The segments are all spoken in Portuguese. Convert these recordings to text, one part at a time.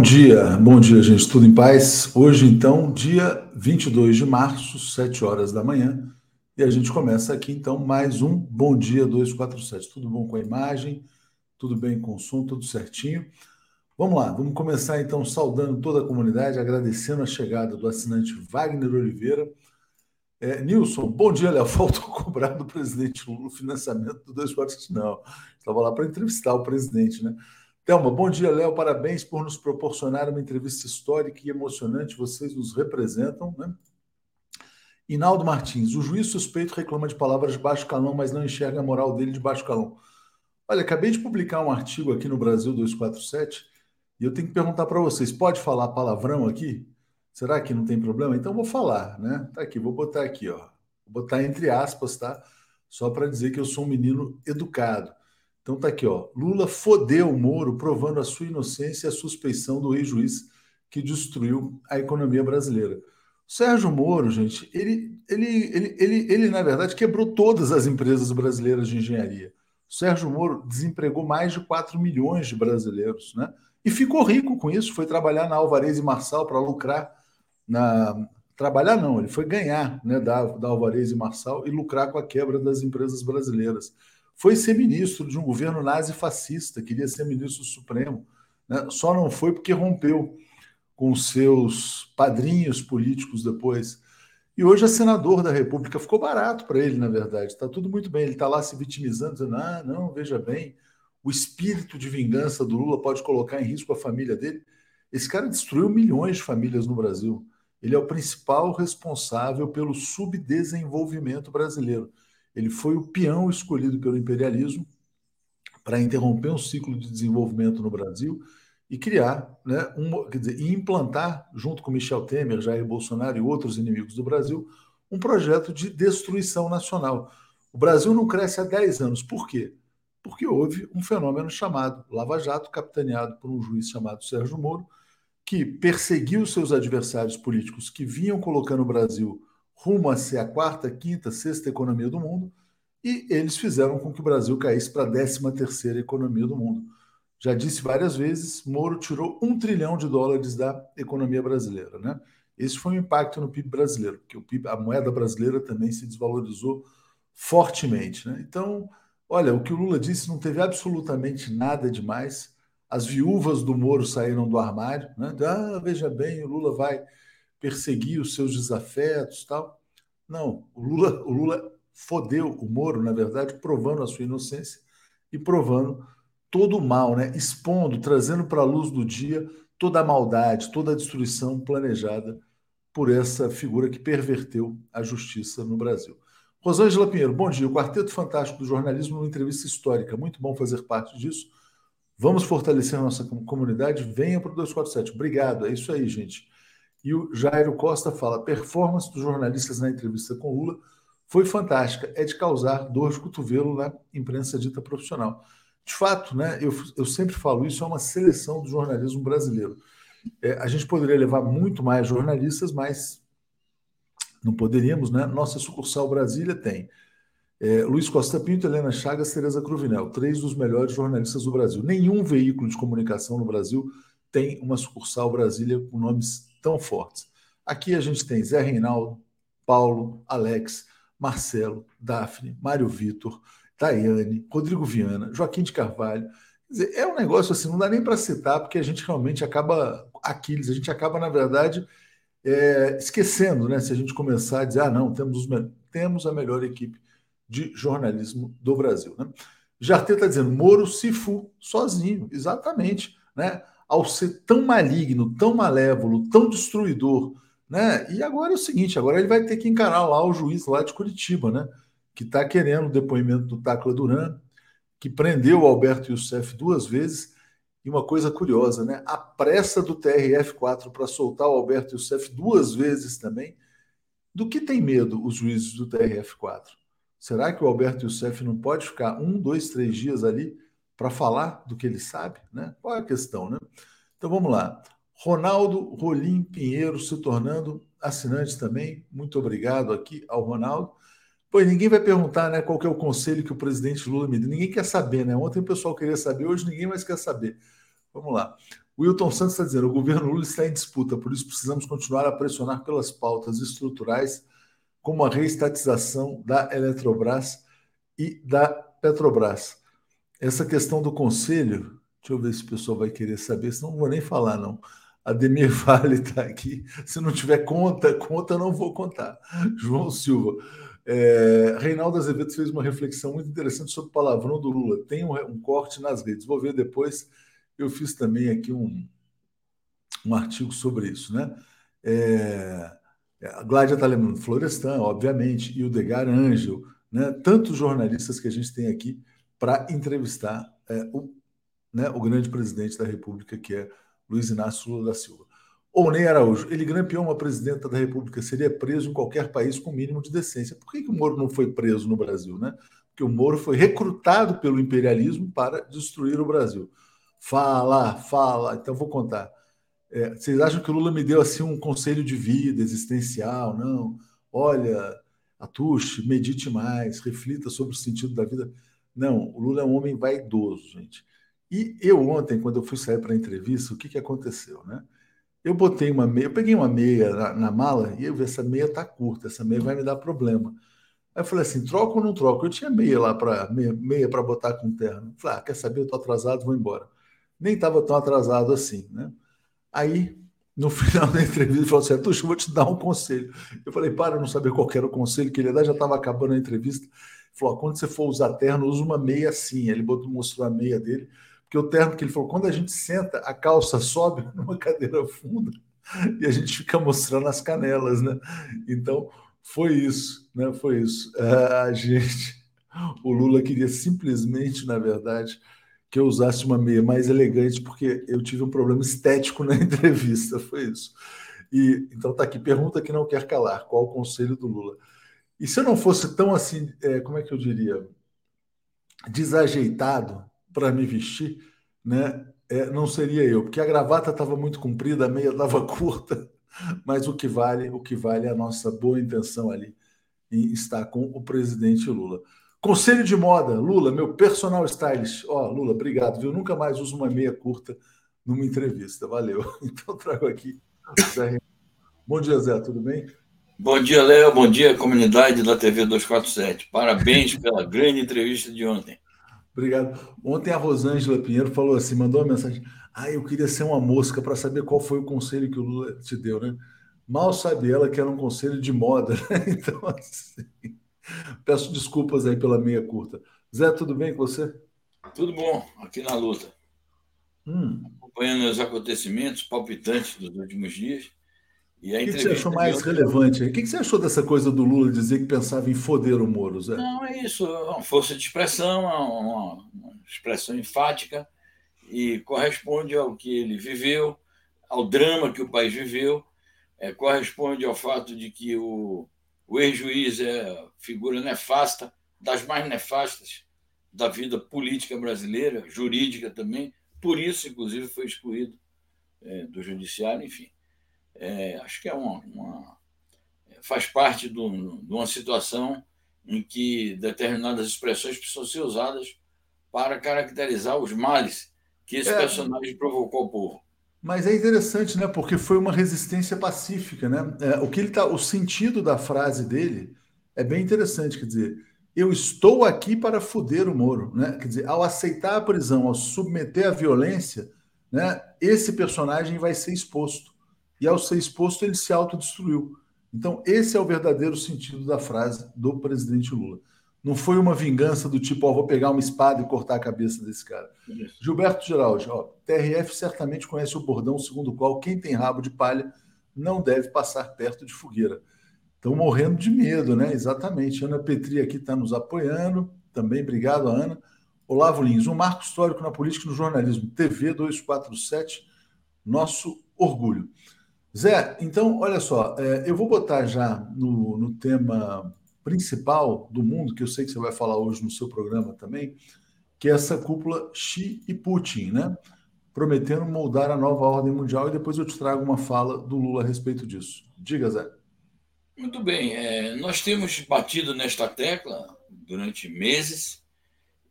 Bom dia, bom dia, gente. Tudo em paz? Hoje, então, dia 22 de março, 7 horas da manhã. E a gente começa aqui, então, mais um Bom Dia 247. Tudo bom com a imagem? Tudo bem com o som? Tudo certinho? Vamos lá, vamos começar, então, saudando toda a comunidade, agradecendo a chegada do assinante Wagner Oliveira. É, Nilson, bom dia, Léo. Faltou cobrar do presidente Lula o financiamento do 247. Não, estava lá para entrevistar o presidente, né? Thelma, bom dia, Léo. Parabéns por nos proporcionar uma entrevista histórica e emocionante. Vocês nos representam, né? Inaldo Martins, o juiz suspeito reclama de palavras de baixo calão, mas não enxerga a moral dele de baixo calão. Olha, acabei de publicar um artigo aqui no Brasil 247 e eu tenho que perguntar para vocês: pode falar palavrão aqui? Será que não tem problema? Então vou falar, né? Tá aqui, vou botar aqui, ó. Vou botar entre aspas, tá? Só para dizer que eu sou um menino educado. Então tá aqui, ó. Lula fodeu o Moro, provando a sua inocência e a suspeição do ex-juiz que destruiu a economia brasileira. Sérgio Moro, gente, ele, ele, ele, ele, ele, na verdade, quebrou todas as empresas brasileiras de engenharia. Sérgio Moro desempregou mais de 4 milhões de brasileiros, né? E ficou rico com isso, foi trabalhar na Alvarez e Marçal para lucrar na. Trabalhar não, ele foi ganhar né, da, da Alvarez e Marçal e lucrar com a quebra das empresas brasileiras foi ser ministro de um governo nazi-fascista, queria ser ministro supremo. Né? Só não foi porque rompeu com seus padrinhos políticos depois. E hoje é senador da República. Ficou barato para ele, na verdade. Está tudo muito bem. Ele está lá se vitimizando, dizendo: ah, não, veja bem, o espírito de vingança do Lula pode colocar em risco a família dele. Esse cara destruiu milhões de famílias no Brasil. Ele é o principal responsável pelo subdesenvolvimento brasileiro. Ele foi o peão escolhido pelo imperialismo para interromper um ciclo de desenvolvimento no Brasil e criar, né, um, quer dizer, e implantar, junto com Michel Temer, Jair Bolsonaro e outros inimigos do Brasil, um projeto de destruição nacional. O Brasil não cresce há 10 anos. Por quê? Porque houve um fenômeno chamado Lava Jato, capitaneado por um juiz chamado Sérgio Moro, que perseguiu seus adversários políticos que vinham colocando o Brasil rumo a ser a quarta, quinta, sexta economia do mundo, e eles fizeram com que o Brasil caísse para a décima terceira economia do mundo. Já disse várias vezes, Moro tirou um trilhão de dólares da economia brasileira. Né? Esse foi um impacto no PIB brasileiro, porque o PIB, a moeda brasileira também se desvalorizou fortemente. Né? Então, olha, o que o Lula disse não teve absolutamente nada demais. As viúvas do Moro saíram do armário. Né? Ah, veja bem, o Lula vai perseguir os seus desafetos tal. Não, o Lula, o Lula fodeu o Moro, na verdade, provando a sua inocência e provando todo o mal, né? expondo, trazendo para a luz do dia toda a maldade, toda a destruição planejada por essa figura que perverteu a justiça no Brasil. Rosângela Pinheiro, bom dia. O Quarteto Fantástico do Jornalismo, numa entrevista histórica. Muito bom fazer parte disso. Vamos fortalecer a nossa comunidade. Venha para o 247. Obrigado. É isso aí, gente. E o Jairo Costa fala: a performance dos jornalistas na entrevista com Lula foi fantástica, é de causar dor de cotovelo na imprensa dita profissional. De fato, né, eu, eu sempre falo isso, é uma seleção do jornalismo brasileiro. É, a gente poderia levar muito mais jornalistas, mas não poderíamos, né? Nossa sucursal Brasília tem é, Luiz Costa Pinto, Helena Chagas, Tereza Cruvinel, três dos melhores jornalistas do Brasil. Nenhum veículo de comunicação no Brasil tem uma sucursal Brasília com nomes tão fortes. Aqui a gente tem Zé Reinaldo, Paulo, Alex, Marcelo, Daphne, Mário Vitor, Tayane, Rodrigo Viana, Joaquim de Carvalho. Dizer, é um negócio assim, não dá nem para citar, porque a gente realmente acaba, Aquiles, a gente acaba, na verdade, é, esquecendo, né? Se a gente começar a dizer, ah, não, temos, os, temos a melhor equipe de jornalismo do Brasil. Né? Jartê está dizendo, Moro se fu sozinho, exatamente. Né? Ao ser tão maligno, tão malévolo, tão destruidor, né? E agora é o seguinte, agora ele vai ter que encarar lá o juiz lá de Curitiba, né? Que está querendo o depoimento do Tacla Duran, que prendeu o Alberto Youssef duas vezes. E uma coisa curiosa, né? A pressa do TRF4 para soltar o Alberto Youssef duas vezes também. Do que tem medo os juízes do TRF4? Será que o Alberto Youssef não pode ficar um, dois, três dias ali para falar do que ele sabe, né? Qual é a questão, né? Então vamos lá. Ronaldo Rolim Pinheiro se tornando assinante também. Muito obrigado aqui ao Ronaldo. Pois ninguém vai perguntar, né, qual é o conselho que o presidente Lula me deu. Ninguém quer saber, né? Ontem o pessoal queria saber, hoje ninguém mais quer saber. Vamos lá. Wilton Santos está dizendo: o governo Lula está em disputa, por isso precisamos continuar a pressionar pelas pautas estruturais, como a reestatização da Eletrobras e da Petrobras. Essa questão do conselho, deixa eu ver se o pessoal vai querer saber, senão não vou nem falar, não. A Demir Vale está aqui. Se não tiver conta, conta não vou contar. João Silva. É, Reinaldo Azevedo fez uma reflexão muito interessante sobre o palavrão do Lula. Tem um, um corte nas redes, vou ver depois eu fiz também aqui um, um artigo sobre isso, né? É, a Gládia está lembrando Florestan, obviamente, e o Degar Ângel, né? tantos jornalistas que a gente tem aqui para entrevistar é, o, né, o grande presidente da República, que é Luiz Inácio Lula da Silva. Ou Ney Araújo, ele grampeou uma presidenta da República, seria preso em qualquer país com mínimo de decência. Por que, que o Moro não foi preso no Brasil? Né? Porque o Moro foi recrutado pelo imperialismo para destruir o Brasil. Fala, fala. Então vou contar. É, vocês acham que o Lula me deu assim um conselho de vida existencial? Não. Olha, atuche, medite mais, reflita sobre o sentido da vida. Não, o Lula é um homem vaidoso, gente. E eu ontem, quando eu fui sair para a entrevista, o que, que aconteceu, né? Eu botei uma meia, eu peguei uma meia na, na mala e eu vi essa meia tá curta, essa meia vai me dar problema. Aí eu falei assim, troco ou não troco? Eu tinha meia lá para meia, meia para botar com terno. Falei, ah, quer saber? Eu tô atrasado, vou embora nem estava tão atrasado assim, né? Aí, no final da entrevista, ele falou assim: Tuxa, vou te dar um conselho. Eu falei: para, eu não saber qual era o conselho que ele ia dar, já estava acabando a entrevista. Falou: quando você for usar terno, usa uma meia assim. Ele mostrou a meia dele, porque o terno que ele falou: quando a gente senta, a calça sobe numa cadeira funda e a gente fica mostrando as canelas, né? Então, foi isso, né? Foi isso. A gente, o Lula queria simplesmente, na verdade, que eu usasse uma meia mais elegante, porque eu tive um problema estético na entrevista, foi isso. E então tá aqui, pergunta que não quer calar, qual o conselho do Lula? E se eu não fosse tão assim, é, como é que eu diria, desajeitado para me vestir, né? É, não seria eu, porque a gravata estava muito comprida, a meia estava curta, mas o que vale, o que vale é a nossa boa intenção ali em estar com o presidente Lula. Conselho de moda, Lula, meu personal stylist. Ó, oh, Lula, obrigado, viu? Nunca mais uso uma meia curta numa entrevista. Valeu. Então trago aqui Zé. Bom dia, Zé, tudo bem? Bom dia, Léo. Bom dia, comunidade da TV 247. Parabéns pela grande entrevista de ontem. Obrigado. Ontem a Rosângela Pinheiro falou assim, mandou uma mensagem. Ah, eu queria ser uma mosca para saber qual foi o conselho que o Lula te deu, né? Mal sabe ela que era um conselho de moda, né? Então, assim. Peço desculpas aí pela meia curta. Zé, tudo bem com você? Tudo bom, aqui na luta. Hum. Acompanhando os acontecimentos palpitantes dos últimos dias. E o que, que, você achou mais relevante? O que, você achou dessa coisa do Lula dizer que pensava em foder o Moro, Zé? Não, é isso. É uma força de expressão, é uma, uma expressão enfática e corresponde ao que ele viveu, ao drama que o país viveu, é, corresponde ao fato de que o, o ex-juiz é figura nefasta, das mais nefastas da vida política brasileira, jurídica também. Por isso, inclusive, foi excluído é, do judiciário. Enfim, é, acho que é uma, uma faz parte do, de uma situação em que determinadas expressões precisam ser usadas para caracterizar os males que esse é. personagem provocou ao povo. Mas é interessante, né? Porque foi uma resistência pacífica, né? É, o que ele tá, o sentido da frase dele é bem interessante, quer dizer, eu estou aqui para foder o Moro, né? Quer dizer, ao aceitar a prisão, ao submeter a violência, né? Esse personagem vai ser exposto e ao ser exposto ele se autodestruiu. Então esse é o verdadeiro sentido da frase do presidente Lula. Não foi uma vingança do tipo, ó, vou pegar uma espada e cortar a cabeça desse cara. Isso. Gilberto Geraldi, ó, TRF certamente conhece o bordão segundo o qual quem tem rabo de palha não deve passar perto de fogueira. Estão morrendo de medo, né? Exatamente. Ana Petri aqui está nos apoiando. Também, obrigado, Ana. Olavo Lins, um marco histórico na política e no jornalismo. TV 247, nosso orgulho. Zé, então, olha só, é, eu vou botar já no, no tema principal do mundo, que eu sei que você vai falar hoje no seu programa também, que é essa cúpula Xi e Putin, né? Prometendo moldar a nova ordem mundial e depois eu te trago uma fala do Lula a respeito disso. Diga, Zé. Muito bem. É, nós temos batido nesta tecla durante meses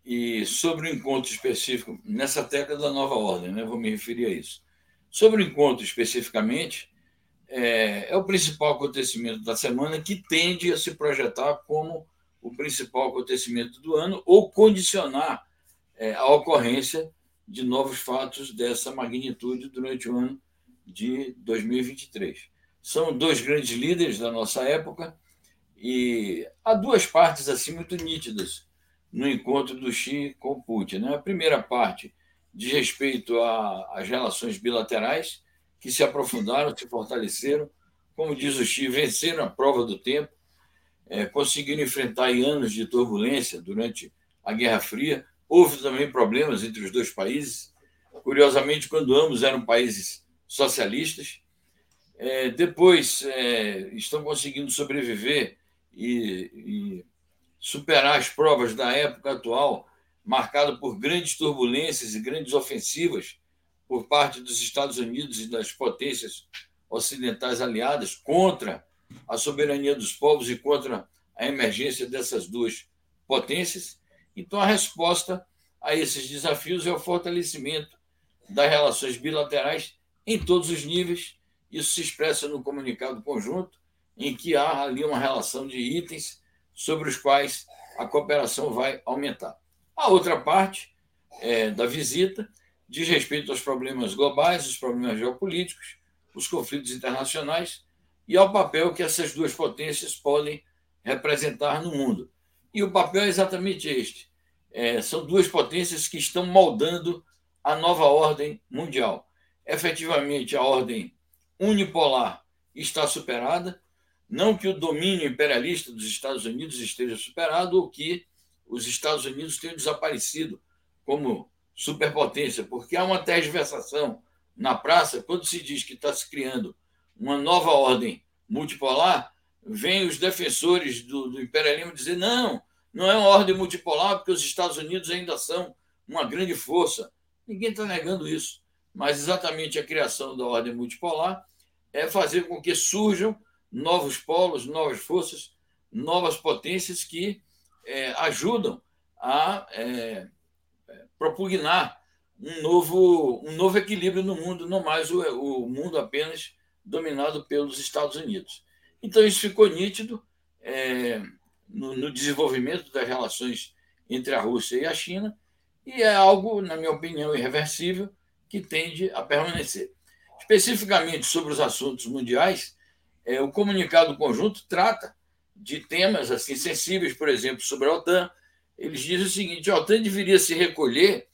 e sobre o um encontro específico nessa tecla da nova ordem, né? Vou me referir a isso. Sobre o encontro especificamente, é, é, o principal acontecimento da semana que tende a se projetar como o principal acontecimento do ano ou condicionar é, a ocorrência de novos fatos dessa magnitude durante o ano de 2023. São dois grandes líderes da nossa época e há duas partes assim muito nítidas no encontro do Xi com Putin. Né? A primeira parte diz respeito às relações bilaterais, que se aprofundaram, se fortaleceram, como diz o Xi, venceram a prova do tempo, é, conseguiram enfrentar anos de turbulência durante a Guerra Fria. Houve também problemas entre os dois países, curiosamente, quando ambos eram países socialistas. É, depois é, estão conseguindo sobreviver e, e superar as provas da época atual, marcada por grandes turbulências e grandes ofensivas por parte dos Estados Unidos e das potências ocidentais aliadas contra a soberania dos povos e contra a emergência dessas duas potências. Então, a resposta a esses desafios é o fortalecimento das relações bilaterais em todos os níveis. Isso se expressa no comunicado conjunto, em que há ali uma relação de itens sobre os quais a cooperação vai aumentar. A outra parte é, da visita diz respeito aos problemas globais, os problemas geopolíticos, os conflitos internacionais e ao papel que essas duas potências podem representar no mundo. E o papel é exatamente este: é, são duas potências que estão moldando a nova ordem mundial. Efetivamente, a ordem unipolar está superada, não que o domínio imperialista dos Estados Unidos esteja superado ou que os Estados Unidos tenham desaparecido como superpotência, porque há uma tergiversação na praça quando se diz que está se criando uma nova ordem multipolar. Vêm os defensores do, do imperialismo dizer: não, não é uma ordem multipolar, porque os Estados Unidos ainda são uma grande força. Ninguém está negando isso. Mas exatamente a criação da ordem multipolar é fazer com que surjam novos polos, novas forças, novas potências que é, ajudam a é, propugnar um novo, um novo equilíbrio no mundo, não mais o, o mundo apenas dominado pelos Estados Unidos. Então, isso ficou nítido é, no, no desenvolvimento das relações entre a Rússia e a China, e é algo, na minha opinião, irreversível, que tende a permanecer. Especificamente sobre os assuntos mundiais, é, o comunicado conjunto trata de temas assim sensíveis, por exemplo, sobre a OTAN. Eles dizem o seguinte: OTAN deveria se recolher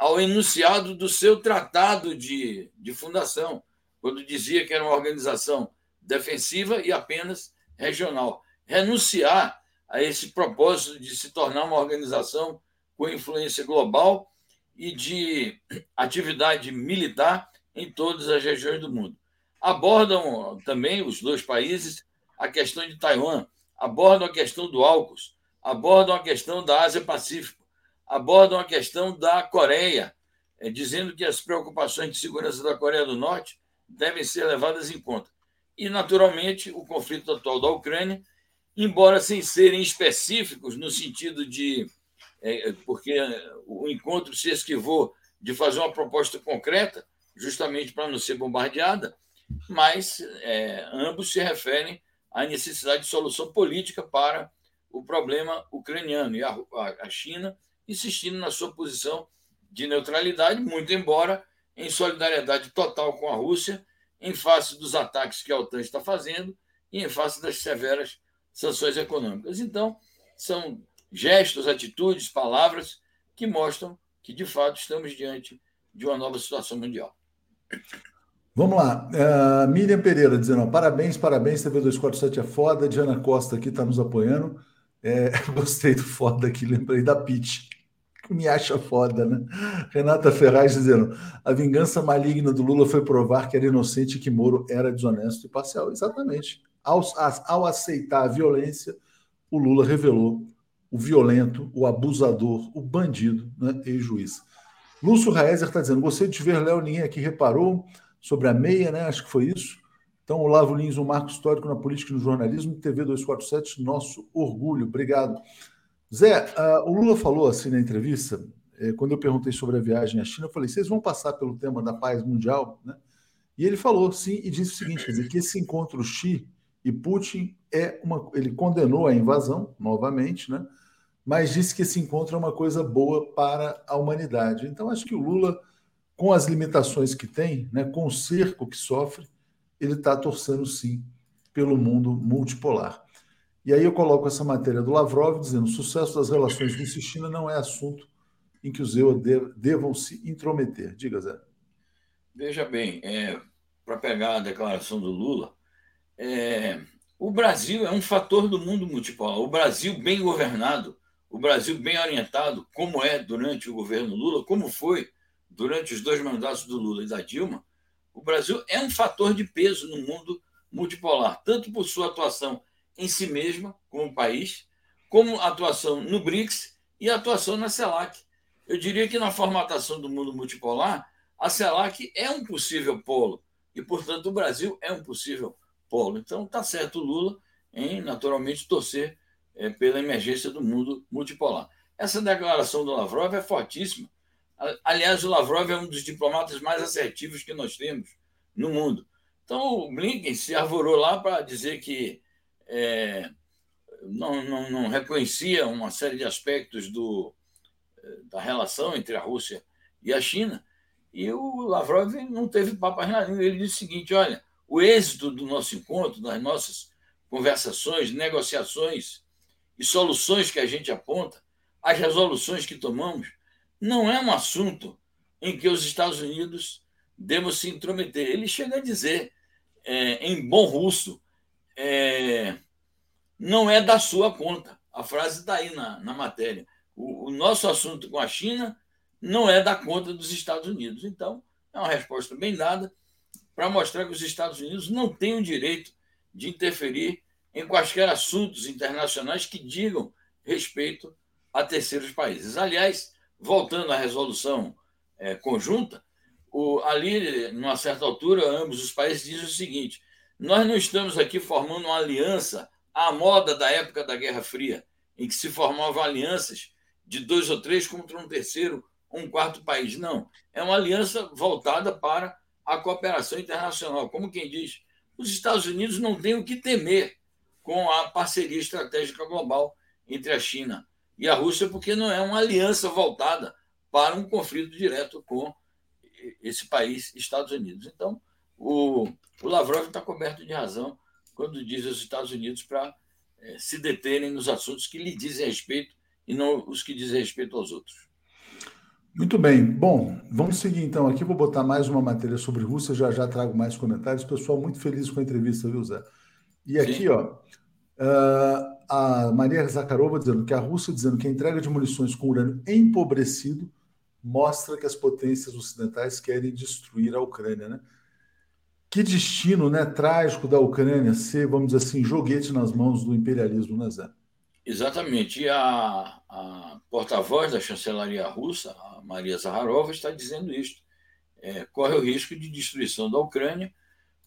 ao enunciado do seu tratado de, de fundação, quando dizia que era uma organização defensiva e apenas regional. Renunciar a esse propósito de se tornar uma organização com influência global e de atividade militar em todas as regiões do mundo. Abordam também os dois países a questão de Taiwan, abordam a questão do AUKUS, abordam a questão da Ásia-Pacífico, abordam a questão da Coreia, é, dizendo que as preocupações de segurança da Coreia do Norte devem ser levadas em conta. E, naturalmente, o conflito atual da Ucrânia, embora sem serem específicos no sentido de. É, porque o encontro se esquivou de fazer uma proposta concreta, justamente para não ser bombardeada, mas é, ambos se referem à necessidade de solução política para o problema ucraniano e a, a China insistindo na sua posição de neutralidade, muito embora em solidariedade total com a Rússia, em face dos ataques que a OTAN está fazendo e em face das severas sanções econômicas. Então, são gestos, atitudes, palavras que mostram que, de fato, estamos diante de uma nova situação mundial. Vamos lá. Uh, Miriam Pereira dizendo: ó, parabéns, parabéns, TV 247 é foda. Diana Costa aqui está nos apoiando. É, gostei do foda aqui, lembrei da Pete. Me acha foda, né? Renata Ferraz dizendo: a vingança maligna do Lula foi provar que era inocente e que Moro era desonesto e parcial. Exatamente. Ao, ao aceitar a violência, o Lula revelou o violento, o abusador, o bandido, né? ex-juiz. Lúcio Raezer está dizendo: gostei de ver Léo Ninha aqui, reparou sobre a meia, né? Acho que foi isso. Então, Olavo Lins, um marco histórico na política e no jornalismo, TV 247, nosso orgulho. Obrigado. Zé, uh, o Lula falou assim na entrevista, eh, quando eu perguntei sobre a viagem à China, eu falei: vocês vão passar pelo tema da paz mundial, né? E ele falou, sim, e disse o seguinte: quer dizer, que esse encontro Xi e Putin é uma. Ele condenou a invasão, novamente, né? mas disse que esse encontro é uma coisa boa para a humanidade. Então, acho que o Lula, com as limitações que tem, né, com o cerco que sofre, ele está torcendo sim pelo mundo multipolar. E aí eu coloco essa matéria do Lavrov dizendo: o sucesso das relações Rússia e China não é assunto em que os EU devam se intrometer. Diga, Zé. Veja bem, é, para pegar a declaração do Lula, é, o Brasil é um fator do mundo multipolar. O Brasil bem governado, o Brasil bem orientado, como é durante o governo Lula, como foi durante os dois mandatos do Lula e da Dilma, o Brasil é um fator de peso no mundo multipolar, tanto por sua atuação em si mesma, como país, como atuação no BRICS e atuação na CELAC. Eu diria que na formatação do mundo multipolar, a CELAC é um possível polo e, portanto, o Brasil é um possível polo. Então, está certo o Lula em, naturalmente, torcer é, pela emergência do mundo multipolar. Essa declaração do Lavrov é fortíssima. Aliás, o Lavrov é um dos diplomatas mais assertivos que nós temos no mundo. Então, o Blinken se arvorou lá para dizer que é, não, não, não, reconhecia uma série de aspectos do, é, da relação entre a Rússia e a China. E o Lavrov não teve papo nenhum. Ele disse o seguinte: olha, o êxito do nosso encontro, das nossas conversações, negociações e soluções que a gente aponta, as resoluções que tomamos, não é um assunto em que os Estados Unidos devem se intrometer. Ele chega a dizer, é, em bom russo, é, não é da sua conta. A frase está aí na, na matéria. O, o, nosso assunto com a China não é da conta dos Estados Unidos. Então, é uma resposta bem dada para mostrar que os Estados Unidos não têm o direito de interferir em quaisquer assuntos internacionais que digam respeito a terceiros países. Aliás, voltando à resolução é, conjunta, o, ali, numa certa altura, ambos os países dizem o seguinte: nós não estamos aqui formando uma aliança à moda da época da Guerra Fria, em que se formavam alianças de dois ou três contra um terceiro um quarto país. Não. É uma aliança voltada para a cooperação internacional. Como quem diz, os Estados Unidos não têm o que temer com a parceria estratégica global entre a China e a Rússia, porque não é uma aliança voltada para um conflito direto com esse país, Estados Unidos. Então, o, o Lavrov está coberto de razão quando diz aos Estados Unidos para é, se deterem nos assuntos que lhe dizem respeito e não os que dizem respeito aos outros. Muito bem. Bom, vamos seguir então aqui. Vou botar mais uma matéria sobre Rússia, já já trago mais comentários. Pessoal, muito feliz com a entrevista, viu, Zé? E aqui, Sim. ó, Uh, a Maria Zakharova dizendo que a Rússia dizendo que a entrega de munições com urânio empobrecido mostra que as potências ocidentais querem destruir a Ucrânia, né? Que destino, né, trágico da Ucrânia ser, vamos dizer assim, joguete nas mãos do imperialismo, né, Zé? Exatamente. E a, a porta-voz da chancelaria russa, a Maria Zakharova, está dizendo isto. É, corre o risco de destruição da Ucrânia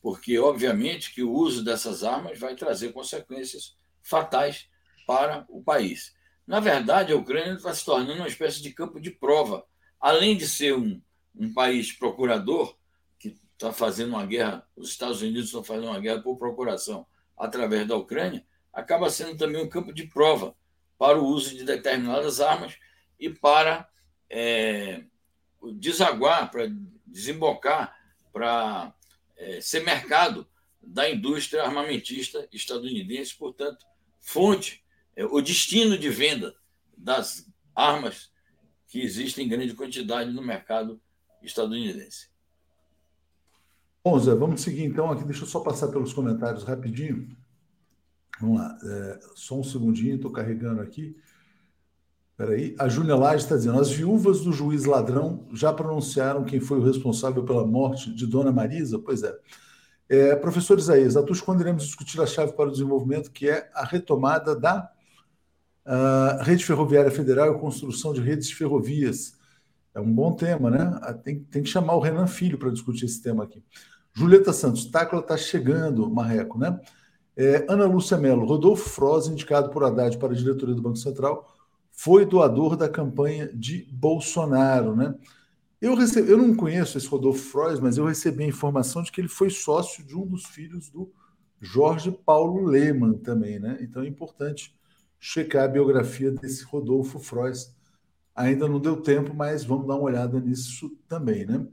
porque, obviamente, que o uso dessas armas vai trazer consequências fatais para o país. Na verdade, a Ucrânia está se tornando uma espécie de campo de prova. Além de ser um, um país procurador, que está fazendo uma guerra, os Estados Unidos estão fazendo uma guerra por procuração através da Ucrânia, acaba sendo também um campo de prova para o uso de determinadas armas e para é, desaguar, para desembocar, para é, ser mercado da indústria armamentista estadunidense, portanto, fonte, é, o destino de venda das armas que existem em grande quantidade no mercado estadunidense. Bom, Zé, vamos seguir então aqui. Deixa eu só passar pelos comentários rapidinho. Vamos lá, é, só um segundinho, estou carregando aqui. Peraí, a Júlia Lage está dizendo: as viúvas do juiz ladrão já pronunciaram quem foi o responsável pela morte de Dona Marisa? Pois é. É professor Isaías, Atus, quando iremos discutir a chave para o desenvolvimento, que é a retomada da uh, rede ferroviária federal e a construção de redes de ferrovias. É um bom tema, né? Ah, tem, tem que chamar o Renan Filho para discutir esse tema aqui. Julieta Santos, Tácula está chegando, Marreco, né? É, Ana Lúcia Mello, Rodolfo Froz, indicado por Haddad para a diretoria do Banco Central, foi doador da campanha de Bolsonaro, né? Eu, recebi, eu não conheço esse Rodolfo Frois, mas eu recebi a informação de que ele foi sócio de um dos filhos do Jorge Paulo Lehmann também, né? Então é importante checar a biografia desse Rodolfo Frois. Ainda não deu tempo, mas vamos dar uma olhada nisso também, né?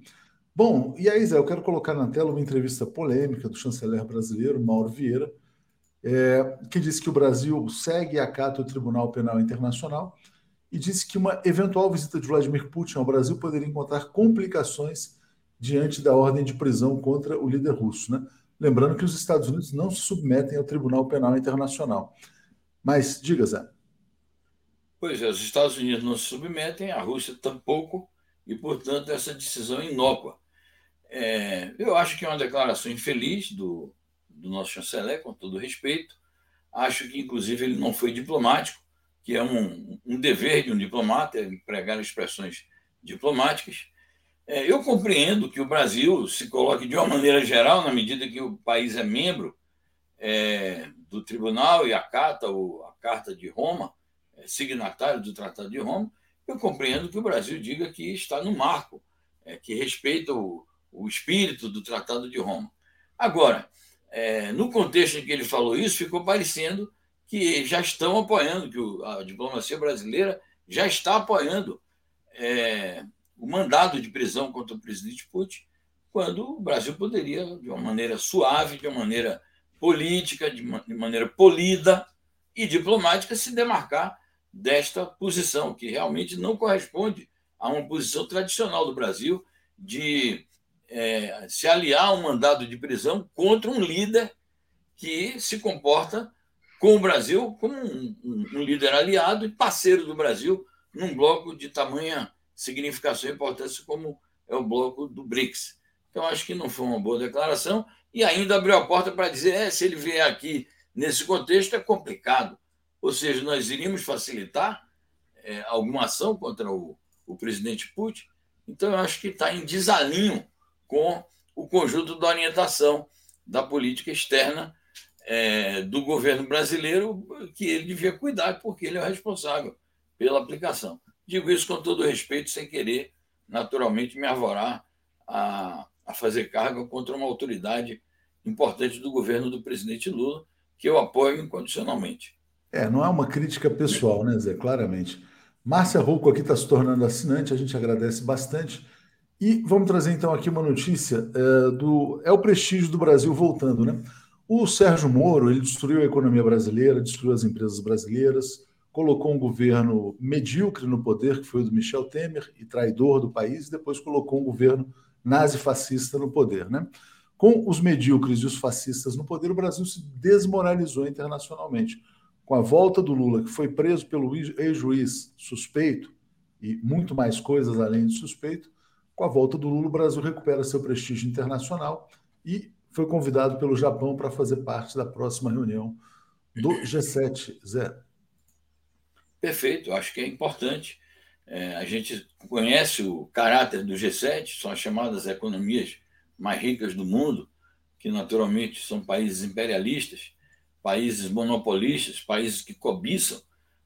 Bom, e aí, Zé, eu quero colocar na tela uma entrevista polêmica do chanceler brasileiro, Mauro Vieira, é, que disse que o Brasil segue e acata o Tribunal Penal Internacional e disse que uma eventual visita de Vladimir Putin ao Brasil poderia encontrar complicações diante da ordem de prisão contra o líder russo. Né? Lembrando que os Estados Unidos não se submetem ao Tribunal Penal Internacional. Mas diga, Zé. Pois é, os Estados Unidos não se submetem, a Rússia tampouco, e, portanto, essa decisão é inócua. É, eu acho que é uma declaração infeliz do, do nosso chanceler, com todo respeito. Acho que, inclusive, ele não foi diplomático, que é um, um dever de um diplomata, é empregar expressões diplomáticas. É, eu compreendo que o Brasil se coloque de uma maneira geral, na medida que o país é membro é, do tribunal e acata o, a Carta de Roma, é signatário do Tratado de Roma, eu compreendo que o Brasil diga que está no marco, é, que respeita o, o espírito do Tratado de Roma. Agora, é, no contexto em que ele falou isso, ficou parecendo que já estão apoiando, que a diplomacia brasileira já está apoiando é, o mandado de prisão contra o presidente Putin, quando o Brasil poderia, de uma maneira suave, de uma maneira política, de, de maneira polida e diplomática, se demarcar desta posição, que realmente não corresponde a uma posição tradicional do Brasil de é, se aliar a um mandado de prisão contra um líder que se comporta com o Brasil como um, um, um, líder aliado e parceiro do Brasil num bloco de tamanha significação e importância como é o bloco do BRICS. Então, acho que não foi uma boa declaração e ainda abriu a porta para dizer é, se ele vier aqui nesse contexto é complicado. Ou seja, nós iríamos facilitar é, alguma ação contra o, o presidente Putin. Então, eu acho que está em desalinho com o conjunto da orientação da política externa é, do governo brasileiro, que ele devia cuidar, porque ele é o responsável pela aplicação. Digo isso com todo respeito, sem querer, naturalmente, me arvorar a, a fazer carga contra uma autoridade importante do governo do presidente Lula, que eu apoio incondicionalmente. É, não é uma crítica pessoal, né, Zé? Claramente. Márcia Rouco aqui está se tornando assinante, a gente agradece bastante. E vamos trazer então aqui uma notícia é, do. É o prestígio do Brasil voltando, né? O Sérgio Moro ele destruiu a economia brasileira, destruiu as empresas brasileiras, colocou um governo medíocre no poder, que foi o do Michel Temer, e traidor do país, e depois colocou um governo nazi-fascista no poder. Né? Com os medíocres e os fascistas no poder, o Brasil se desmoralizou internacionalmente. Com a volta do Lula, que foi preso pelo ex-juiz suspeito, e muito mais coisas além de suspeito, com a volta do Lula, o Brasil recupera seu prestígio internacional e foi convidado pelo Japão para fazer parte da próxima reunião do G7. Zé. Perfeito, acho que é importante. É, a gente conhece o caráter do G7, são as chamadas economias mais ricas do mundo, que naturalmente são países imperialistas, países monopolistas, países que cobiçam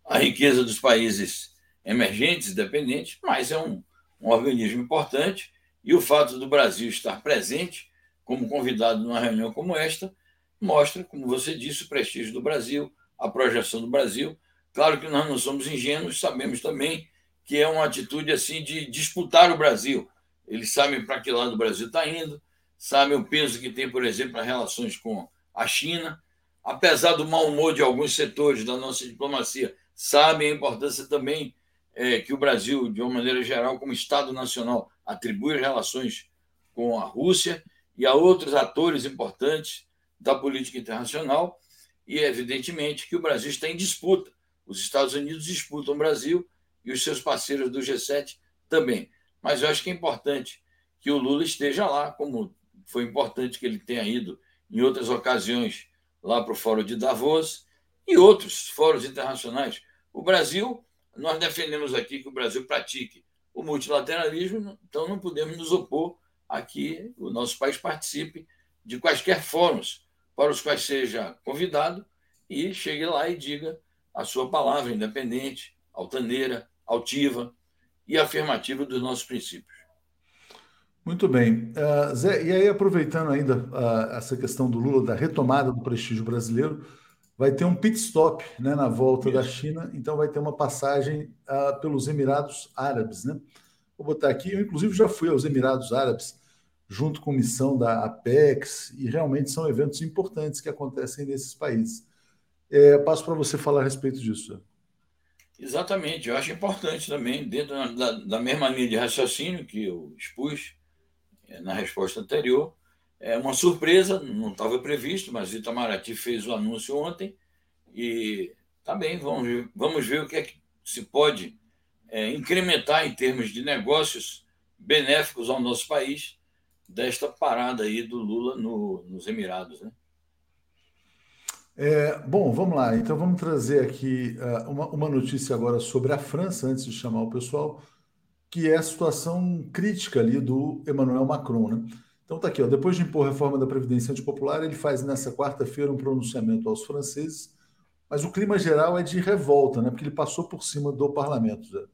a riqueza dos países emergentes, dependentes, mas é um, um organismo importante e o fato do Brasil estar presente como convidado numa reunião como esta mostra, como você disse, o prestígio do Brasil, a projeção do Brasil. Claro que nós não somos ingênuos, sabemos também que é uma atitude assim de disputar o Brasil. Eles sabem para que lado o Brasil está indo, sabem o peso que tem, por exemplo, as relações com a China. Apesar do mau humor de alguns setores da nossa diplomacia, sabem a importância também é, que o Brasil, de uma maneira geral, como Estado nacional, atribui relações com a Rússia e a outros atores importantes da política internacional, e é evidentemente que o Brasil está em disputa. Os Estados Unidos disputam o Brasil e os seus parceiros do G7 também. Mas eu acho que é importante que o Lula esteja lá, como foi importante que ele tenha ido em outras ocasiões lá para o Fórum de Davos e outros fóruns internacionais. O Brasil nós defendemos aqui que o Brasil pratique o multilateralismo, então não podemos nos opor a que o nosso país participe de quaisquer fóruns para os quais seja convidado e chegue lá e diga a sua palavra independente, altaneira, altiva e afirmativa dos nossos princípios. Muito bem. Uh, Zé, e aí, aproveitando ainda uh, essa questão do Lula, da retomada do prestígio brasileiro, vai ter um pit stop né, na volta Isso. da China, então vai ter uma passagem uh, pelos Emirados Árabes. Né? Vou botar aqui, eu inclusive já fui aos Emirados Árabes, junto com missão da Apex, e realmente são eventos importantes que acontecem nesses países. É, passo para você falar a respeito disso. Exatamente, eu acho importante também, dentro da, da mesma linha de raciocínio que eu expus é, na resposta anterior, é uma surpresa, não estava previsto, mas Itamaraty fez o anúncio ontem e tá bem, vamos ver, vamos ver o que é que se pode é, incrementar em termos de negócios benéficos ao nosso país desta parada aí do Lula no, nos Emirados, né? É, bom, vamos lá. Então vamos trazer aqui uh, uma, uma notícia agora sobre a França, antes de chamar o pessoal, que é a situação crítica ali do Emmanuel Macron, né? Então tá aqui, ó, depois de impor a reforma da Previdência Antipopular, ele faz nessa quarta-feira um pronunciamento aos franceses, mas o clima geral é de revolta, né? Porque ele passou por cima do parlamento. Zé.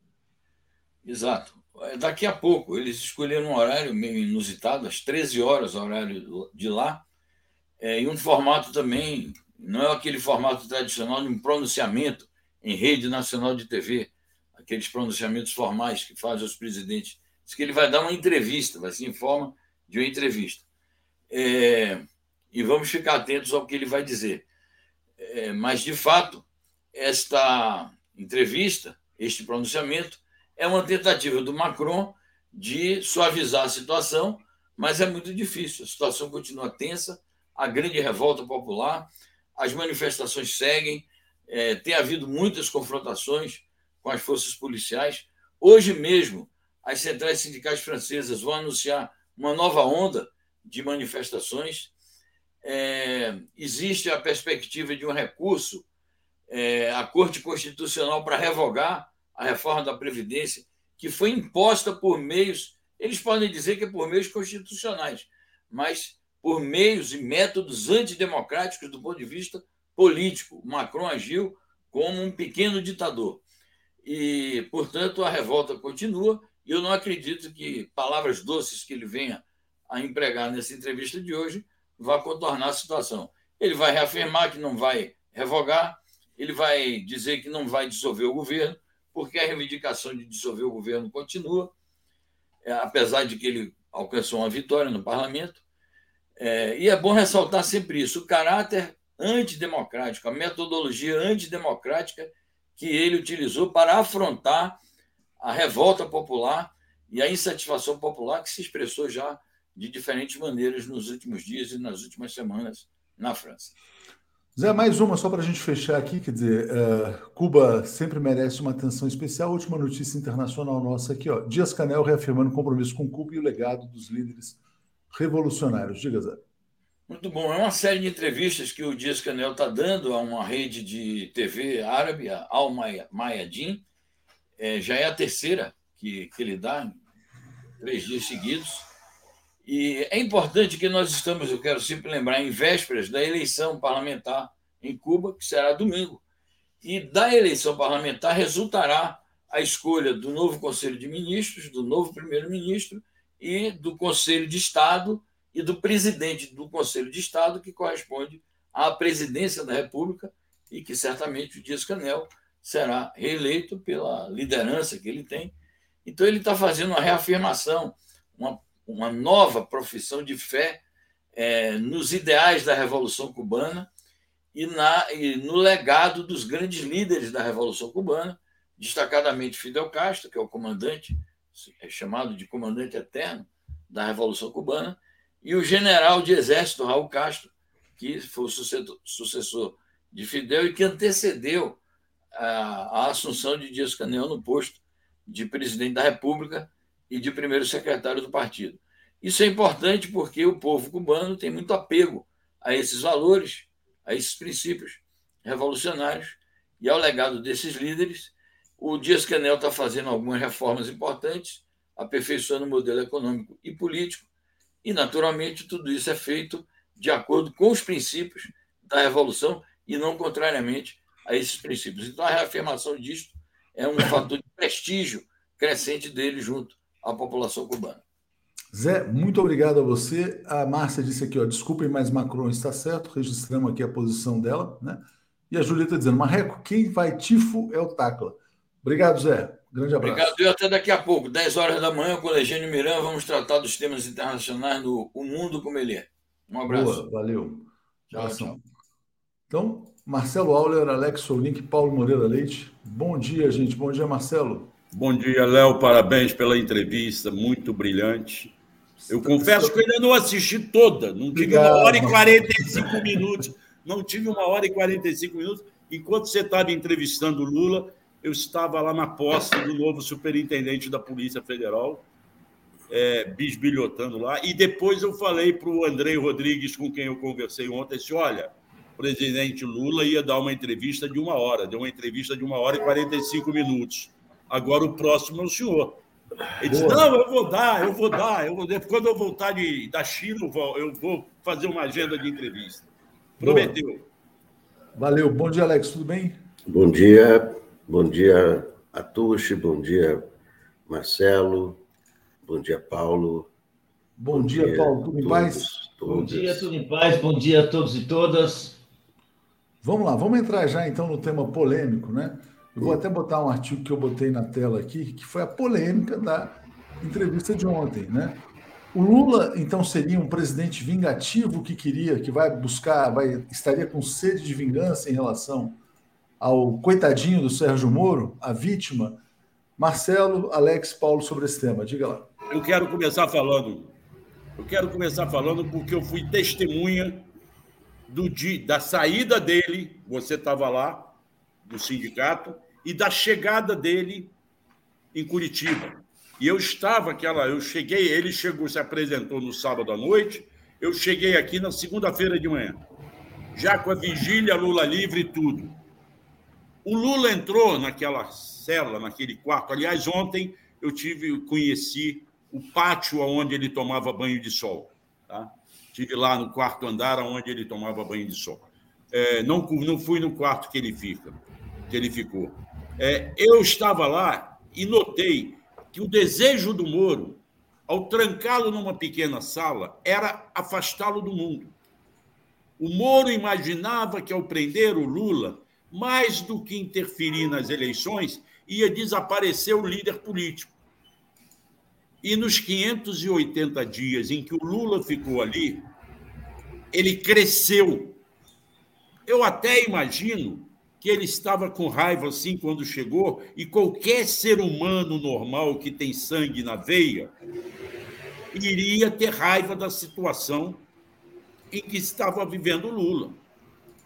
Exato. Daqui a pouco, eles escolheram um horário meio inusitado, às 13 horas, horário de lá, é, e um formato também, não é aquele formato tradicional de um pronunciamento em rede nacional de TV, aqueles pronunciamentos formais que fazem os presidentes. Diz que ele vai dar uma entrevista, vai se informar de uma entrevista. É, e vamos ficar atentos ao que ele vai dizer. É, mas, de fato, esta entrevista, este pronunciamento, é uma tentativa do Macron de suavizar a situação, mas é muito difícil. A situação continua tensa, a grande revolta popular, as manifestações seguem, é, tem havido muitas confrontações com as forças policiais. Hoje mesmo, as centrais sindicais francesas vão anunciar uma nova onda de manifestações. É, existe a perspectiva de um recurso é, à Corte Constitucional para revogar a reforma da Previdência, que foi imposta por meios, eles podem dizer que é por meios constitucionais, mas por meios e métodos antidemocráticos do ponto de vista político. Macron agiu como um pequeno ditador. E, portanto, a revolta continua. E eu não acredito que palavras doces que ele venha a empregar nessa entrevista de hoje vá contornar a situação. Ele vai reafirmar que não vai revogar, ele vai dizer que não vai dissolver o governo, porque a reivindicação de dissolver o governo continua, é, apesar de que ele alcançou uma vitória no parlamento. É, e é bom ressaltar sempre isso: o caráter antidemocrático, a metodologia antidemocrática que ele utilizou para afrontar a revolta popular e a insatisfação popular que se expressou já de diferentes maneiras nos últimos dias e nas últimas semanas na França. Zé, mais uma só para a gente fechar aqui, quer dizer, uh, Cuba sempre merece uma atenção especial. Última notícia internacional nossa aqui, ó. Dias Canel reafirmando o compromisso com Cuba e o legado dos líderes revolucionários. Diga, Zé. Muito bom. É uma série de entrevistas que o Dias Canel está dando a uma rede de TV árabe, a Al Mayadin. É, já é a terceira que, que ele dá, três dias seguidos. E é importante que nós estamos, eu quero sempre lembrar, em vésperas da eleição parlamentar em Cuba, que será domingo. E da eleição parlamentar resultará a escolha do novo Conselho de Ministros, do novo primeiro-ministro e do Conselho de Estado e do presidente do Conselho de Estado, que corresponde à presidência da República e que certamente o Dias Canel será reeleito pela liderança que ele tem. Então, ele está fazendo uma reafirmação, uma uma nova profissão de fé é, nos ideais da Revolução Cubana e, na, e no legado dos grandes líderes da Revolução Cubana, destacadamente Fidel Castro, que é o comandante, é chamado de comandante eterno da Revolução Cubana, e o general de exército Raul Castro, que foi o sucessor de Fidel e que antecedeu a, a assunção de Dias Canel no posto de presidente da República e de primeiro secretário do partido. Isso é importante porque o povo cubano tem muito apego a esses valores, a esses princípios revolucionários e ao legado desses líderes. O Dias Canel está fazendo algumas reformas importantes, aperfeiçoando o modelo econômico e político, e, naturalmente, tudo isso é feito de acordo com os princípios da Revolução e não contrariamente a esses princípios. Então, a reafirmação disto é um fator de prestígio crescente dele junto à população cubana. Zé, muito obrigado a você. A Márcia disse aqui, ó, desculpem, mas Macron está certo, registramos aqui a posição dela, né? E a Julieta dizendo, Marreco, quem vai tifo é o Tacla. Obrigado, Zé. Grande abraço. Obrigado. E até daqui a pouco, 10 horas da manhã, com o Legênio Miran, vamos tratar dos temas internacionais do O Mundo Como Ele É. Um abraço. Boa, valeu. Tchau, tchau. Então, Marcelo Auler, Alex Solink, Paulo Moreira Leite. Bom dia, gente. Bom dia, Marcelo. Bom dia, Léo. Parabéns pela entrevista, muito brilhante. Eu confesso que eu ainda não assisti toda, não tive Obrigado. uma hora e 45 minutos. Não tive uma hora e 45 minutos. Enquanto você estava entrevistando o Lula, eu estava lá na posse do novo superintendente da Polícia Federal, é, bisbilhotando lá. E depois eu falei para o Andrei Rodrigues, com quem eu conversei ontem, disse, olha, o presidente Lula ia dar uma entrevista de uma hora, deu uma entrevista de uma hora e 45 minutos. Agora o próximo é o senhor. Ele disse: Não, eu vou dar, eu vou dar. Eu vou... Quando eu voltar de, da China, eu vou, eu vou fazer uma agenda de entrevista. Prometeu. Boa. Valeu. Bom dia, Alex. Tudo bem? Bom dia. Bom dia, Atushi. Bom dia, Marcelo. Bom dia, Paulo. Bom, bom dia, dia, Paulo. Tudo em paz? Todas. Bom dia, tudo em paz. Bom dia a todos e todas. Vamos lá, vamos entrar já então no tema polêmico, né? Eu vou até botar um artigo que eu botei na tela aqui, que foi a polêmica da entrevista de ontem, né? O Lula, então, seria um presidente vingativo que queria, que vai buscar, vai estaria com sede de vingança em relação ao coitadinho do Sérgio Moro, a vítima. Marcelo, Alex, Paulo, sobre esse tema. Diga lá. Eu quero começar falando. Eu quero começar falando porque eu fui testemunha do dia, da saída dele. Você estava lá, do sindicato, e da chegada dele em Curitiba. E eu estava aquela, eu cheguei, ele chegou, se apresentou no sábado à noite, eu cheguei aqui na segunda-feira de manhã, já com a vigília Lula livre e tudo. O Lula entrou naquela cela, naquele quarto. Aliás, ontem eu tive, conheci o pátio onde ele tomava banho de sol. Tá? Tive lá no quarto andar onde ele tomava banho de sol. É, não, não fui no quarto que ele fica, que ele ficou. É, eu estava lá e notei que o desejo do Moro, ao trancá-lo numa pequena sala, era afastá-lo do mundo. O Moro imaginava que, ao prender o Lula, mais do que interferir nas eleições, ia desaparecer o líder político. E nos 580 dias em que o Lula ficou ali, ele cresceu. Eu até imagino que ele estava com raiva assim quando chegou, e qualquer ser humano normal que tem sangue na veia iria ter raiva da situação em que estava vivendo Lula.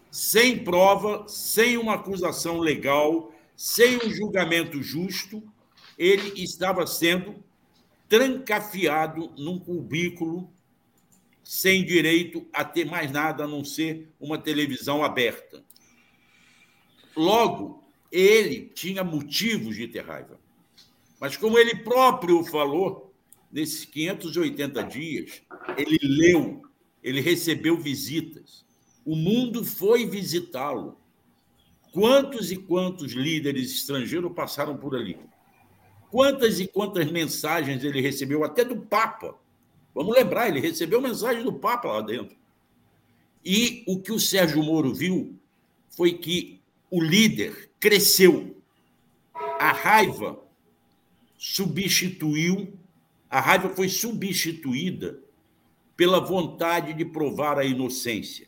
Sem prova, sem uma acusação legal, sem um julgamento justo, ele estava sendo trancafiado num cubículo sem direito a ter mais nada a não ser uma televisão aberta. Logo, ele tinha motivos de ter raiva. Mas, como ele próprio falou, nesses 580 dias, ele leu, ele recebeu visitas. O mundo foi visitá-lo. Quantos e quantos líderes estrangeiros passaram por ali? Quantas e quantas mensagens ele recebeu, até do Papa. Vamos lembrar, ele recebeu mensagem do Papa lá dentro. E o que o Sérgio Moro viu foi que o líder cresceu. A raiva substituiu, a raiva foi substituída pela vontade de provar a inocência.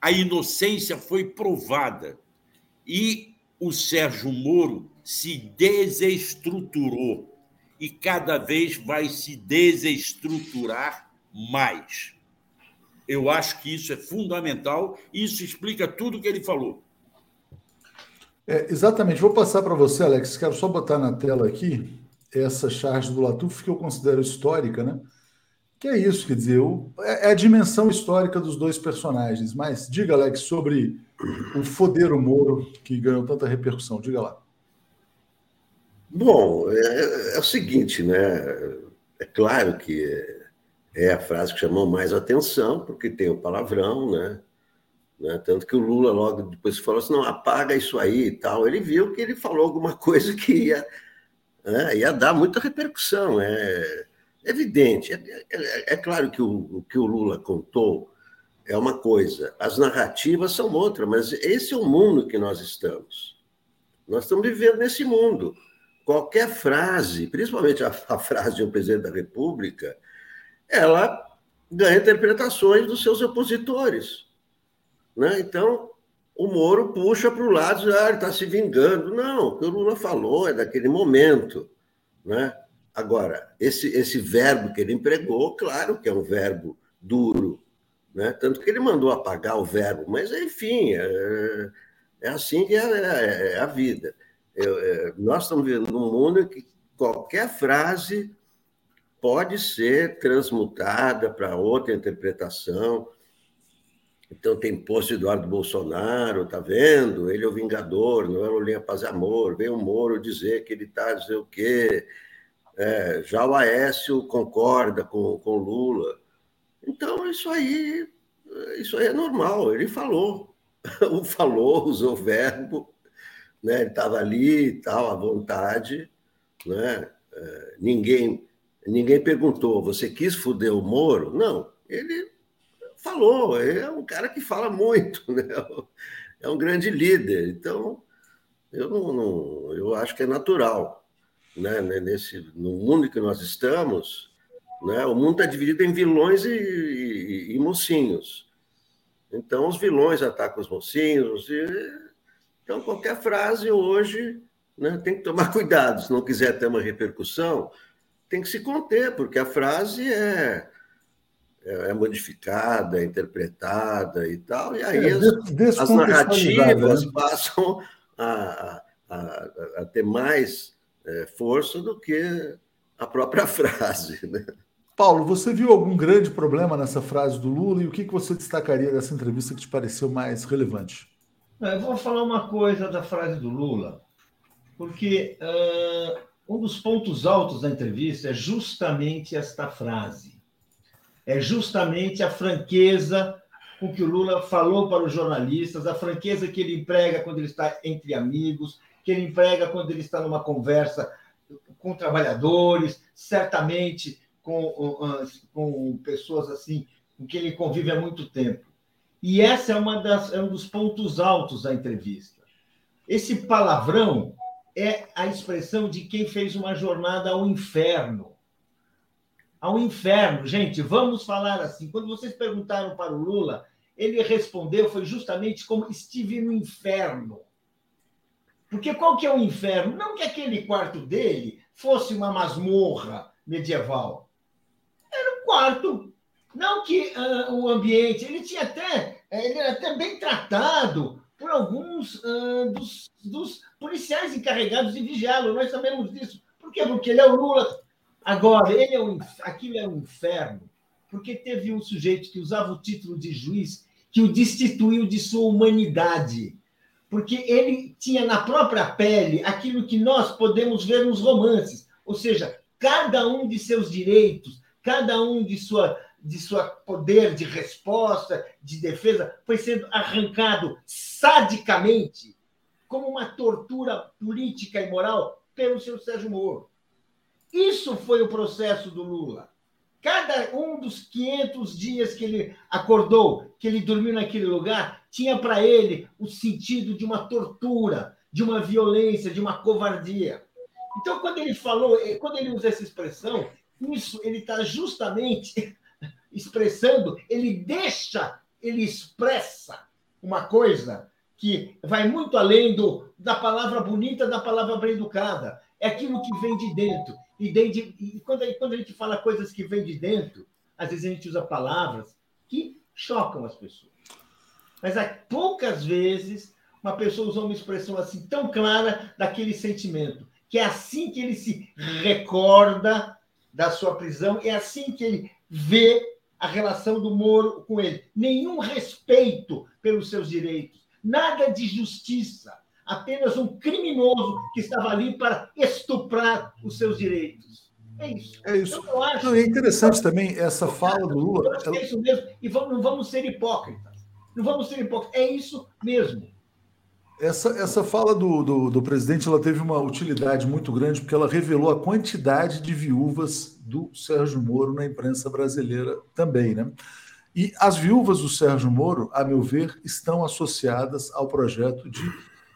A inocência foi provada e o Sérgio Moro se desestruturou e cada vez vai se desestruturar mais. Eu acho que isso é fundamental, isso explica tudo o que ele falou. É, exatamente. Vou passar para você, Alex. Quero só botar na tela aqui essa charge do Latuf que eu considero histórica, né? Que é isso, quer dizer, o, é, é a dimensão histórica dos dois personagens. Mas diga, Alex, sobre o Fodeiro Moro, que ganhou tanta repercussão. Diga lá. Bom, é, é, o seguinte, né? É claro que é a frase que chamou mais atenção, porque tem o palavrão, né? Né? Tanto que o Lula logo depois falou assim, não, apaga isso aí e tal. Ele viu que ele falou alguma coisa que ia, né, ia dar muita repercussão. É, evidente. É, é, é claro que o, o, que o Lula contou é uma coisa, as narrativas são outra, mas esse é o mundo que nós estamos. Nós estamos vivendo nesse mundo. Qualquer frase, principalmente a, a frase um presidente da República, ela ganha interpretações dos seus opositores. Né? Então, o Moro puxa para o lado, ah, ele está se vingando. Não, o que o Lula falou é daquele momento. Né? Agora, esse, esse verbo que ele empregou, claro que é um verbo duro, né? tanto que ele mandou apagar o verbo, mas enfim, é, é assim que é, é, é a vida. É, nós estamos vivendo num mundo em que qualquer frase pode ser transmutada para outra interpretação. Então, tem posto Eduardo Bolsonaro, tá vendo? Ele é o vingador, não é o Linha Paz e Amor. Vem o Moro dizer que ele está dizer o quê. É, já o Aécio concorda com, com Lula. Então, isso aí, isso aí é normal. Ele falou. o falou, usou o verbo, né? ele estava ali e tal, à vontade. Né? É, ninguém, ninguém perguntou, você quis fuder o Moro? Não, ele falou, é um cara que fala muito, né? é um grande líder. Então, eu, não, não eu acho que é natural. Né? Nesse, no mundo que nós estamos, né? o mundo está dividido em vilões e, e, e, mocinhos. Então, os vilões atacam os mocinhos. E, então, qualquer frase hoje né, tem que tomar cuidado. Se não quiser ter uma repercussão, tem que se conter, porque a frase é é, é modificada, é interpretada e tal, e aí é, as, as narrativas né? passam a, a, a, ter mais é, força do que a própria frase. Né? Paulo, você viu algum grande problema nessa frase do Lula e o que, que você destacaria dessa entrevista que te pareceu mais relevante? Eu vou falar uma coisa da frase do Lula, porque uh, um dos pontos altos da entrevista é justamente esta frase é justamente a franqueza com que o Lula falou para os jornalistas, a franqueza que ele emprega quando ele está entre amigos, que ele emprega quando ele está numa conversa com trabalhadores, certamente com, com pessoas assim com quem ele convive há muito tempo. E essa é, uma das, é um dos pontos altos da entrevista. Esse palavrão é a expressão de quem fez uma jornada ao inferno ao inferno. Gente, vamos falar assim. Quando vocês perguntaram para o Lula, ele respondeu foi justamente como estive no inferno. Porque qual que é o inferno? Não que aquele quarto dele fosse uma masmorra medieval. Era um quarto. Não que uh, o ambiente. Ele tinha até. Ele era até bem tratado por alguns uh, dos, dos policiais encarregados de vigiá-lo. Nós sabemos disso. Por quê? Porque ele é o Lula Agora, ele é um, aquilo é um inferno, porque teve um sujeito que usava o título de juiz que o destituiu de sua humanidade. Porque ele tinha na própria pele aquilo que nós podemos ver nos romances, ou seja, cada um de seus direitos, cada um de sua de sua poder de resposta, de defesa, foi sendo arrancado sadicamente, como uma tortura política e moral, pelo seu Sérgio Moro. Isso foi o processo do Lula. Cada um dos 500 dias que ele acordou, que ele dormiu naquele lugar, tinha para ele o sentido de uma tortura, de uma violência, de uma covardia. Então, quando ele falou, eh, quando ele usa essa expressão, isso ele está justamente expressando, ele deixa, ele expressa uma coisa que vai muito além do, da palavra bonita, da palavra bem educada. É aquilo que vem de dentro. E, de, e quando, quando a gente fala coisas que vêm de dentro, às vezes a gente usa palavras que chocam as pessoas. Mas há poucas vezes uma pessoa usa uma expressão assim tão clara daquele sentimento, que é assim que ele se recorda da sua prisão, é assim que ele vê a relação do Moro com ele. Nenhum respeito pelos seus direitos, nada de justiça apenas um criminoso que estava ali para estuprar os seus direitos. É isso. É isso. Então, acho, não, é interessante também essa fala do Lula. Eu que é isso mesmo. E vamos, não vamos ser hipócritas. Não vamos ser hipócritas. É isso mesmo. Essa, essa fala do, do, do, presidente ela teve uma utilidade muito grande porque ela revelou a quantidade de viúvas do Sérgio Moro na imprensa brasileira também, né? E as viúvas do Sérgio Moro, a meu ver, estão associadas ao projeto de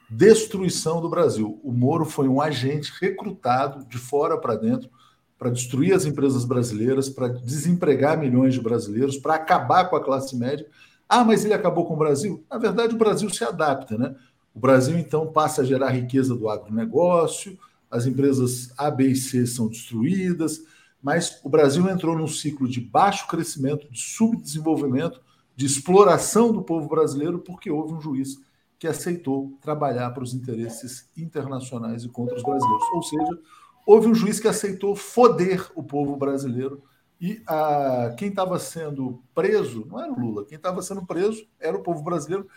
destruição do Brasil. O Moro foi um agente recrutado de fora para dentro para destruir as empresas brasileiras, para desempregar milhões de brasileiros, para acabar com a classe média. Ah, mas ele acabou com o Brasil? Na verdade, o Brasil se adapta, né? O Brasil, então, passa a gerar riqueza do agronegócio, as empresas A, B e C são destruídas, mas o Brasil entrou num ciclo de baixo crescimento, de subdesenvolvimento, de exploração do povo brasileiro, porque houve um juiz que aceitou trabalhar para os interesses internacionais e contra os brasileiros. Ou seja, houve um juiz que aceitou foder o povo brasileiro e a, quem estava sendo preso não era o Lula, quem estava sendo preso era o povo brasileiro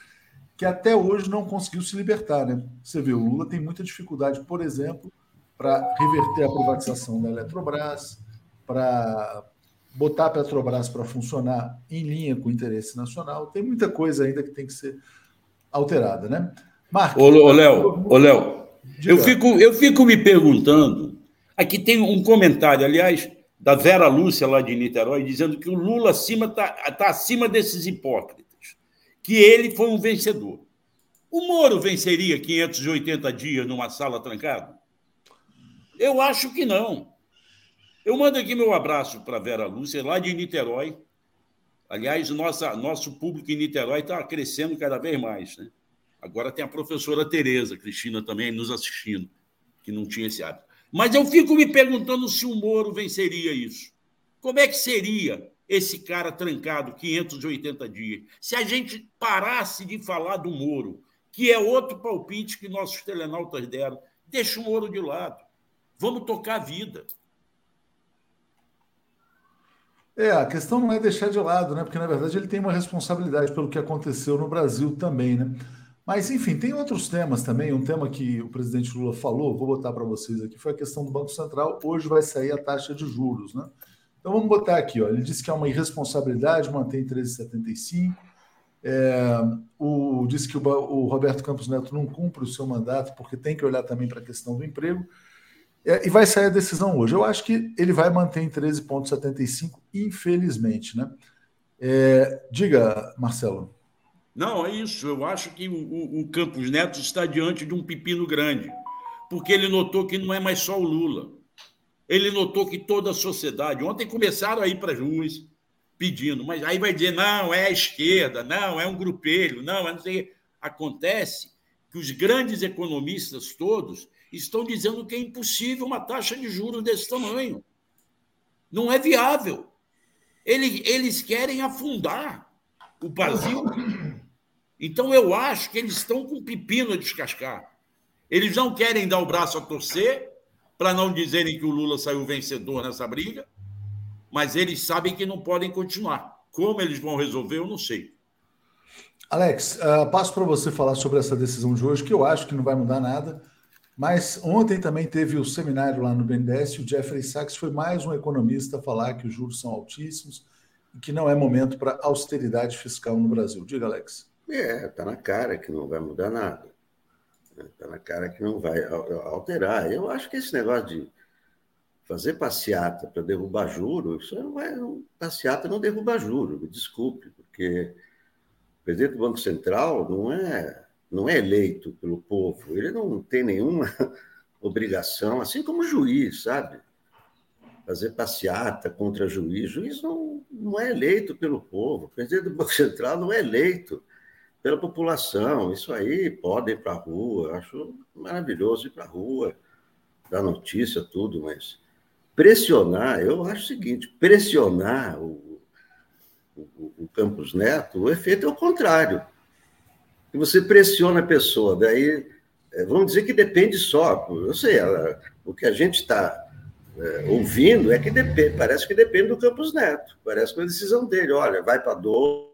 que até hoje não conseguiu se libertar. Né? Você vê, o Lula tem muita dificuldade, por exemplo, para reverter a privatização da Eletrobras, para botar a Petrobras para funcionar em linha com o interesse nacional. Tem muita coisa ainda que tem que ser alterada, né? Marcos. Ô, Léo, ô, Léo, eu fico, eu fico me perguntando. Aqui tem um comentário, aliás, da Vera Lúcia, lá de Niterói, dizendo que o Lula está tá acima desses hipócritas, que ele foi um vencedor. O Moro venceria 580 dias numa sala trancada? Eu acho que não. Eu mando aqui meu abraço para Vera Lúcia, lá de Niterói. Aliás, nossa, nosso público em Niterói está crescendo cada vez mais. Né? Agora tem a professora Tereza Cristina também nos assistindo, que não tinha esse hábito. Mas eu fico me perguntando se o Moro venceria isso. Como é que seria esse cara trancado 580 dias? Se a gente parasse de falar do Moro, que é outro palpite que nossos telenautas deram, deixa o Moro de lado. Vamos tocar a vida. É, a questão não é deixar de lado, né? Porque na verdade ele tem uma responsabilidade pelo que aconteceu no Brasil também, né? Mas enfim, tem outros temas também. Um tema que o presidente Lula falou, vou botar para vocês aqui, foi a questão do Banco Central. Hoje vai sair a taxa de juros, né? Então vamos botar aqui, ó. Ele disse que é uma irresponsabilidade manter em 13,75. É, o, disse que o, o Roberto Campos Neto não cumpre o seu mandato porque tem que olhar também para a questão do emprego. É, e vai sair a decisão hoje. Eu acho que ele vai manter em 13,75, infelizmente. Né? É, diga, Marcelo. Não, é isso. Eu acho que o, o, Campos Neto está diante de um pepino grande, porque ele notou que não é mais só o Lula. Ele notou que toda a sociedade. Ontem começaram a ir para as ruas pedindo, mas aí vai dizer: não, é a esquerda, não, é um grupelho, não, é não sei. Acontece que os grandes economistas todos estão dizendo que é impossível uma taxa de juros desse tamanho. Não é viável. Eles, querem afundar o Brasil. Então, eu acho que eles estão com pepino a descascar. Eles não querem dar o braço a torcer para não dizerem que o Lula saiu vencedor nessa briga, mas eles sabem que não podem continuar. Como eles vão resolver, eu não sei. Alex, uh, passo para você falar sobre essa decisão de hoje, que eu acho que não vai mudar nada. Mas ontem também teve o seminário lá no BNDES e o Jeffrey Sachs foi mais um economista falar que os juros são altíssimos e que não é momento para austeridade fiscal no Brasil. Diga, Alex. É, está na cara que não vai mudar nada. Está na cara que não vai alterar. Eu acho que esse negócio de fazer passeata para derrubar juros, isso não é passeata não derruba juros, me desculpe, porque o presidente do Banco Central não é não é eleito pelo povo, ele não tem nenhuma obrigação, assim como o juiz, sabe? Fazer passeata contra juiz. Juiz não, não é eleito pelo povo, o presidente do Banco Central não é eleito pela população. Isso aí pode ir para a rua, acho maravilhoso ir para a rua, dar notícia, tudo, mas pressionar, eu acho o seguinte: pressionar o, o, o Campos Neto, o efeito é o contrário que você pressiona a pessoa. Daí, é, vamos dizer que depende só. Eu sei, o que a gente está é, ouvindo é que depende, parece que depende do Campos Neto, parece que é uma decisão dele. Olha, vai para 12,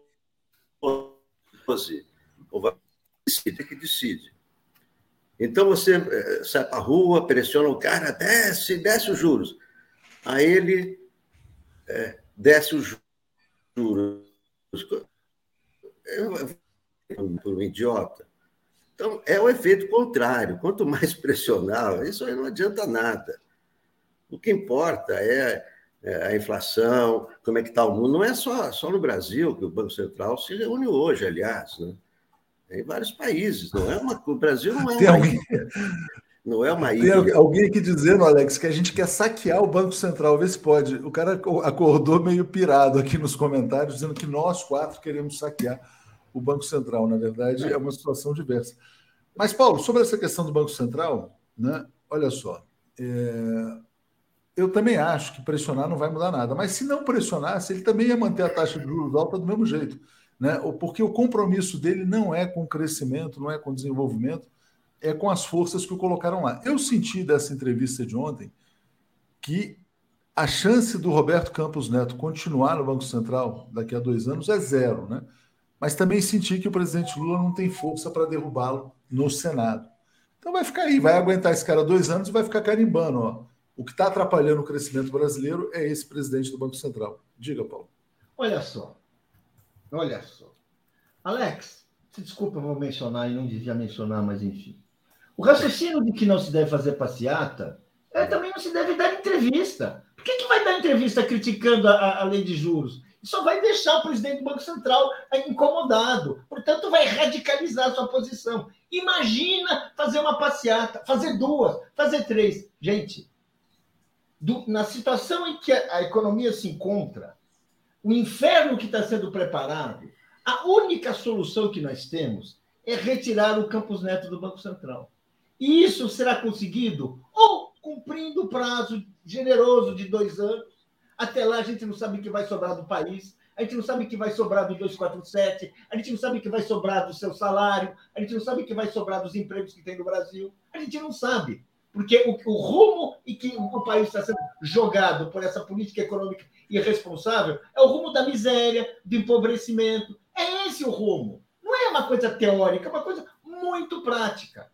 ou vai decide, que decide. Então você é, sai para a rua, pressiona o cara, desce, desce os juros. Aí ele é, desce os juros. Eu, por um idiota. Então, é o efeito contrário. Quanto mais pressionar, isso aí não adianta nada. O que importa é, é a inflação, como é que está o mundo. Não é só, só no Brasil que o Banco Central se reúne hoje, aliás. Né? É em vários países. Não é uma, o Brasil não é Tem uma alguém... ilha. Não é uma ilha. Tem alguém aqui dizendo, Alex, que a gente quer saquear o Banco Central. Vê se pode. O cara acordou meio pirado aqui nos comentários, dizendo que nós quatro queremos saquear o Banco Central. Na verdade, é uma situação diversa. Mas, Paulo, sobre essa questão do Banco Central, né, olha só. É, eu também acho que pressionar não vai mudar nada. Mas se não pressionasse, ele também ia manter a taxa de juros alta do mesmo jeito. Né? Porque o compromisso dele não é com crescimento, não é com desenvolvimento, é com as forças que o colocaram lá. Eu senti dessa entrevista de ontem que a chance do Roberto Campos Neto continuar no Banco Central daqui a dois anos é zero, né? Mas também senti que o presidente Lula não tem força para derrubá-lo no Senado. Então vai ficar aí, vai aguentar esse cara dois anos e vai ficar carimbando. Ó. O que está atrapalhando o crescimento brasileiro é esse presidente do Banco Central. Diga, Paulo. Olha só. Olha só. Alex, se desculpa, eu vou mencionar e não devia mencionar, mas enfim. O raciocínio de que não se deve fazer passeata é, também não se deve dar entrevista. Por que, que vai dar entrevista criticando a, a lei de juros? Isso vai deixar o presidente do Banco Central incomodado. Portanto, vai radicalizar sua posição. Imagina fazer uma passeata, fazer duas, fazer três. Gente, do, na situação em que a, a economia se encontra, o inferno que está sendo preparado, a única solução que nós temos é retirar o Campos Neto do Banco Central. E isso será conseguido ou cumprindo o prazo generoso de dois anos. Até lá a gente não sabe o que vai sobrar do país, a gente não sabe o que vai sobrar do 247, a gente não sabe o que vai sobrar do seu salário, a gente não sabe o que vai sobrar dos empregos que tem no Brasil. A gente não sabe. Porque o, o rumo em que o país está sendo jogado por essa política econômica irresponsável é o rumo da miséria, do empobrecimento. É esse o rumo. Não é uma coisa teórica, é uma coisa muito prática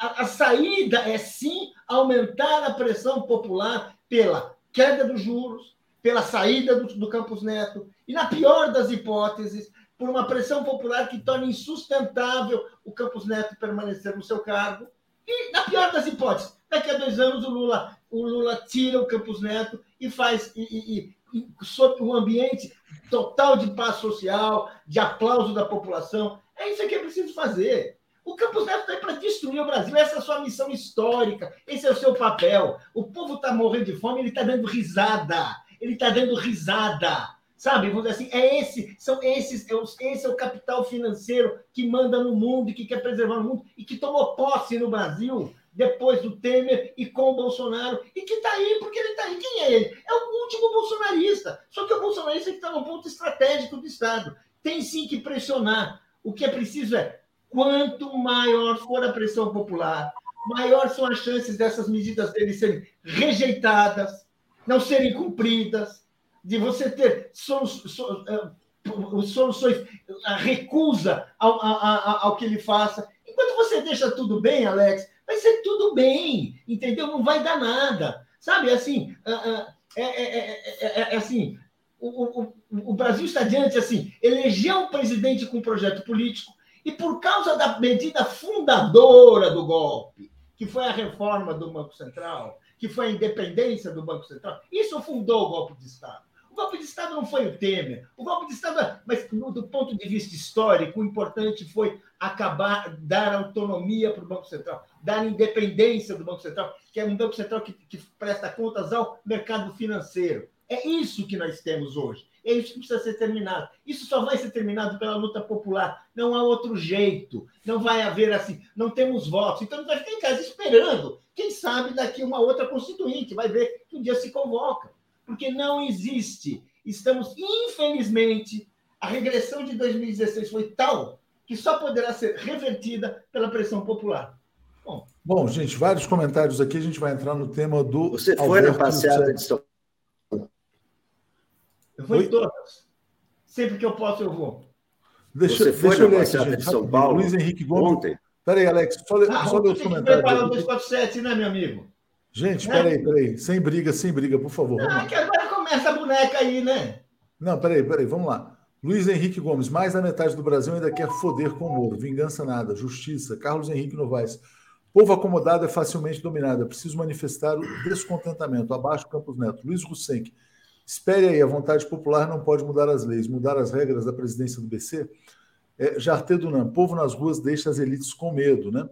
a, a, saída é sim aumentar a pressão popular pela queda dos juros, pela saída do, do Campos Neto, e, na pior das hipóteses, por uma pressão popular que torne insustentável o Campos Neto permanecer no seu cargo. E, na pior das hipóteses, daqui a dois anos o Lula, o Lula tira o Campos Neto e faz, e, e, e sob um ambiente total de paz social, de aplauso da população. É isso que é preciso fazer. O Campos Neto está aí para destruir o Brasil. Essa é a sua missão histórica. Esse é o seu papel. O povo está morrendo de fome, ele está dando risada. Ele está dando risada. Sabe? Vamos dizer assim, é esse, são esses, é esse é o capital financeiro que manda no mundo que quer preservar o mundo e que tomou posse no Brasil depois do Temer e com o Bolsonaro, e que está aí, porque ele está aí. Quem é ele? É o último bolsonarista. Só que o bolsonarista está no ponto estratégico do Estado. Tem sim que pressionar. O que é preciso é Quanto maior for a pressão popular, maior são as chances dessas medidas dele serem rejeitadas, não serem cumpridas, de você ter eh, soluções, a recusa ao, ao, ao que ele faça. Enquanto você deixa tudo bem, Alex, vai ser tudo bem, entendeu? Não vai dar nada. Sabe, assim, é, é, é, é assim, o, o, o Brasil está diante, assim, eleger um presidente com um projeto político, e por causa da medida fundadora do golpe, que foi a reforma do Banco Central, que foi a independência do Banco Central, isso fundou o golpe de Estado. O golpe de Estado não foi o Temer. O golpe de Estado, mas do ponto de vista histórico, o importante foi acabar, dar autonomia para o Banco Central, dar independência do Banco Central, que é um Banco Central que, que presta contas ao mercado financeiro. É isso que nós temos hoje. É isso que precisa ser terminado. Isso só vai ser terminado pela luta popular. Não há outro jeito. Não vai haver assim. Não temos votos. Então, a gente vai ficar em casa esperando. Quem sabe daqui uma outra constituinte vai ver que um dia se convoca. Porque não existe. Estamos, infelizmente, a regressão de 2016 foi tal que só poderá ser revertida pela pressão popular. Bom, Bom gente, vários comentários aqui. A gente vai entrar no tema do. Você foi Alberto na passeada de São eu vou Oi? em todas. Sempre que eu posso, eu vou. Deixa, Você foi deixa eu ler aqui, gente, de São Paulo Luiz Henrique Gomes. Ontem. Peraí, Alex, só, ah, só ler os comentários. Preparar o 247, né, meu amigo? Gente, né? peraí, peraí. Sem briga, sem briga, por favor. Ah, que agora começa a boneca aí, né? Não, peraí, peraí, vamos lá. Luiz Henrique Gomes, mais da metade do Brasil ainda quer foder com o Moro. Vingança nada, justiça. Carlos Henrique Novaes. Povo acomodado é facilmente dominado. É preciso manifestar o descontentamento. Abaixo Campos Neto. Luiz Russenck. Espere aí, a vontade popular não pode mudar as leis, mudar as regras da presidência do BC. É, Jartê Dunan, povo nas ruas deixa as elites com medo, né?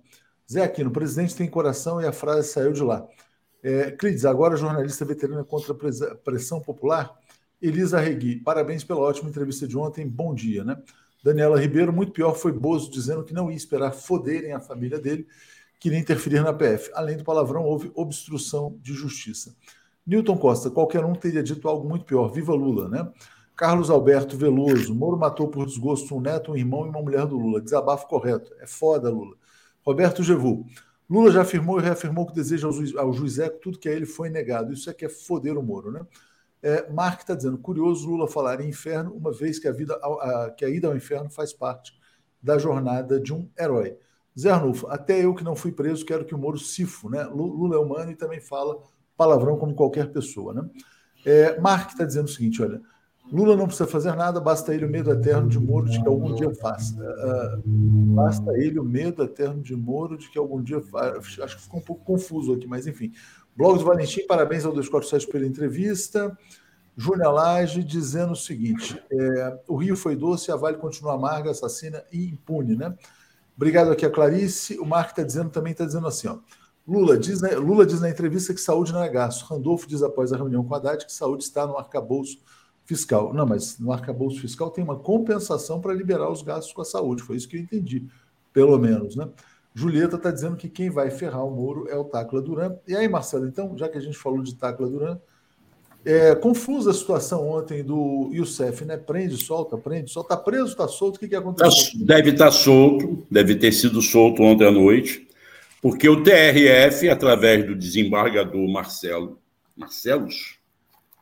Zé Aquino, presidente tem coração e a frase saiu de lá. É, Clides, agora jornalista veterana contra a pressão popular. Elisa Regui, parabéns pela ótima entrevista de ontem, bom dia, né? Daniela Ribeiro, muito pior foi Bozo dizendo que não ia esperar foderem a família dele, queria interferir na PF. Além do palavrão, houve obstrução de justiça. Newton Costa, qualquer um teria dito algo muito pior. Viva Lula, né? Carlos Alberto Veloso, Moro matou por desgosto um neto, um irmão e uma mulher do Lula. Desabafo correto. É foda, Lula. Roberto Gevu. Lula já afirmou e reafirmou que deseja ao juiz, Eco tudo que a ele foi negado. Isso é que é foder o Moro, né? É, Mark está dizendo, curioso Lula falar em inferno, uma vez que a, vida, a, que a ida ao inferno faz parte da jornada de um herói. Zé Arnulfo, até eu que não fui preso, quero que o Moro sifo, né? Lula é humano e também fala palavrão como qualquer pessoa. Né? É, Mark está dizendo o seguinte: olha, Lula não precisa fazer nada, basta ele o medo eterno de Moro de que algum dia faça. Uh, basta ele o medo eterno de Moro de que algum dia faça. Acho que ficou um pouco confuso aqui, mas enfim. Blog do Valentim, parabéns ao 247 pela entrevista. Júnior Lage dizendo o seguinte: é, o Rio foi doce, a Vale continua amarga, assassina e impune, né? Obrigado aqui a Clarice. O Mark está dizendo também, está dizendo assim, ó. Lula diz, na, Lula diz na entrevista que saúde não é gasto. Randolfo diz após a reunião com Haddad que saúde está no arcabouço fiscal. Não, mas no arcabouço fiscal tem uma compensação para liberar os gastos com a saúde. Foi isso que eu entendi, pelo menos, né? Julieta está dizendo que quem vai ferrar o Moro é o Tacla Duran. E aí, Marcelo, então, já que a gente falou de Tacla Duran, é, confusa a situação ontem do Youssef, né? Prende, solta, prende, solta. Está preso, está solto? O que, que aconteceu? Tá, deve estar tá solto, deve ter sido solto ontem à noite porque o TRF, através do desembargador Marcelo, Marcelos,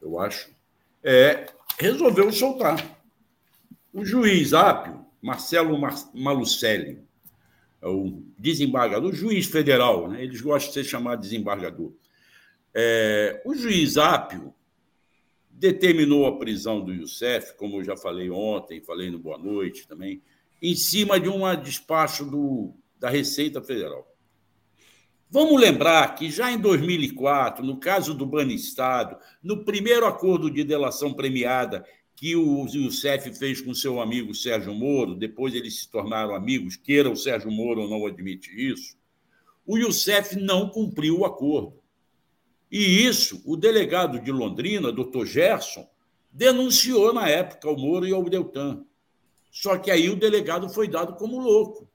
eu acho, é, resolveu soltar. O juiz Ápio, Marcelo Malucelli, é o desembargador, o juiz federal, né? eles gostam de ser chamados desembargador. É, o juiz Ápio determinou a prisão do Youssef, como eu já falei ontem, falei no Boa Noite também, em cima de um despacho do, da Receita Federal. Vamos lembrar que já em 2004, no caso do Banestado, no primeiro acordo de delação premiada que o Youssef fez com seu amigo Sérgio Moro, depois eles se tornaram amigos, queira o Sérgio Moro ou não admite isso, o Youssef não cumpriu o acordo. E isso, o delegado de Londrina, doutor Gerson, denunciou na época ao Moro e ao Deltan. Só que aí o delegado foi dado como louco.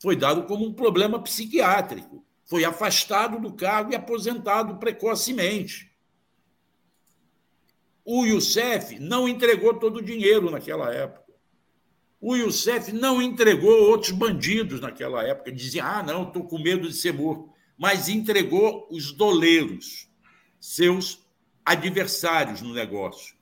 Foi dado como um problema psiquiátrico foi afastado do cargo e aposentado precocemente. O Youssef não entregou todo o dinheiro naquela época. O Youssef não entregou outros bandidos naquela época. Dizia, ah, não, estou com medo de ser morto. Mas entregou os doleiros, seus adversários no negócio.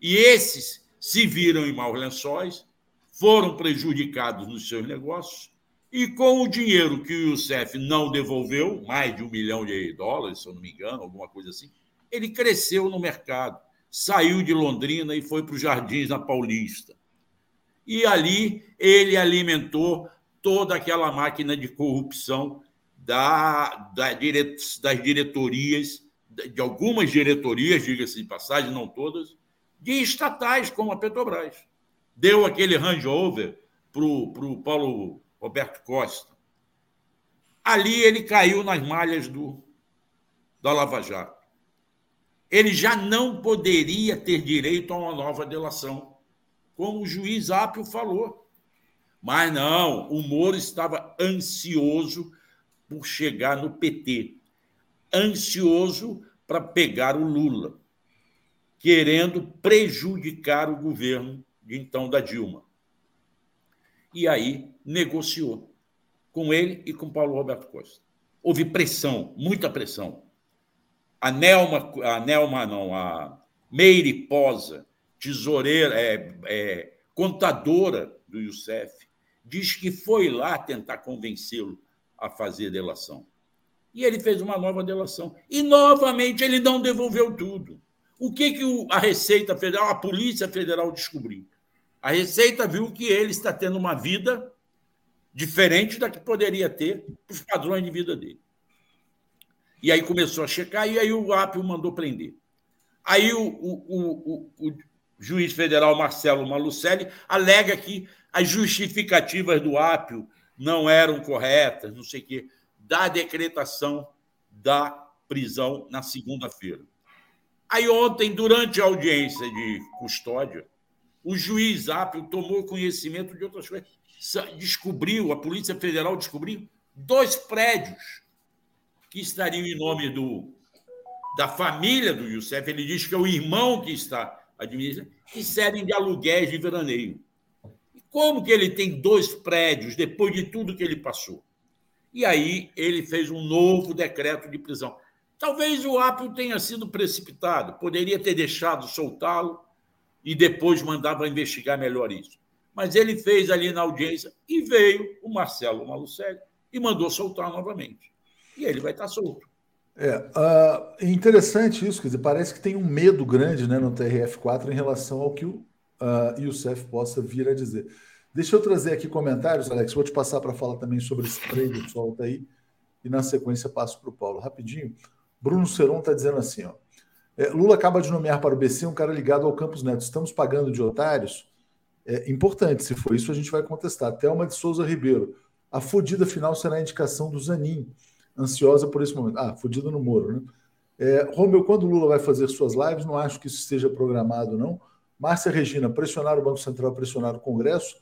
E esses se viram em maus lençóis, foram prejudicados nos seus negócios e com o dinheiro que o Youssef não devolveu, mais de um milhão de dólares, se eu não me engano, alguma coisa assim, ele cresceu no mercado, saiu de Londrina e foi para os Jardins na Paulista. E ali ele alimentou toda aquela máquina de corrupção da, da dire, das diretorias, de algumas diretorias, diga-se de passagem, não todas, de estatais como a Petrobras. Deu aquele handover para o Paulo Roberto Costa. Ali ele caiu nas malhas do, da Lava Jato. Ele já não poderia ter direito a uma nova delação, como o juiz Apio falou. Mas não, o Moro estava ansioso por chegar no PT, ansioso para pegar o Lula, querendo prejudicar o governo de então da Dilma. E aí negociou com ele e com Paulo Roberto Costa. Houve pressão, muita pressão. A Nelma, a Nelma não, a Meire Posa, tesoureira, é, é, contadora do Youssef, diz que foi lá tentar convencê-lo a fazer delação. E ele fez uma nova delação. E, novamente, ele não devolveu tudo. O que, que a Receita Federal, a Polícia Federal descobriu? A Receita viu que ele está tendo uma vida diferente da que poderia ter os padrões de vida dele. E aí começou a checar, e aí o Apio mandou prender. Aí o, o, o, o juiz federal Marcelo Malucelli alega que as justificativas do Apio não eram corretas, não sei o quê, da decretação da prisão na segunda-feira. Aí ontem, durante a audiência de custódia, o juiz Apio tomou conhecimento de outras coisas. Descobriu, a Polícia Federal descobriu dois prédios que estariam em nome do, da família do Youssef. Ele diz que é o irmão que está administrando, que servem de aluguéis de veraneio. E como que ele tem dois prédios depois de tudo que ele passou? E aí ele fez um novo decreto de prisão. Talvez o Apio tenha sido precipitado, poderia ter deixado soltá-lo e depois mandava investigar melhor isso. Mas ele fez ali na audiência e veio o Marcelo Malucelli e mandou soltar novamente. E ele vai estar solto. É uh, interessante isso, quer dizer, parece que tem um medo grande né, no TRF4 em relação ao que o uh, Youssef possa vir a dizer. Deixa eu trazer aqui comentários, Alex. Vou te passar para falar também sobre esse trade que solta aí. E na sequência passo para o Paulo. Rapidinho. Bruno Seron está dizendo assim: ó, é, Lula acaba de nomear para o BC um cara ligado ao Campos Neto. Estamos pagando de otários? É importante, se for isso, a gente vai contestar. Thelma de Souza Ribeiro. A fodida final será a indicação do Zanin. Ansiosa por esse momento. Ah, fodida no Moro, né? É, Romeu, quando Lula vai fazer suas lives, não acho que isso esteja programado, não. Márcia Regina, pressionar o Banco Central, pressionar o Congresso.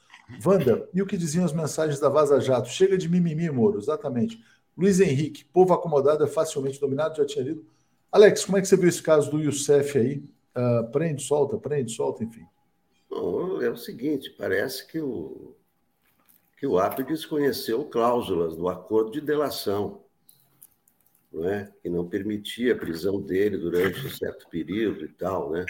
Wanda, e o que diziam as mensagens da Vaza Jato? Chega de mimimi, Moro, exatamente. Luiz Henrique, povo acomodado é facilmente dominado, já tinha lido. Alex, como é que você viu esse caso do Youssef aí? Uh, prende, solta, prende, solta, enfim. Bom, é o seguinte, parece que o, que o APE desconheceu cláusulas do acordo de delação, não é? que não permitia a prisão dele durante um certo período e tal. Né?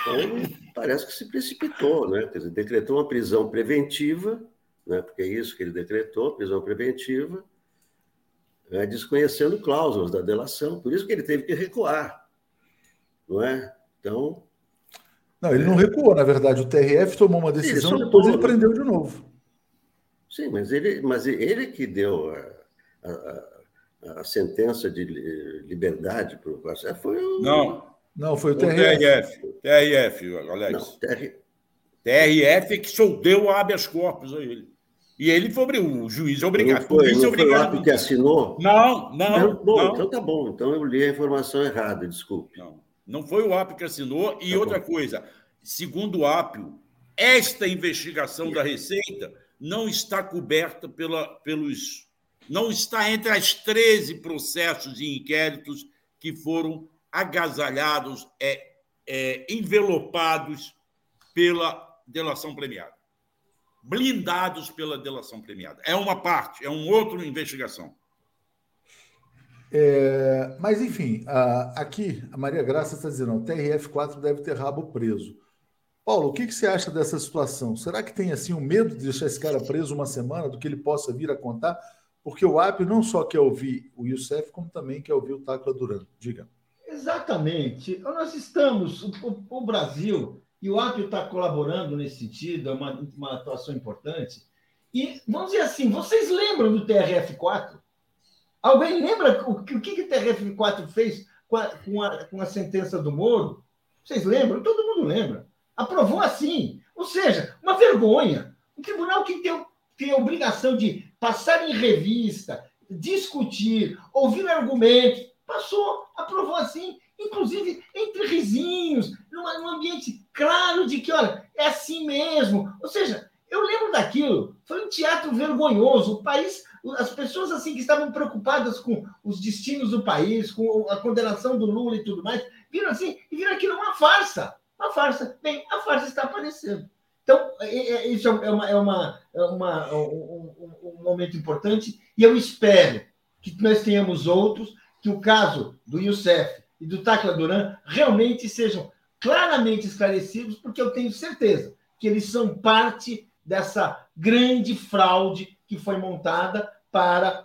Então, parece que se precipitou, né? Quer dizer, decretou uma prisão preventiva, né? porque é isso que ele decretou, prisão preventiva, né, desconhecendo cláusulas da delação. Por isso que ele teve que recuar. Não é? Então. Não, ele não recuou, na verdade. O TRF tomou uma decisão e depois ele prendeu de novo. Sim, mas ele, mas ele que deu a, a, a sentença de liberdade para o processo. Foi o. Não. Não, foi o TRF. O TRF, TRF Alex. Não, TR... TRF que soldeu o habeas corpus a ele. E ele foi o juiz é obrigado. Não foi, não foi o que assinou? Não, não. bom, não. Então tá bom. Então eu li a informação errada, desculpe. Não, não foi o APO que assinou. E tá outra bom. coisa, segundo o APO, esta investigação da Receita não está coberta pela, pelos. Não está entre as 13 processos e inquéritos que foram agasalhados, é, é, envelopados pela delação premiada blindados pela delação premiada. É uma parte, é um outro investigação. É, mas, enfim, a, aqui a Maria Graça está dizendo: o TRF4 deve ter rabo preso. Paulo, o que, que, você acha dessa situação? Será que tem assim um medo de deixar esse cara preso uma semana, do que ele possa vir a contar? Porque o AP não só quer ouvir o Youssef, como também quer ouvir o Tacla Duran. Diga. Exatamente. Nós estamos, o, o Brasil e o Apio está colaborando nesse sentido, é uma, uma atuação importante. E vamos dizer assim, vocês lembram do TRF4? Alguém lembra o, que o TRF4 fez com a, com, a, com a sentença do Moro? Vocês lembram? Todo mundo lembra. Aprovou assim. Ou seja, uma vergonha. Um tribunal que tem, tem a obrigação de passar em revista, discutir, ouvir argumentos, passou, aprovou assim inclusive entre risinhos, num ambiente claro de que, olha, é assim mesmo. Ou seja, eu lembro daquilo, foi um teatro vergonhoso. O país, as pessoas assim que estavam preocupadas com os destinos do país, com a condenação do Lula e tudo mais, viram assim e viram aquilo uma farsa. Uma farsa. Bem, a farsa está aparecendo. Então, é, é, isso é, uma, é, uma, é uma, um, um, momento importante e eu espero que nós tenhamos outros, que o caso do Youssef e do Tacla Duran realmente sejam claramente esclarecidos, porque eu tenho certeza que eles são parte dessa grande fraude que foi montada para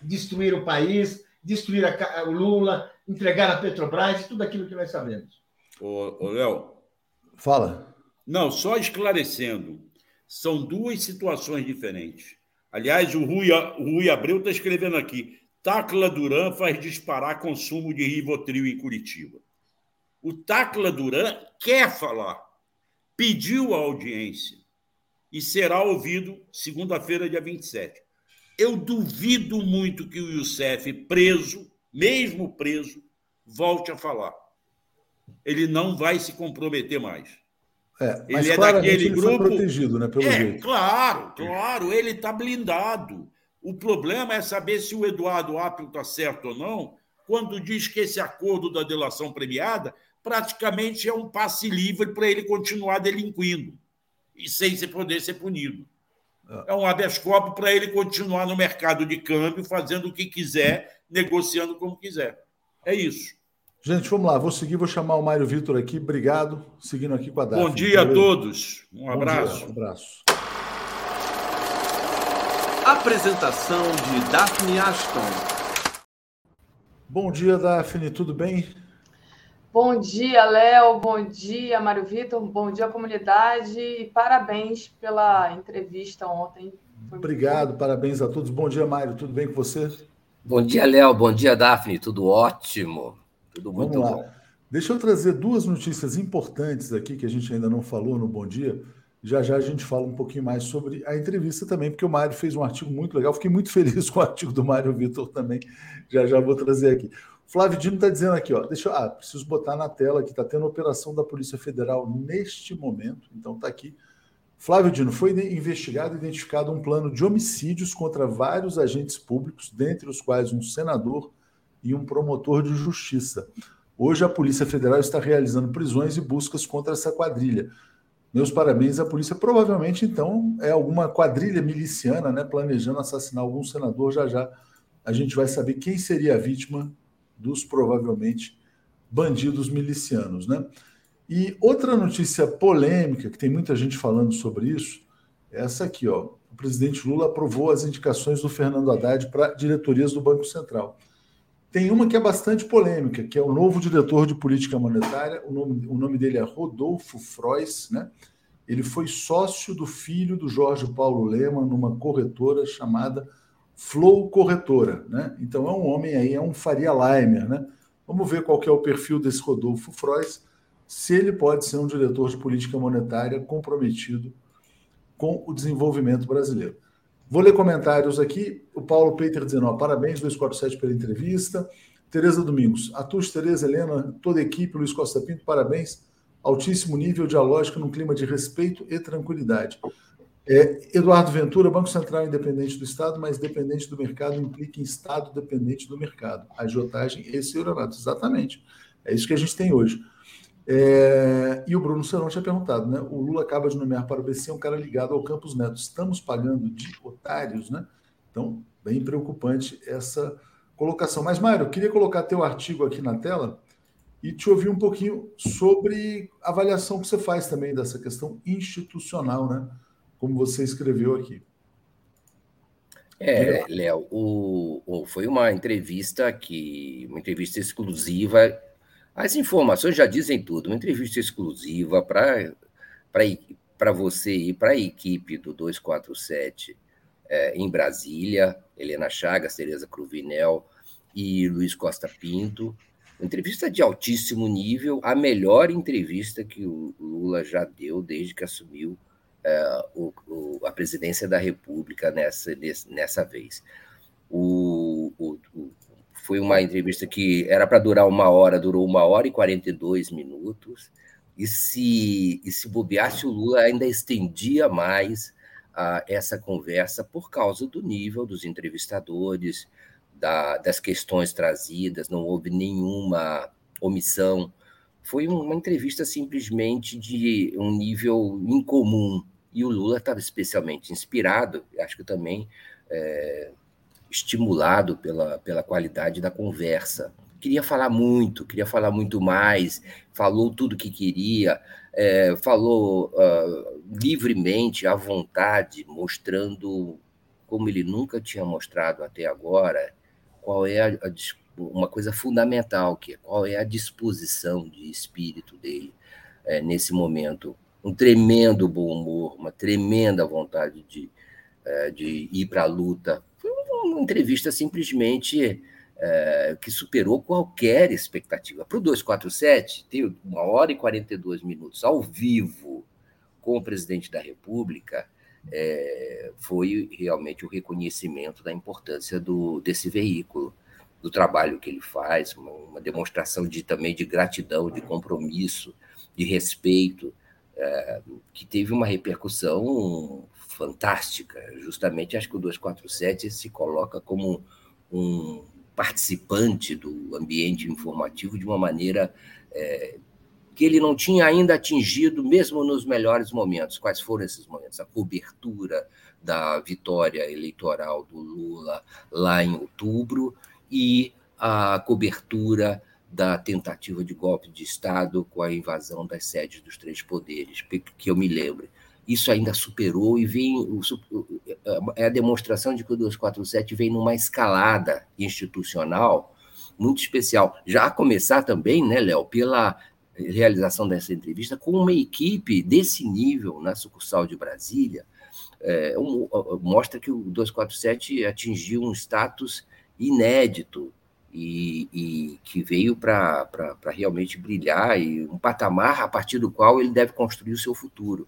destruir o país, destruir a, o Lula, entregar a Petrobras e tudo aquilo que nós sabemos. Ô, ô Léo. Fala. Não, só esclarecendo. São duas situações diferentes. Aliás, o Rui, o Rui Abreu está escrevendo aqui: Tacla Duran faz disparar consumo de Rivotril em Curitiba. O Tacla Duran quer falar, pediu a audiência e será ouvido segunda-feira, dia 27. Eu duvido muito que o Youssef, preso, mesmo preso, volte a falar. Ele não vai se comprometer mais. É, ele é daquele ele grupo protegido, né? Pelo é, jeito. claro, claro, ele está blindado. O problema é saber se o Eduardo Apio está certo ou não, quando diz que esse acordo da delação premiada praticamente é um passe livre para ele continuar delinquindo e sem se poder ser punido. É, um habeas corpus para ele continuar no mercado de câmbio, fazendo o que quiser, negociando como quiser. É isso. Gente, vamos lá. Vou seguir, vou chamar o Mário Vitor aqui. Obrigado. Seguindo aqui com a Daphne. Bom dia a todos. Um abraço. Dia, um abraço. Apresentação de Daphne Ashton. Bom dia, Daphne. Tudo bem? Bom dia, Léo. Bom dia, Mário Vitor. Bom dia, comunidade. E parabéns pela entrevista ontem. Foi Obrigado, parabéns a todos. Bom dia, Mário. Tudo bem com você? Bom dia, Léo. Bom dia, Daphne. Tudo ótimo. Tudo muito Vamos lá. bom. Deixa eu trazer duas notícias importantes aqui que a gente ainda não falou no Bom Dia. Já já a gente fala um pouquinho mais sobre a entrevista também, porque o Mário fez um artigo muito legal. Fiquei muito feliz com o artigo do Mário Vitor também. Já já vou trazer aqui. Flávio Dino está dizendo aqui, ó. Deixa eu. Ah, preciso botar na tela que está tendo operação da Polícia Federal neste momento. Então está aqui. Flávio Dino, foi investigado e identificado um plano de homicídios contra vários agentes públicos, dentre os quais um senador, e um promotor de justiça. Hoje a Polícia Federal está realizando prisões e buscas contra essa quadrilha. Meus parabéns à polícia. Provavelmente, então, é alguma quadrilha miliciana, né, planejando assassinar algum senador. Já já a gente vai saber quem seria a vítima dos provavelmente bandidos milicianos, né? E outra notícia polêmica que tem muita gente falando sobre isso, é essa aqui, ó. O presidente Lula aprovou as indicações do Fernando Haddad para diretorias do Banco Central. Tem uma que é bastante polêmica, que é o novo diretor de política monetária. O nome, o nome dele é Rodolfo Frois, né? Ele foi sócio do filho do Jorge Paulo Lema numa corretora chamada Flow Corretora, né? Então é um homem aí, é um Faria Limer, né? Vamos ver qual é o perfil desse Rodolfo Frois, se ele pode ser um diretor de política monetária comprometido com o desenvolvimento brasileiro. Vou ler comentários aqui. O Paulo Peter dizendo: ó, parabéns, 247 pela entrevista. Tereza Domingos, Atus, Tereza, Helena, toda a equipe, Luiz Costa Pinto, parabéns. Altíssimo nível dialógico num clima de respeito e tranquilidade. É, Eduardo Ventura, Banco Central independente do Estado, mas dependente do mercado implica em Estado dependente do mercado. A agiotagem, esse é o exatamente. É isso que a gente tem hoje. É, e o Bruno Serão tinha perguntado, né? O Lula acaba de nomear para o BC um cara ligado ao Campos Neto. Estamos pagando de otários, né? Então, bem preocupante essa colocação. Mas, Mário, eu queria colocar teu artigo aqui na tela e te ouvir um pouquinho sobre a avaliação que você faz também dessa questão institucional, né? Como você escreveu aqui. É, Léo, foi uma entrevista que, uma entrevista exclusiva as informações já dizem tudo. Uma entrevista exclusiva para você e para a equipe do 247 é, em Brasília, Helena Chagas, Tereza Cruvinel e Luiz Costa Pinto. Uma entrevista de altíssimo nível, a melhor entrevista que o Lula já deu desde que assumiu o, o, a presidência da República nessa, nessa vez. O, o, foi uma entrevista que era para durar uma hora, durou uma hora e 42 minutos. E se, e se bobeasse, o Lula ainda estendia mais uh, essa conversa por causa do nível dos entrevistadores, da, das questões trazidas, não houve nenhuma omissão. Foi uma entrevista simplesmente de um nível incomum. E o Lula estava especialmente inspirado, acho que também é, estimulado pela, pela qualidade da conversa. Queria falar muito, queria falar muito mais, falou tudo que queria, é, falou uh, livremente, à vontade, mostrando, como ele nunca tinha mostrado até agora, qual é a, a, uma coisa fundamental, que é qual é a disposição de espírito dele é, nesse momento. Um tremendo bom humor, uma tremenda vontade de, é, de ir para a luta. Foi uma entrevista simplesmente é, que superou qualquer expectativa. Para o 247, ter uma hora e 42 minutos ao vivo com o presidente da República é, foi realmente o reconhecimento da importância do, desse veículo, do trabalho que ele faz, uma, uma demonstração de, também de gratidão, de compromisso, de respeito, é, que teve uma repercussão fantástica. Justamente, acho que o 247 se coloca como um participante do ambiente informativo de uma maneira é, que ele não tinha ainda atingido, mesmo nos melhores momentos. Quais foram esses momentos? A cobertura da vitória eleitoral do Lula lá em outubro e a cobertura da tentativa de golpe de Estado com a invasão das sedes dos três poderes, que eu me lembro isso ainda superou e vem é a demonstração de que o 247 vem numa escalada institucional muito especial. Já a começar também, né, Léo, pela realização dessa entrevista com uma equipe desse nível na sucursal de Brasília, é, mostra que o 247 atingiu um status inédito e, e que veio para realmente brilhar e um patamar a partir do qual ele deve construir o seu futuro.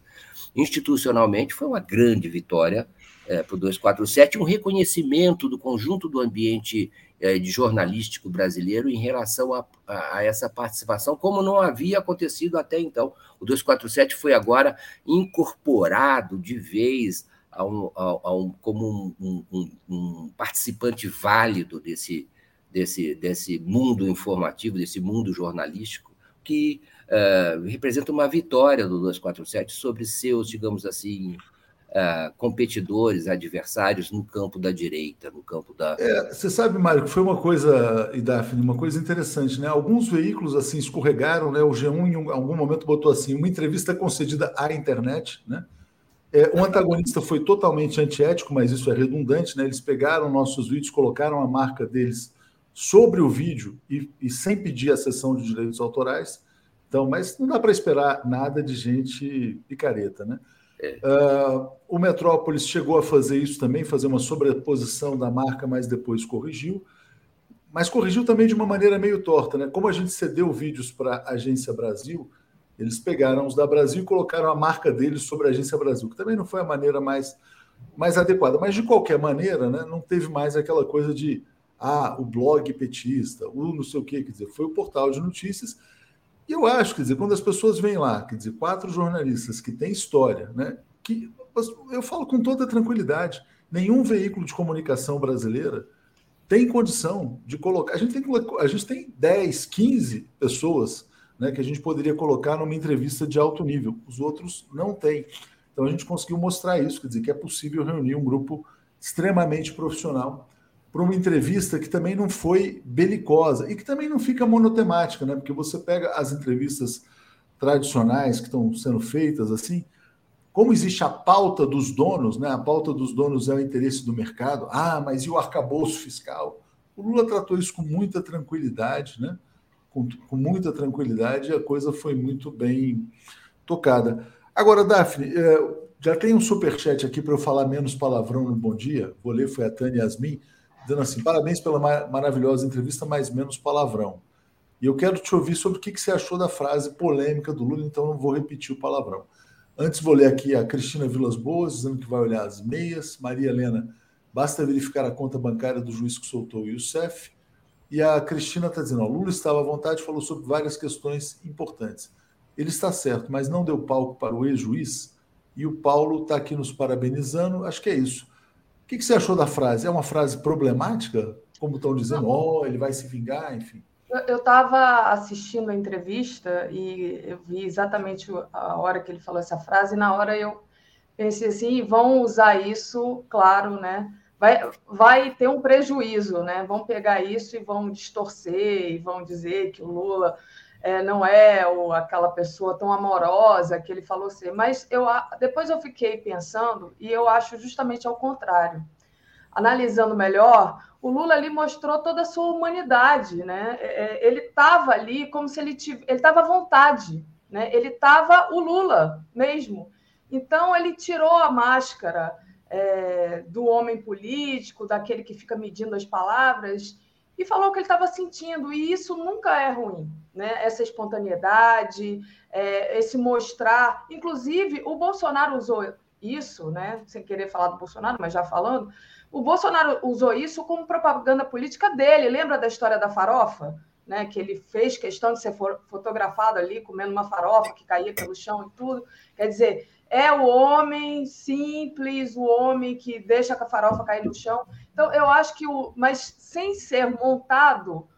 Institucionalmente, foi uma grande vitória é, para o 247, um reconhecimento do conjunto do ambiente é, de jornalístico brasileiro em relação a, a, a, essa participação, como não havia acontecido até então. O 247 foi agora incorporado de vez a um, a, um, como um, um participante válido desse, desse, desse mundo informativo, desse mundo jornalístico, que uh, representa uma vitória do 247 sobre seus, digamos assim, uh, competidores, adversários no campo da direita, no campo da. É, você sabe, Mário, que foi uma coisa, e Daphne, uma coisa interessante, né? Alguns veículos assim escorregaram, né? O G1 em algum momento botou assim, uma entrevista concedida à internet, né? É, o antagonista foi totalmente antiético, mas isso é redundante, né? Eles pegaram nossos vídeos, colocaram a marca deles sobre o vídeo e, e sem pedir a cessão de direitos autorais. Então, mas não dá para esperar nada de gente picareta, né? É. Uh, o Metrópolis chegou a fazer isso também, fazer uma sobreposição da marca, mas depois corrigiu. Mas corrigiu também de uma maneira meio torta, né? Como a gente cedeu vídeos para a Agência Brasil, eles pegaram os da Brasil e colocaram a marca deles sobre a Agência Brasil, que também não foi a maneira mais, mais adequada. Mas de qualquer maneira, né, não teve mais aquela coisa de ah, o blog petista, o não sei o quê, quer dizer, foi o portal de notícias. E eu acho, quer dizer, quando as pessoas vêm lá, quer dizer, quatro jornalistas que têm história, né, que eu falo com toda tranquilidade, nenhum veículo de comunicação brasileira tem condição de colocar. A gente tem, a gente tem 10, 15 pessoas né, que a gente poderia colocar numa entrevista de alto nível. Os outros não têm. Então a gente conseguiu mostrar isso, quer dizer, que é possível reunir um grupo extremamente profissional para uma entrevista que também não foi belicosa e que também não fica monotemática, né? Porque você pega as entrevistas tradicionais que estão sendo feitas assim, como existe a pauta dos donos, né? A pauta dos donos é o interesse do mercado. Ah, mas e o arcabouço fiscal? O Lula tratou isso com muita tranquilidade, né? Com, com muita tranquilidade, e a coisa foi muito bem tocada. Agora, Daphne, é, já tem um superchat aqui para eu falar menos palavrão no Bom Dia. Vou ler, foi a Tânia Yasmin dizendo assim: parabéns pela maravilhosa entrevista, mas menos palavrão. E eu quero te ouvir sobre o que você achou da frase polêmica do Lula, então não vou repetir o palavrão. Antes, vou ler aqui a Cristina Vilas Boas, dizendo que vai olhar as meias. Maria Helena, basta verificar a conta bancária do juiz que soltou o Youssef. E a Cristina está dizendo: ó, Lula estava à vontade, falou sobre várias questões importantes. Ele está certo, mas não deu palco para o ex-juiz. E o Paulo está aqui nos parabenizando. Acho que é isso que, que você achou da frase? É uma frase problemática? Como estão dizendo, ó, oh, ele vai se vingar, enfim. Eu estava assistindo a entrevista e eu vi exatamente a hora que ele falou essa frase, e na hora eu pensei assim, vão usar isso, claro, né? Vai, vai ter um prejuízo, né? Vão pegar isso e vão distorcer e vão dizer que o Lula é, não é o, aquela pessoa tão amorosa que ele falou ser. Mas eu, depois eu fiquei pensando e eu acho justamente ao contrário. Analisando melhor, o Lula ali mostrou toda a sua humanidade, né? É, é, ele estava ali como se ele tivesse, ele estava à vontade. né? Ele estava o Lula mesmo. Então ele tirou a máscara é, do homem político, daquele que fica medindo as palavras, e falou o que ele estava sentindo. E isso nunca é ruim, né? Essa espontaneidade, é, esse mostrar. Inclusive, o Bolsonaro usou isso, né? Sem querer falar do Bolsonaro, mas já falando, o Bolsonaro usou isso como propaganda política dele. Lembra da história da farofa? Né, que ele fez questão de ser fotografado ali comendo uma farofa que caía pelo chão e tudo. Quer dizer, é o homem simples, o homem que deixa a farofa cair no chão. Então, eu acho que o. Mas sem ser montado,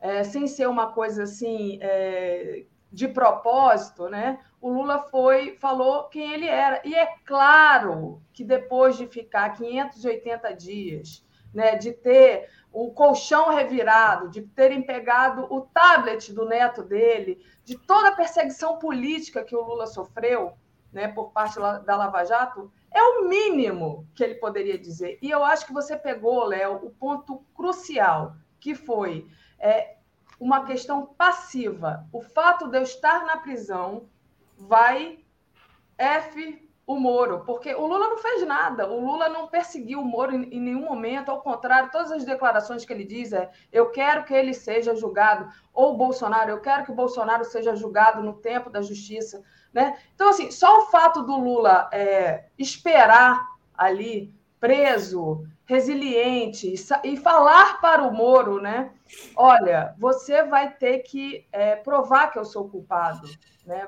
é, sem ser uma coisa assim é, de propósito, né? O Lula foi, falou quem ele era. E é claro que depois de ficar 580 dias, né, de ter o colchão revirado, de terem pegado o tablet do neto dele, de toda a perseguição política que o Lula sofreu, né, por parte da Lava Jato, é o mínimo que ele poderia dizer. E eu acho que você pegou, Léo, o ponto crucial, que foi é, uma questão passiva. O fato de eu estar na prisão vai F o Moro, porque o Lula não fez nada, o Lula não perseguiu o Moro em, em, nenhum momento, ao contrário, todas as declarações que ele diz é eu quero que ele seja julgado, ou Bolsonaro, eu quero que o Bolsonaro seja julgado no tempo da justiça. Né? Então, assim, só o fato do Lula é, esperar ali, preso, resiliente, e falar para o Moro, né? Olha, você vai ter que é, provar que eu sou culpado. Né?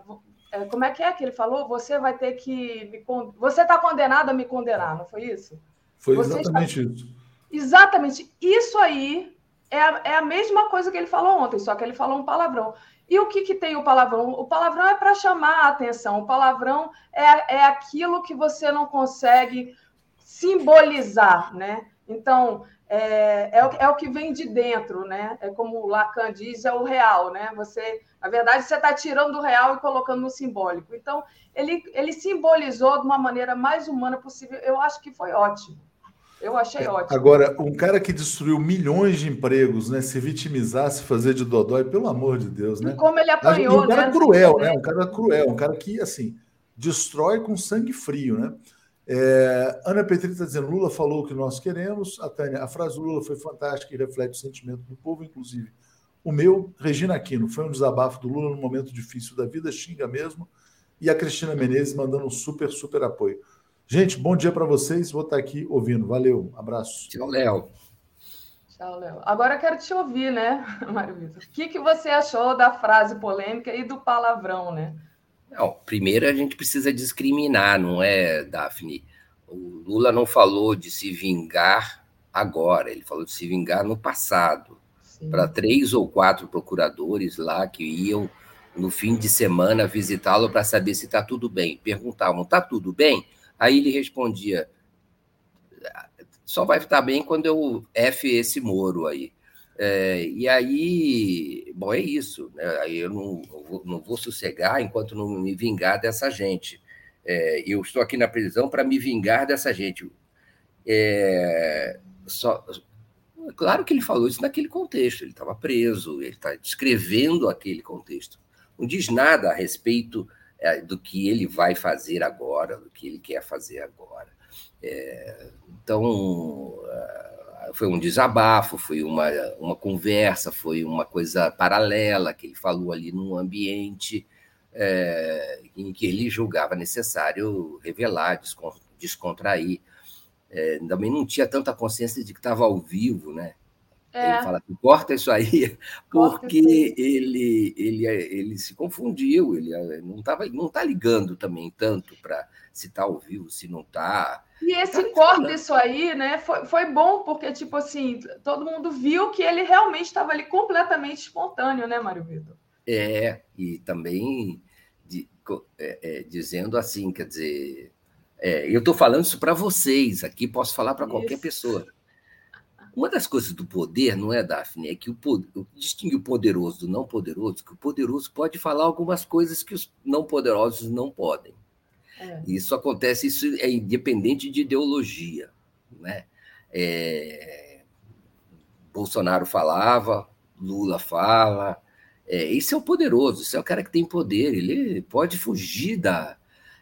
É, como é que é que ele falou? Você vai ter que. Me, você está condenado a me condenar, não foi isso? Foi você exatamente está... isso. Exatamente. Isso aí é a, é a mesma coisa que ele falou ontem, só que ele falou um palavrão. E o que, que tem o palavrão? O palavrão é para chamar a atenção. O palavrão é, é aquilo que você não consegue simbolizar, né? Então, é, é, o, é o que vem de dentro, né? É como o Lacan diz, é o real, né? Você, na verdade, você está tirando do real e colocando no simbólico. Então, ele, ele simbolizou de uma maneira mais humana possível. Eu acho que foi ótimo. Eu achei é, ótimo. Agora, um cara que destruiu milhões de empregos, né? Se vitimizar, se fazer de dodói, pelo amor de Deus, né? E como ele apanhou, um cara né? cruel, né? Um cara cruel, um cara que, assim, destrói com sangue frio, né? É, Ana Petri está dizendo, Lula falou o que nós queremos. A Tânia, a frase do Lula foi fantástica e reflete o sentimento do povo, inclusive o meu. Regina Aquino, foi um desabafo do Lula num momento difícil da vida, xinga mesmo. E a Cristina Menezes mandando um super, super apoio. Gente, bom dia para vocês. Vou estar aqui ouvindo. Valeu, abraço. Tchau, Léo. Tchau, Léo. Agora quero te ouvir, né, Mário Vitor? O que, que você achou da frase polêmica e do palavrão, né? Não, primeiro a gente precisa discriminar, não é, Daphne? O Lula não falou de se vingar agora, ele falou de se vingar no passado. Para três ou quatro procuradores lá que iam no fim de semana visitá-lo para saber se está tudo bem. Perguntavam: está tudo bem? Aí ele respondia: só vai estar bem quando eu F esse Moro aí. É, e aí, bom, é isso. Né? Aí eu não, não vou sossegar enquanto não me vingar dessa gente. É, eu estou aqui na prisão para me vingar dessa gente. É, só, claro que ele falou isso naquele contexto. Ele estava preso, ele está descrevendo aquele contexto. Não diz nada a respeito é, do que ele vai fazer agora, do que ele quer fazer agora. É, então, é, foi um desabafo, foi uma, uma conversa, foi uma coisa paralela que ele falou ali num ambiente é, em que ele julgava necessário revelar, descontrair. É, também não tinha tanta consciência de que estava ao vivo, né? É. Ele fala assim, corta isso aí, porque ele, ele, ele se confundiu, ele eh, não estava não tá ligando também tanto para se está ao vivo, se não está. E esse tá corta isso aí, né, foi, foi bom, porque, tipo assim, todo mundo viu que ele realmente estava ali completamente espontâneo, né, Mário Vitor? É, e também de, é, é, dizendo assim, quer dizer, é, eu estou falando isso para vocês aqui, posso falar para qualquer pessoa uma das coisas do poder, não é, Daphne, é que o, poder, distingue o poderoso do não poderoso, que o poderoso pode falar algumas coisas que os não poderosos não podem. É. Isso acontece, isso é independente de ideologia. Né? É, Bolsonaro falava, Lula fala, É, esse é o poderoso, esse é o cara que tem poder, ele pode fugir da.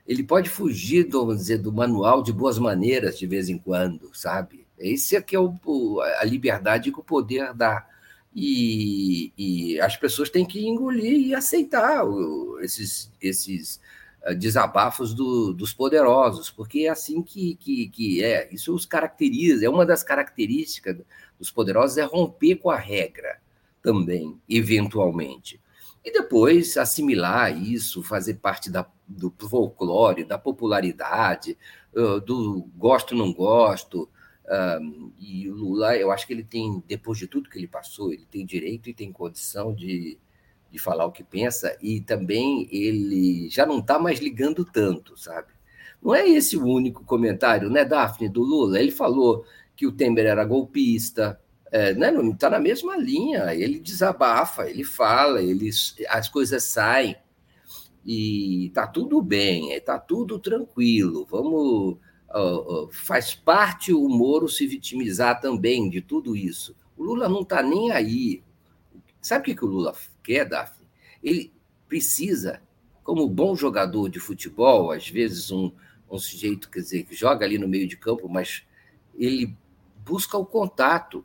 Ele pode fugir, do, vamos dizer, do manual de boas maneiras de vez em quando, sabe? Esse é é o, a liberdade que o poder dá. E, e as pessoas têm que engolir e aceitar esses, esses uh, desabafos do, dos poderosos, porque é assim que, que, que é. Isso os caracteriza, é uma das características dos poderosos, é romper com a regra também, eventualmente. E depois assimilar isso, fazer parte da, do folclore, da popularidade, uh, do gosto não gosto. Uh, e o Lula, eu acho que ele tem, depois de tudo que ele passou, ele tem direito e tem condição de, de falar o que pensa, e também ele já não está mais ligando tanto, sabe? Não é esse o único comentário, né, Daphne, do Lula? Ele falou que o Temer era golpista, é, né, não está na mesma linha. Ele desabafa, ele fala, ele, as coisas saem e está tudo bem, está tudo tranquilo. Vamos, faz parte o Moro se vitimizar também de tudo isso. O Lula não está nem aí. Sabe o que, que o Lula quer, Daphne? Ele precisa, como bom jogador de futebol, às vezes um, um sujeito, quer dizer, que joga ali no meio de campo, mas ele busca o contato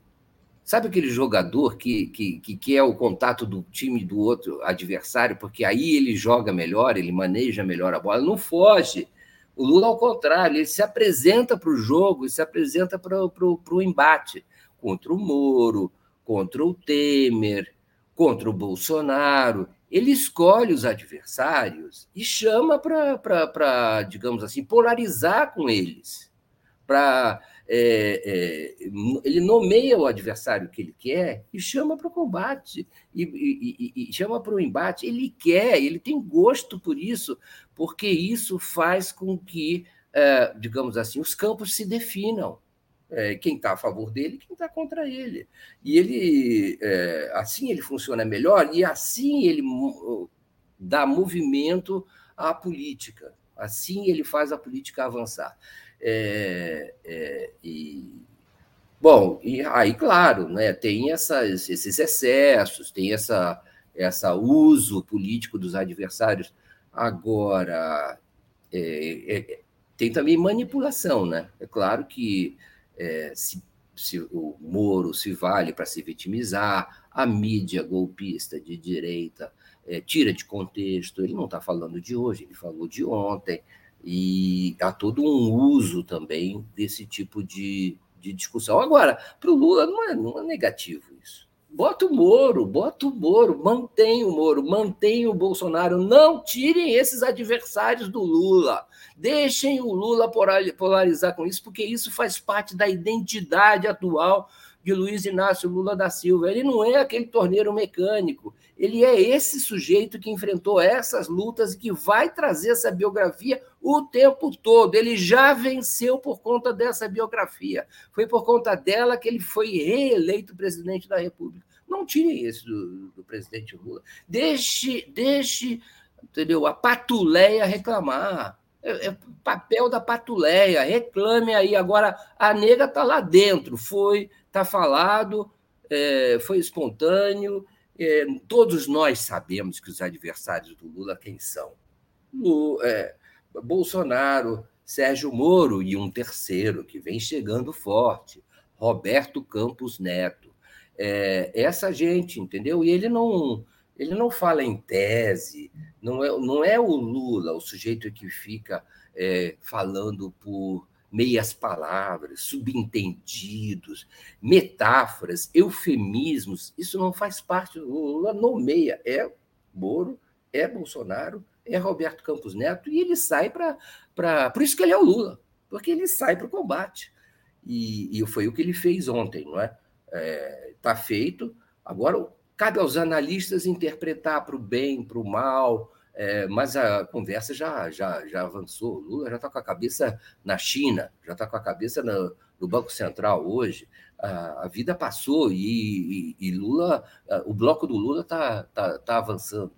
Sabe aquele jogador que, que, que quer o contato do time do outro adversário, porque aí ele joga melhor, ele maneja melhor a bola? Não foge. O Lula, ao contrário, ele se apresenta para o jogo, se apresenta para o embate contra o Moro, contra o Temer, contra o Bolsonaro. Ele escolhe os adversários e chama para, digamos assim, polarizar com eles, para é, é, ele nomeia o adversário que ele quer e chama para o combate, e, e, e chama para o embate. Ele quer, ele tem gosto por isso, porque isso faz com que, é, digamos assim, os campos se definam. É, quem está a favor dele, quem está contra ele. E ele, é, assim ele funciona melhor e assim ele dá movimento à política. Assim ele faz a política avançar. É, é, e, bom, e aí, claro, né, tem essas, esses excessos, tem essa, essa uso político dos adversários. Agora, é, é tem também manipulação, né? É claro que é, se, se o Moro se vale para se vitimizar, a mídia golpista de direita é, tira de contexto. Ele não está falando de hoje, ele falou de ontem. E há todo um uso também desse tipo de, de discussão. Agora, para o Lula não é, não é negativo isso. Bota o Moro, bota o Moro, mantém o Moro, mantém o Bolsonaro, não tirem esses adversários do Lula. Deixem o Lula polarizar com isso, porque isso faz parte da identidade atual de Luiz Inácio Lula da Silva. Ele não é aquele torneiro mecânico, ele é esse sujeito que enfrentou essas lutas e que vai trazer essa biografia o tempo todo. Ele já venceu por conta dessa biografia. Foi por conta dela que ele foi reeleito presidente da República. Não tirem isso do, do presidente Lula. Deixe, deixe entendeu? a patuleia reclamar. É, é papel da patuleia. Reclame aí. Agora, a nega está lá dentro. Foi está falado, é, foi espontâneo. É, todos nós sabemos que os adversários do Lula quem são. É, Bolsonaro, Sérgio Moro e um terceiro que vem chegando forte, Roberto Campos Neto. É, essa gente, entendeu? E ele não, ele não fala em tese, não é, não é o Lula, o sujeito que fica é, falando por meias palavras, subentendidos, metáforas, eufemismos, isso não faz parte. O Lula nomeia, é Moro, é Bolsonaro, é Roberto Campos Neto, e ele sai para. Por isso que ele é o Lula, porque ele sai para o combate. E, e, foi o que ele fez ontem, não é? Está é, tá feito. Agora, cabe aos analistas interpretar para o bem, para o mal, é, mas a conversa já, já, já avançou. Lula já está com a cabeça na China, já está com a cabeça no, no, Banco Central hoje. A, a vida passou e, e, e, Lula, o bloco do Lula está tá, tá avançando.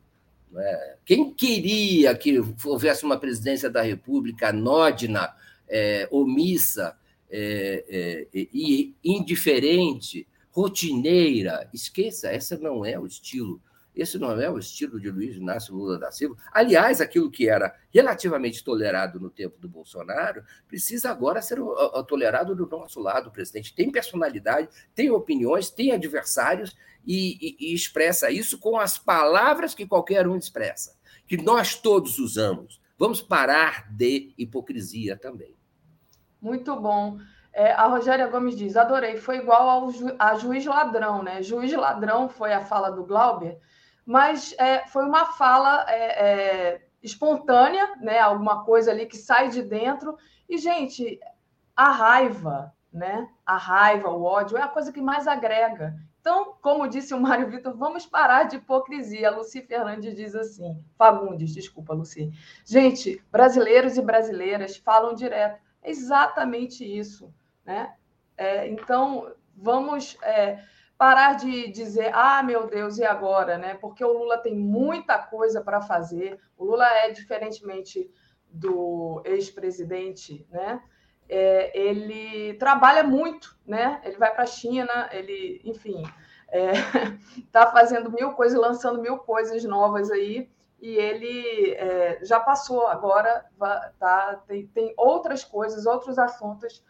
É? Quem queria que houvesse uma presidência da República anódina, é, omissa é, é, e indiferente, rotineira, esqueça, essa não é o estilo Esse não é o estilo de Luiz Inácio Lula da Silva. Aliás, aquilo que era relativamente tolerado no tempo do Bolsonaro precisa agora ser tolerado do nosso lado. O presidente tem personalidade, tem opiniões, tem adversários e, e, e expressa isso com as palavras que qualquer um expressa, que nós todos usamos. Vamos parar de hipocrisia também. Muito bom. É, a Rogéria Gomes diz: adorei, foi igual ao ju a juiz ladrão, né? Juiz ladrão foi a fala do Glauber, mas é, foi uma fala é, é, espontânea, né? Alguma coisa ali que sai de dentro. E, gente, a raiva, né? A raiva, o ódio é a coisa que mais agrega. Então, como disse o Mário Vitor, vamos parar de hipocrisia. A Luci Fernandes diz assim: Fagundes, desculpa, Luci. Gente, brasileiros e brasileiras falam direto. É exatamente isso. Né? É, então, vamos é, parar de dizer, ah, meu Deus, e agora? Né? Porque o Lula tem muita coisa para fazer. O Lula é, diferentemente do ex-presidente, né? É, ele trabalha muito, né? Ele vai para a China, ele, enfim, está é, fazendo mil coisas, lançando mil coisas novas aí, e ele é, já passou, agora tá, tem, tem outras coisas, outros assuntos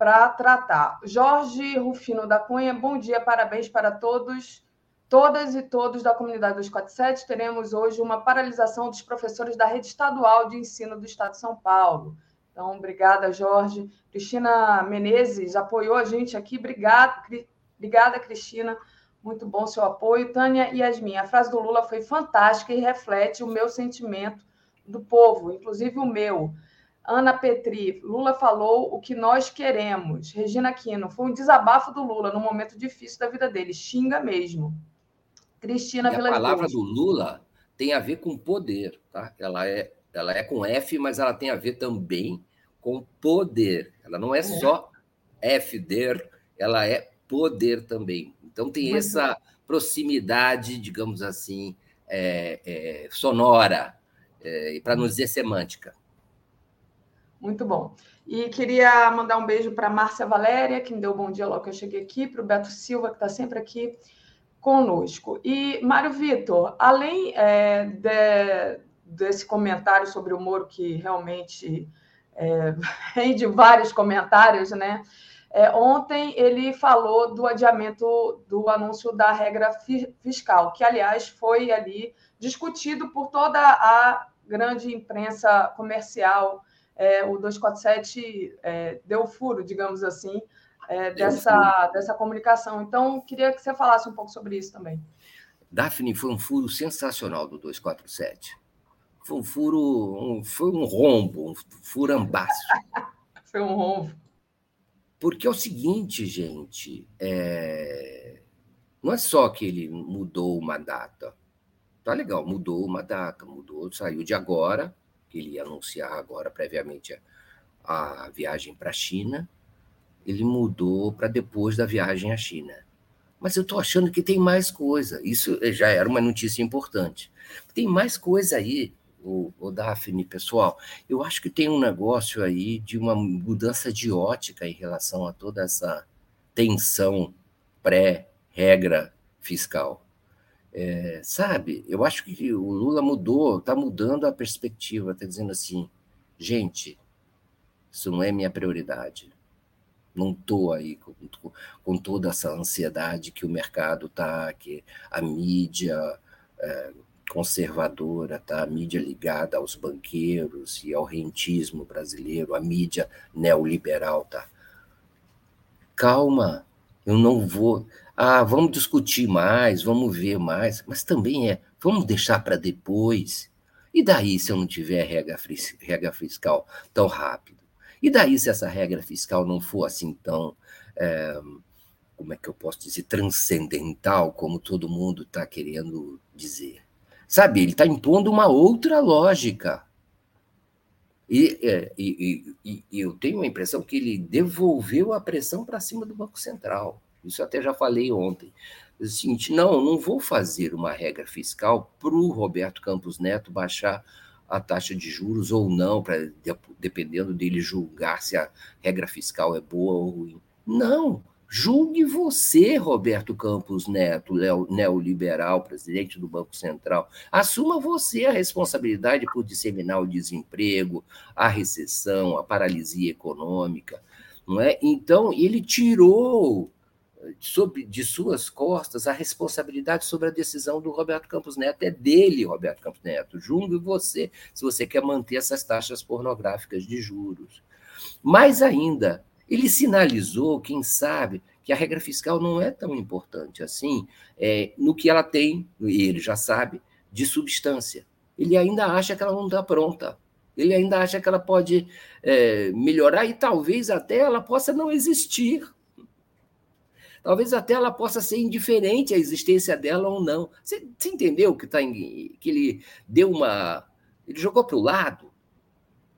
para tratar. Jorge Rufino da Cunha, bom dia, parabéns para todos, todas e todos da comunidade 247. Teremos hoje uma paralisação dos professores da rede estadual de ensino do Estado de São Paulo. Então, obrigada, Jorge. Cristina Menezes apoiou a gente aqui. Obrigada, obrigada Cristina. Muito bom seu apoio. Tânia e Yasmin, a frase do Lula foi fantástica e reflete o meu sentimento do povo, inclusive o meu. Ana Petri, Lula falou o que nós queremos. Regina Aquino, foi um desabafo do Lula no momento difícil da vida dele. Xinga mesmo. Cristina e A palavra do Lula tem a ver com poder, tá? Ela é, ela é com F, mas ela tem a ver também com poder. Ela não é, é. só F der, ela é poder também. Então tem mas... essa proximidade, digamos assim, é, é, sonora, é, para não dizer semântica. Muito bom. E queria mandar um beijo para Márcia Valéria, que me deu um bom dia logo que eu cheguei aqui, para o Beto Silva, que está sempre aqui conosco. E, Mário Vitor, além é, de, desse comentário sobre o Moro, que realmente é, rende vários comentários, né? É, ontem ele falou do adiamento do anúncio da regra fi fiscal, que, aliás, foi ali discutido por toda a grande imprensa comercial é, o 247 é, deu furo, digamos assim, é, dessa, dessa comunicação. Então, queria que você falasse um pouco sobre isso também. Daphne, foi um furo sensacional do 247. Foi um furo, um, foi um rombo, um furambaço. foi um rombo. Porque é o seguinte, gente, é... não é só que ele mudou uma data. Tá legal, mudou uma data, mudou, saiu de agora que ele ia anunciar agora previamente a, a viagem para a China, ele mudou para depois da viagem à China. Mas eu estou achando que tem mais coisa. Isso já era uma notícia importante. Tem mais coisa aí, o, o Daphne, pessoal. Eu acho que tem um negócio aí de uma mudança de ótica em relação a toda essa tensão pré-regra fiscal. É, sabe, eu acho que o Lula mudou, está mudando a perspectiva, está dizendo assim, gente, isso não é minha prioridade. Não estou aí com, com, toda essa ansiedade que o mercado está, que a mídia é, conservadora, tá? a mídia ligada aos banqueiros e ao rentismo brasileiro, a mídia neoliberal. Tá? Calma, eu não vou. Ah, vamos discutir mais, vamos ver mais, mas também é, vamos deixar para depois. E daí se eu não tiver regra, regra fiscal tão rápido? E daí se essa regra fiscal não for assim tão, é, como é que eu posso dizer, transcendental, como todo mundo está querendo dizer? Sabe, ele está impondo uma outra lógica. E, é, e, e, e, eu tenho a impressão que ele devolveu a pressão para cima do Banco Central. Isso até já falei ontem. É o seguinte, não, não vou fazer uma regra fiscal para o Roberto Campos Neto baixar a taxa de juros ou não, pra, dependendo dele julgar se a regra fiscal é boa ou ruim. Não, Julgue você, Roberto Campos Neto, neoliberal, presidente do Banco Central. Assuma você a responsabilidade por disseminar o desemprego, a recessão, a paralisia econômica. Não é? Então, ele tirou sobre, de suas costas a responsabilidade sobre a decisão do Roberto Campos Neto. É dele, Roberto Campos Neto. Julgue você, se você quer manter essas taxas pornográficas de juros. Mais ainda, ele sinalizou, quem sabe, que a regra fiscal não é tão importante assim é, no que ela tem, e ele já sabe, de substância. Ele ainda acha que ela não está pronta. Ele ainda acha que ela pode é, melhorar e talvez até ela possa não existir. Talvez até ela possa ser indiferente à existência dela ou não. Você, você entendeu que, tá em, que ele deu uma. Ele jogou para o lado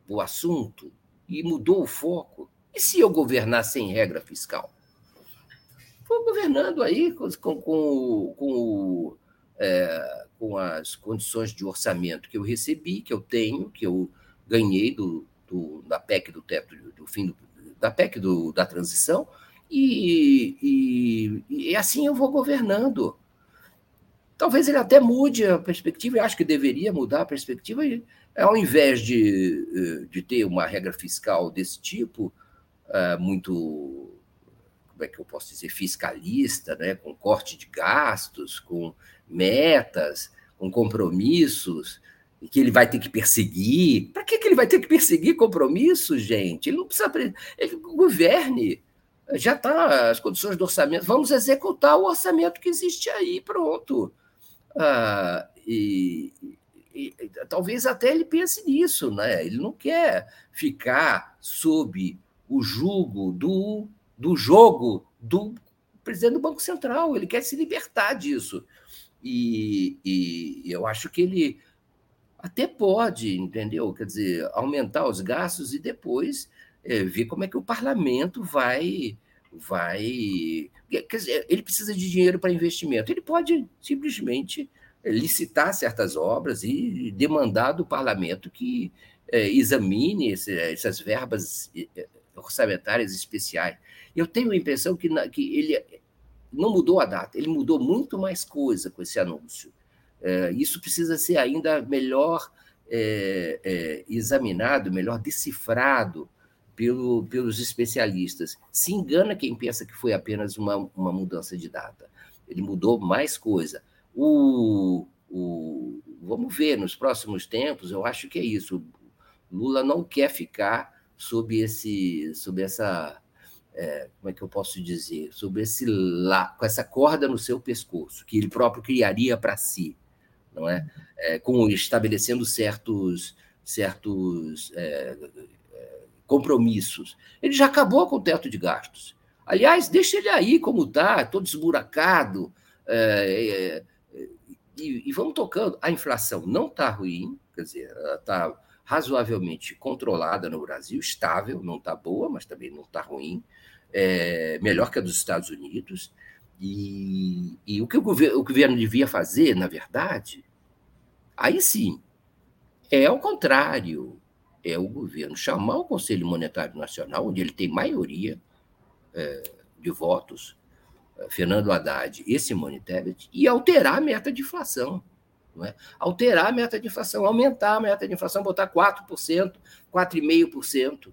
o assunto e mudou o foco. E se eu governar sem regra fiscal? Vou governando aí com, com, com, com, é, com as condições de orçamento que eu recebi, que eu tenho, que eu ganhei do, do da PEC do teto, do fim do, da PEC do, da transição, e, e, e assim eu vou governando. Talvez ele até mude a perspectiva, eu acho que deveria mudar a perspectiva, e, ao invés de, de ter uma regra fiscal desse tipo, uh, muito, como é que eu posso dizer, fiscalista, né? com corte de gastos, com metas, com compromissos, que ele vai ter que perseguir. Para que, que ele vai ter que perseguir compromissos, gente? Ele não precisa. Ele governe. Já está as condições do orçamento. Vamos executar o orçamento que existe aí, pronto. Ah, e, e, talvez até ele pense nisso, né? Ele não quer ficar sob o jugo do, do jogo do presidente do Banco Central. Ele quer se libertar disso. E, e eu acho que ele até pode, entendeu? Quer dizer, aumentar os gastos e depois é, ver como é que o parlamento vai. vai Quer dizer, ele precisa de dinheiro para investimento. Ele pode simplesmente licitar certas obras e demandar do parlamento que é, examine esse, essas verbas orçamentárias especiais. Eu tenho a impressão que, na, que ele não mudou a data, ele mudou muito mais coisa com esse anúncio. É, isso precisa ser ainda melhor é, é, examinado, melhor decifrado pelo, pelos especialistas. Se engana quem pensa que foi apenas uma, uma mudança de data. Ele mudou mais coisa. O, o, vamos ver nos próximos tempos, eu acho que é isso. Lula não quer ficar sob esse, sob essa, é, como é que eu posso dizer, sob esse lá, com essa corda no seu pescoço que ele próprio criaria para si, não é? é? com estabelecendo certos, certos é, compromissos. Ele já acabou com o teto de gastos. Aliás, deixa ele aí como está, todo esburacado. É, é, e, e, vamos tocando. A inflação não está ruim, quer dizer, está razoavelmente controlada no Brasil, estável, não está boa, mas também não está ruim, é, melhor que a dos Estados Unidos. E, e o que o governo, o governo devia fazer, na verdade, aí sim, é ao contrário, é o governo chamar o Conselho Monetário Nacional, onde ele tem maioria é, de votos, é, Fernando Haddad e Simone Tebet, e alterar a meta de inflação. Não é? Alterar a meta de inflação, aumentar a meta de inflação, botar 4%, 4,5%,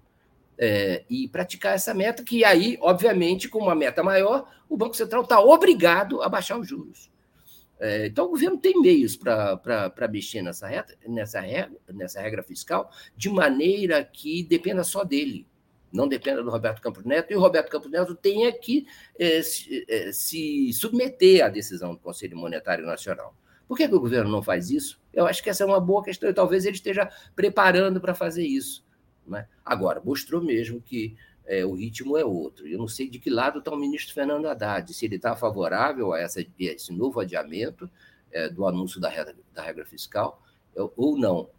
é, e praticar essa meta, que aí, obviamente, com uma meta maior, o Banco Central está obrigado a baixar os juros. É, então, o governo tem meios para mexer nessa, reta, nessa, regra, nessa regra fiscal de maneira que dependa só dele, não dependa do Roberto Campos Neto, e o Roberto Campos Neto tenha que é, se, é, se submeter à decisão do Conselho Monetário Nacional. Por que, que, o governo não faz isso? Eu acho que essa é uma boa questão e talvez ele esteja preparando para fazer isso. Né? Agora, mostrou mesmo que é, o ritmo é outro. Eu não sei de que lado está o ministro Fernando Haddad, se ele está favorável a essa, esse novo adiamento é, do anúncio da regra, da regra fiscal ou não.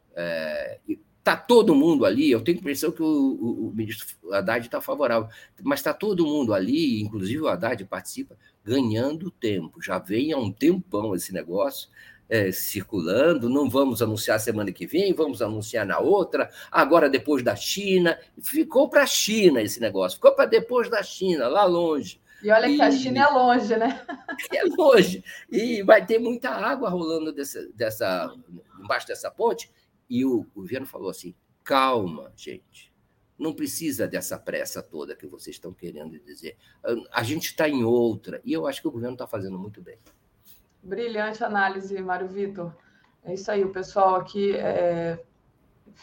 Está é, todo mundo ali, eu tenho a impressão que o, o, o ministro Haddad está favorável, mas está todo mundo ali, inclusive o Haddad participa, ganhando tempo. Já vem há um tempão esse negócio é, circulando. Não vamos anunciar semana que vem, vamos anunciar na outra. Agora, depois da China. Ficou para a China esse negócio, ficou para depois da China, lá longe. E olha que a China é longe, né? É longe. E vai ter muita água rolando dessa, dessa, embaixo dessa ponte. E o, o governo falou assim: calma, gente. Não precisa dessa pressa toda que vocês estão querendo dizer. A gente está em outra. E eu acho que o governo está fazendo muito bem. Brilhante análise, Mário Vitor. É isso aí, o pessoal aqui é,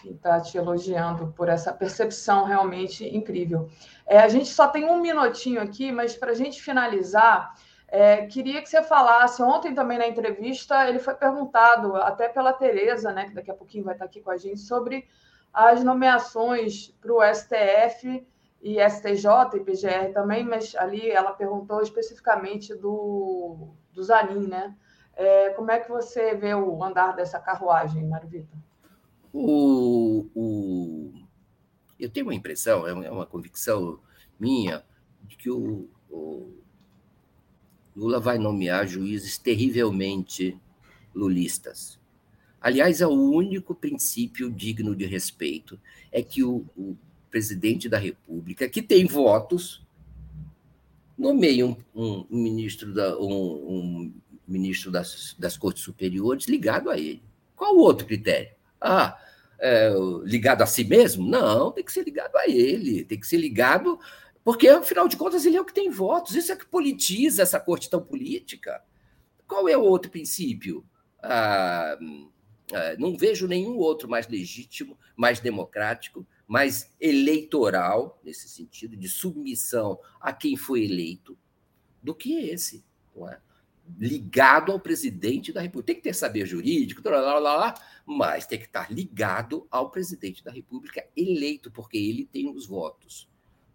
está te elogiando por essa percepção realmente incrível. É, a gente só tem um minutinho aqui, mas para a gente finalizar, é, queria que você falasse. Ontem também na entrevista, ele foi perguntado, até pela Tereza, né, que daqui a pouquinho vai estar aqui com a gente, sobre as nomeações para o STF e STJ e PGR também, mas ali ela perguntou especificamente do, do Zanin, né? É, como é que você vê o andar dessa carruagem, Mário Vitor? O, o, eu tenho uma impressão, é, é uma convicção minha, de que o, o Lula vai nomear juízes terrivelmente lulistas. Aliás, é o único princípio digno de respeito é que o, o presidente da República, que tem votos, nomeia um, um, um ministro, da, um, ministro das, das Cortes Superiores ligado a ele. Qual o outro critério? Ah, é, ligado a si mesmo? Não, tem que ser ligado a ele, tem que ser ligado, porque afinal de contas ele é o que tem votos, isso é que politiza essa corte tão política. Qual é o outro princípio? Ah, ah, não vejo nenhum outro mais legítimo, mais democrático, mais eleitoral, nesse sentido, de submissão a quem foi eleito, do que esse. É? ligado ao presidente da República. Tem que ter saber jurídico, lá, lá, lá, mas tem que estar ligado ao presidente da República eleito, porque ele tem os votos.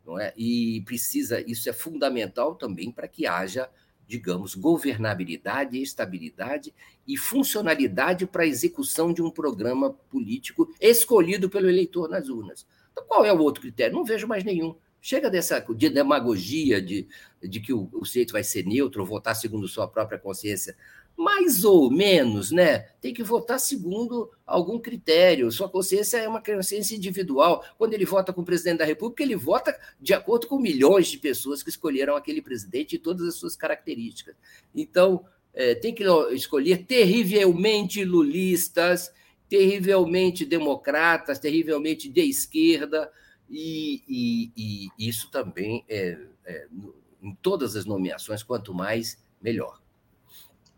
Não é? E precisa, isso é fundamental também para que haja, digamos, governabilidade, estabilidade e funcionalidade para a execução de um programa político escolhido pelo eleitor nas urnas. Então, qual é o outro critério? Não vejo mais nenhum. Chega dessa de demagogia de, de que o, o sujeito vai ser neutro, votar segundo sua própria consciência. Mais ou menos, né? Tem que votar segundo algum critério. Sua consciência é uma consciência individual. Quando ele vota com o presidente da República, ele vota de acordo com milhões de pessoas que escolheram aquele presidente e todas as suas características. Então, é, tem que escolher terrivelmente lulistas, terrivelmente democratas, terrivelmente de esquerda, e, e, e isso também é, é, em todas as nomeações, quanto mais, melhor.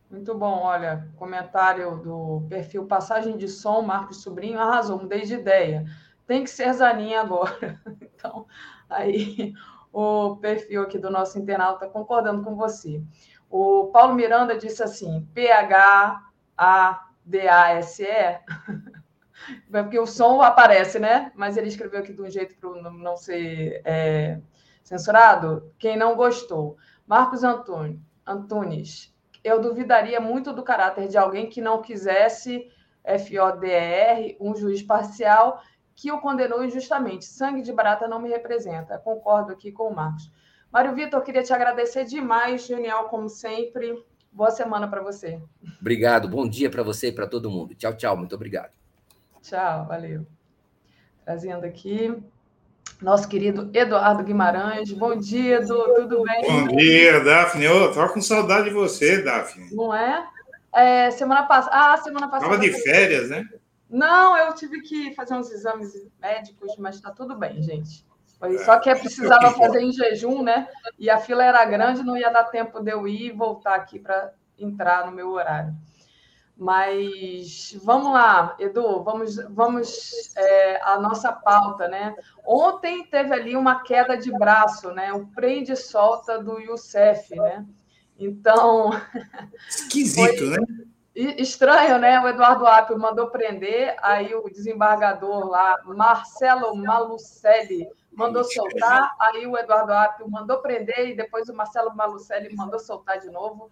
Muito bom, olha, comentário do perfil Passagem de Som, Marcos Sobrinho, arrasou, mudei de ideia. Tem que ser Zaninha agora. Então, aí o perfil aqui do nosso internauta está concordando com você. O Paulo Miranda disse assim: P-H-A-D-A-S-E. Porque o som aparece, né? Mas ele escreveu aqui de um jeito para não ser é, censurado. Quem não gostou. Marcos Antônio, Antunes. Eu duvidaria muito do caráter de alguém que não quisesse FODR, um juiz parcial, que o condenou injustamente. Sangue de barata não me representa. Concordo aqui com o Marcos. Mário Vitor, queria te agradecer demais, genial como sempre. Boa semana para você. Obrigado. Bom dia para você e para todo mundo. Tchau, tchau. Muito obrigado. Tchau, valeu. Trazendo aqui nosso querido Eduardo Guimarães. Bom dia, Edu, tudo bem? Bom dia, Daphne. Eu tô com saudade de você, Daphne. Não é? é semana passada. Ah, semana passada. Tava de férias, né? Não, eu tive que fazer uns exames médicos, mas está tudo bem, gente. Foi só que eu precisava fazer em jejum, né? E a fila era grande, não ia dar tempo de eu ir e voltar aqui para entrar no meu horário. Mas vamos lá, Edu, vamos, vamos é, a nossa pauta, né? Ontem teve ali uma queda de braço, né? O prende e solta do Youssef, né? Então. Esquisito, né? Estranho, né? O Eduardo Apio mandou prender, aí o desembargador lá, Marcelo Malucelli, mandou soltar, aí o Eduardo Apio mandou prender, e depois o Marcelo Malucelli mandou soltar de novo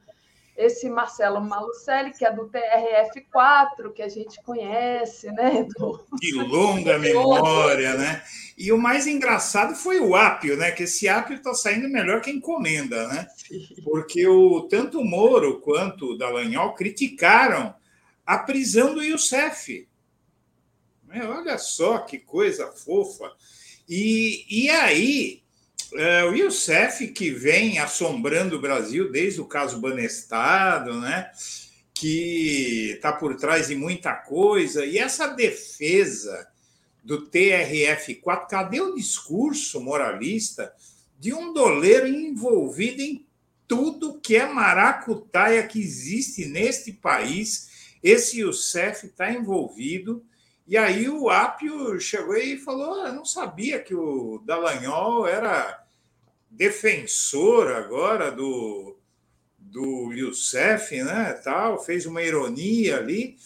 esse Marcelo Malucelli, que é do TRF4, que a gente conhece, né? De longa memória, né? E o mais engraçado foi o Apio, né? Que esse Apio está saindo melhor que encomenda, né? Porque o, tanto o Moro quanto o Dallagnol criticaram a prisão do Youssef. Olha só que coisa fofa. E, e aí, é, o Youssef, que vem assombrando o Brasil desde o caso Banestado, né? que está por trás de muita coisa, e essa defesa do TRF4, cadê o discurso moralista de um doleiro envolvido em tudo que é maracutaia que existe neste país? Esse Youssef está envolvido. E aí o Apio chegou e falou: ah, Eu não sabia que o Dallagnol era defensor agora do, do Youssef, né? Tal, fez uma ironia ali.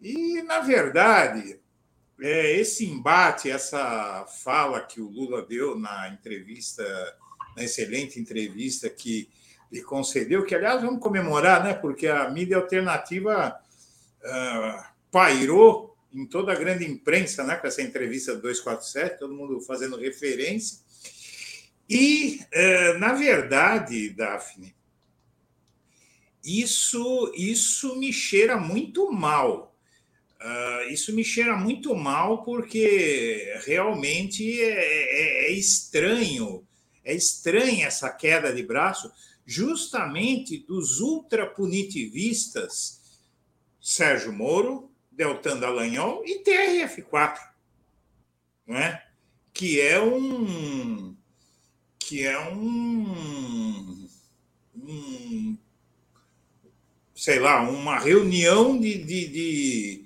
E, na verdade, é, esse embate, essa fala que o Lula deu na entrevista, na excelente entrevista que lhe concedeu, que, aliás, vamos comemorar, né? Porque a mídia alternativa uh, pairou em toda a grande imprensa, né? Com essa entrevista do 247, todo mundo fazendo referência. E, uh, na verdade, Daphne, isso, isso me cheira muito mal. Uh, isso me cheira muito mal porque realmente é, é, é, estranho, é estranha essa queda de braço, justamente dos ultrapunitivistas Sérgio Moro, Deltan Dallagnol e TRF4, não é? Que é um que é um, um sei lá, uma reunião de, de, de,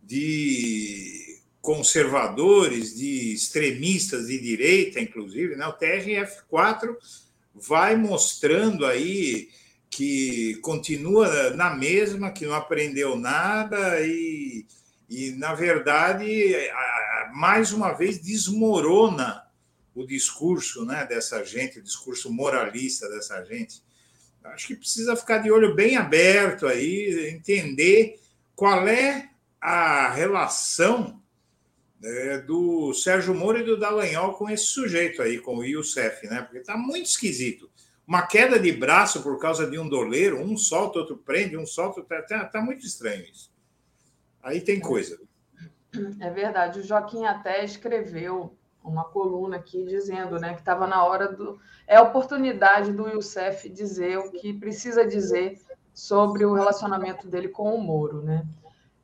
de, conservadores, de extremistas de direita, inclusive, né? o TRF4 vai mostrando aí que continua na mesma, que não aprendeu nada e, e na verdade, mais uma vez desmorona o discurso né, dessa gente, o discurso moralista dessa gente acho que precisa ficar de olho bem aberto aí, entender qual é a relação né, do Sérgio Moro e do Dallagnol com esse sujeito aí, com o Youssef, né? Porque está muito esquisito. Uma queda de braço por causa de um doleiro, um solta, outro prende, um solta, está tá, tá muito estranho isso. Aí tem coisa. É verdade. O Joaquim até escreveu uma coluna aqui dizendo né, que estava na hora do. É a oportunidade do Youssef dizer o que precisa dizer sobre o relacionamento dele com o Moro. Né?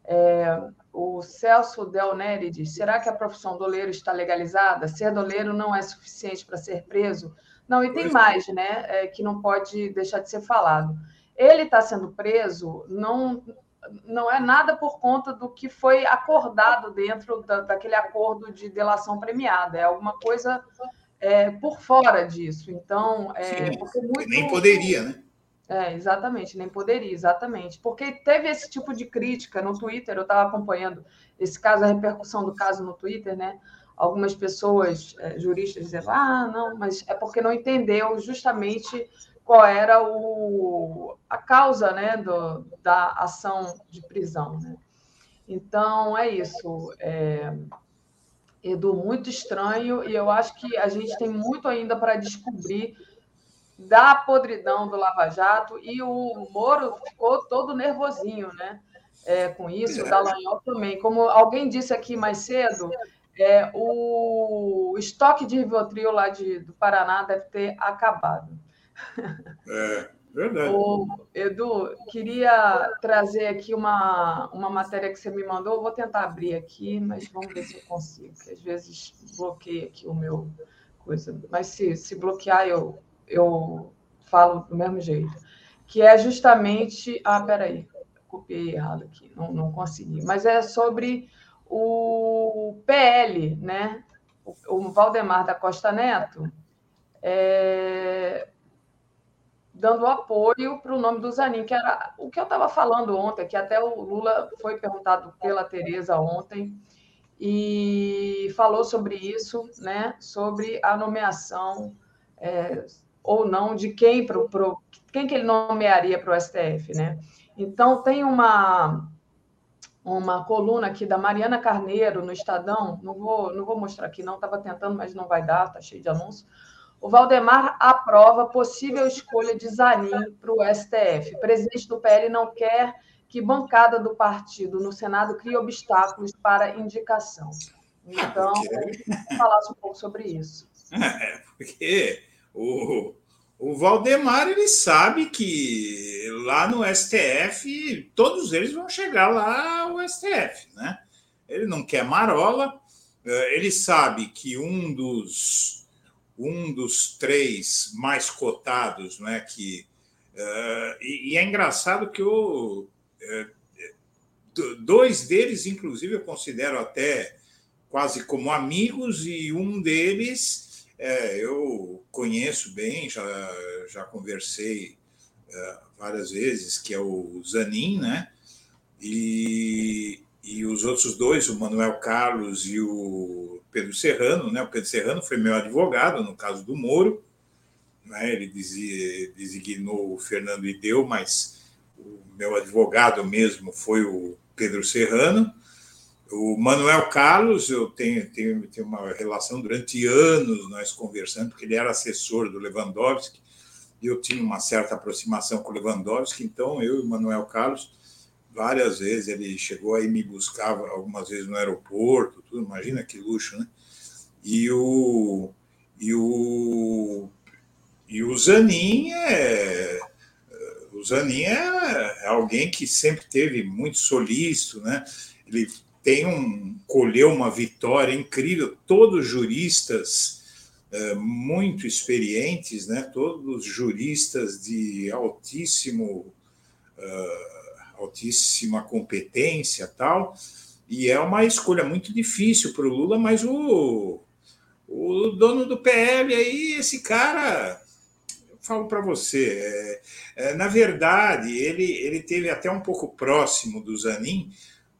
É, o Celso Del Neri diz: será que a profissão doleiro está legalizada? Ser doleiro não é suficiente para ser preso? Não, e tem mais, né? É, que não pode deixar de ser falado. Ele está sendo preso não não é nada por conta do que foi acordado dentro da, daquele acordo de delação premiada, é alguma coisa é, por fora disso. Então, é, Sim, muito... nem poderia, né? É, exatamente, nem poderia, exatamente. Porque teve esse tipo de crítica no Twitter, eu estava acompanhando esse caso, a repercussão do caso no Twitter, né? Algumas pessoas, é, juristas, dizendo, ah, não, mas é porque não entendeu justamente qual era o, a causa né, do, da ação de prisão. Né? Então, é isso. É, Edu, muito estranho, e eu acho que a gente tem muito ainda para descobrir da podridão do Lava Jato, e o Moro ficou todo nervosinho né? É, com isso, o Dallagnol também. Como alguém disse aqui mais cedo, é, o estoque de Rivotril lá de, do Paraná deve ter acabado. É, verdade. Edu, queria trazer aqui uma, uma matéria que você me mandou. Eu vou tentar abrir aqui, mas vamos ver se eu consigo. Às vezes bloqueia aqui o meu coisa. Mas se, se bloquear, eu, eu falo do mesmo jeito. Que é justamente. Ah, peraí, copiei errado aqui, não, não consegui. Mas é sobre o PL, né? O, o Valdemar da Costa Neto. É, dando apoio para o nome do Zanin, que era o que eu estava falando ontem, que até o Lula foi perguntado pela Tereza ontem e falou sobre isso, né? Sobre a nomeação é, ou não de quem pro, pro, quem que ele nomearia para o STF, né? Então tem uma uma coluna aqui da Mariana Carneiro no Estadão, não vou não vou mostrar aqui não, estava tentando, mas não vai dar, tá cheio de anúncio o Valdemar aprova possível escolha de Zanin para o STF. O presidente do PL não quer que bancada do partido no Senado crie obstáculos para indicação. Então, vamos falar um pouco sobre isso. É, porque o, o Valdemar ele sabe que lá no STF todos eles vão chegar lá ao STF, né? Ele não quer marola, é, ele sabe que um dos um dos três mais cotados, né? Que uh, e, e, é engraçado que o uh, dois deles, inclusive, eu considero até quase como amigos e um deles é, eu conheço bem, já já conversei várias vezes, que é o Zanin, né? E, e os outros dois, o Manuel Carlos e o Pedro Serrano, né? O Pedro Serrano foi meu advogado no caso do Moro, né? Ele dizia, designou o Fernando Ideu, mas o meu advogado mesmo foi o Pedro Serrano. O Manuel Carlos, eu tenho, tenho, tenho uma relação durante anos nós conversando, porque ele era assessor do Lewandowski, e eu tinha uma certa aproximação com o Lewandowski, então eu e o Manuel Carlos várias vezes ele chegou aí me buscava algumas vezes no aeroporto, tudo, imagina que luxo, né? E o e o e o Zanin é o Zanin é, é alguém que sempre teve muito solícito, né? Ele tem um colheu uma vitória incrível, todos juristas é, muito experientes, né? Todos juristas de altíssimo uh, altíssima competência tal, e é uma escolha muito difícil para o Lula, mas o, o dono do PL aí, esse cara, eu falo para você, é, é, na verdade, ele, ele teve até um pouco próximo do Zanin,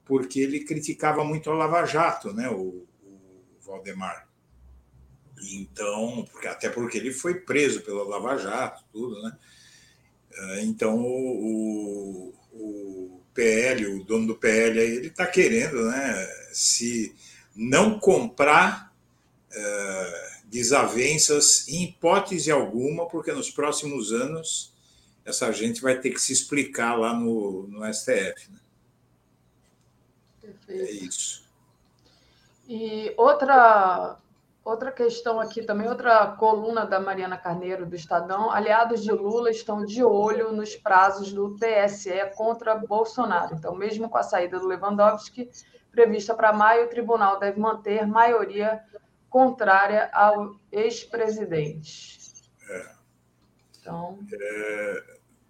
porque ele criticava muito a Lava Jato, né, o, o Valdemar. Então, até porque ele foi preso pela Lava Jato, tudo, né? É, então, o, o PL, o dono do PL, ele está querendo, né, se não comprar uh, desavenças em hipótese alguma, porque nos próximos anos essa gente vai ter que se explicar lá no, no STF. Né? É isso. E outra Outra questão aqui também, outra coluna da Mariana Carneiro, do Estadão. Aliados de Lula estão de olho nos prazos do TSE contra Bolsonaro. Então, mesmo com a saída do Lewandowski, prevista para maio, o tribunal deve manter maioria contrária ao ex-presidente. É. Então... É,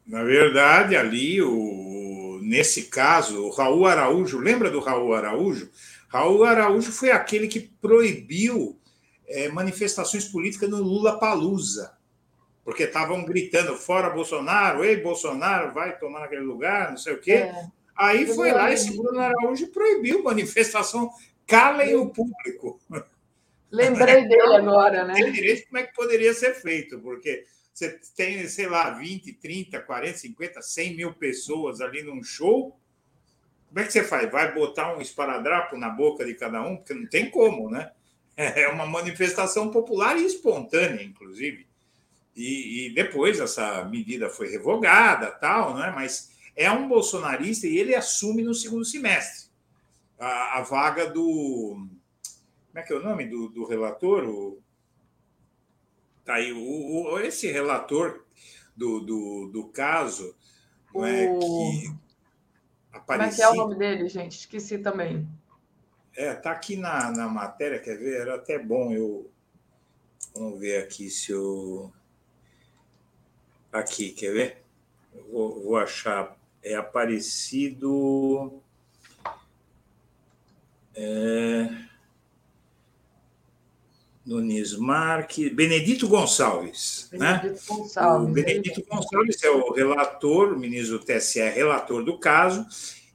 na verdade, ali, o, nesse caso, o Raul Araújo, lembra do Raul Araújo? Raul Araújo foi aquele que proibiu é, manifestações políticas no Lula Palusa, porque estavam gritando fora Bolsonaro, ei Bolsonaro, vai tomar naquele lugar, não sei o quê. É. Aí foi lá esse Bruno Araújo proibiu manifestação, calem o público. Lembrei dele agora, né? Tem direito como é que poderia ser feito, porque você tem, sei lá, 20, 30, 40, 50, 100 mil pessoas ali num show. Como é que você faz? Vai botar um esparadrapo na boca de cada um? Porque não tem como, né? É uma manifestação popular e espontânea, inclusive. E, e, depois essa medida foi revogada, tal, né? mas é um bolsonarista e ele assume no segundo semestre a, a vaga do. Como é que é o nome do, do relator? O, tá aí, o, o, esse relator do, do, do caso, não é, que aparecia... Como é que é o nome dele, gente? Esqueci também. É, tá aqui na, na matéria, quer ver? Era até bom eu. Vamos ver aqui se eu. Aqui, quer ver? Eu vou, vou achar. É Aparecido. É... Nunes Marques, Benedito Gonçalves. Né? Benedito né? Gonçalves. O Benedito Gonçalves é o relator, o ministro do TSE, relator do caso,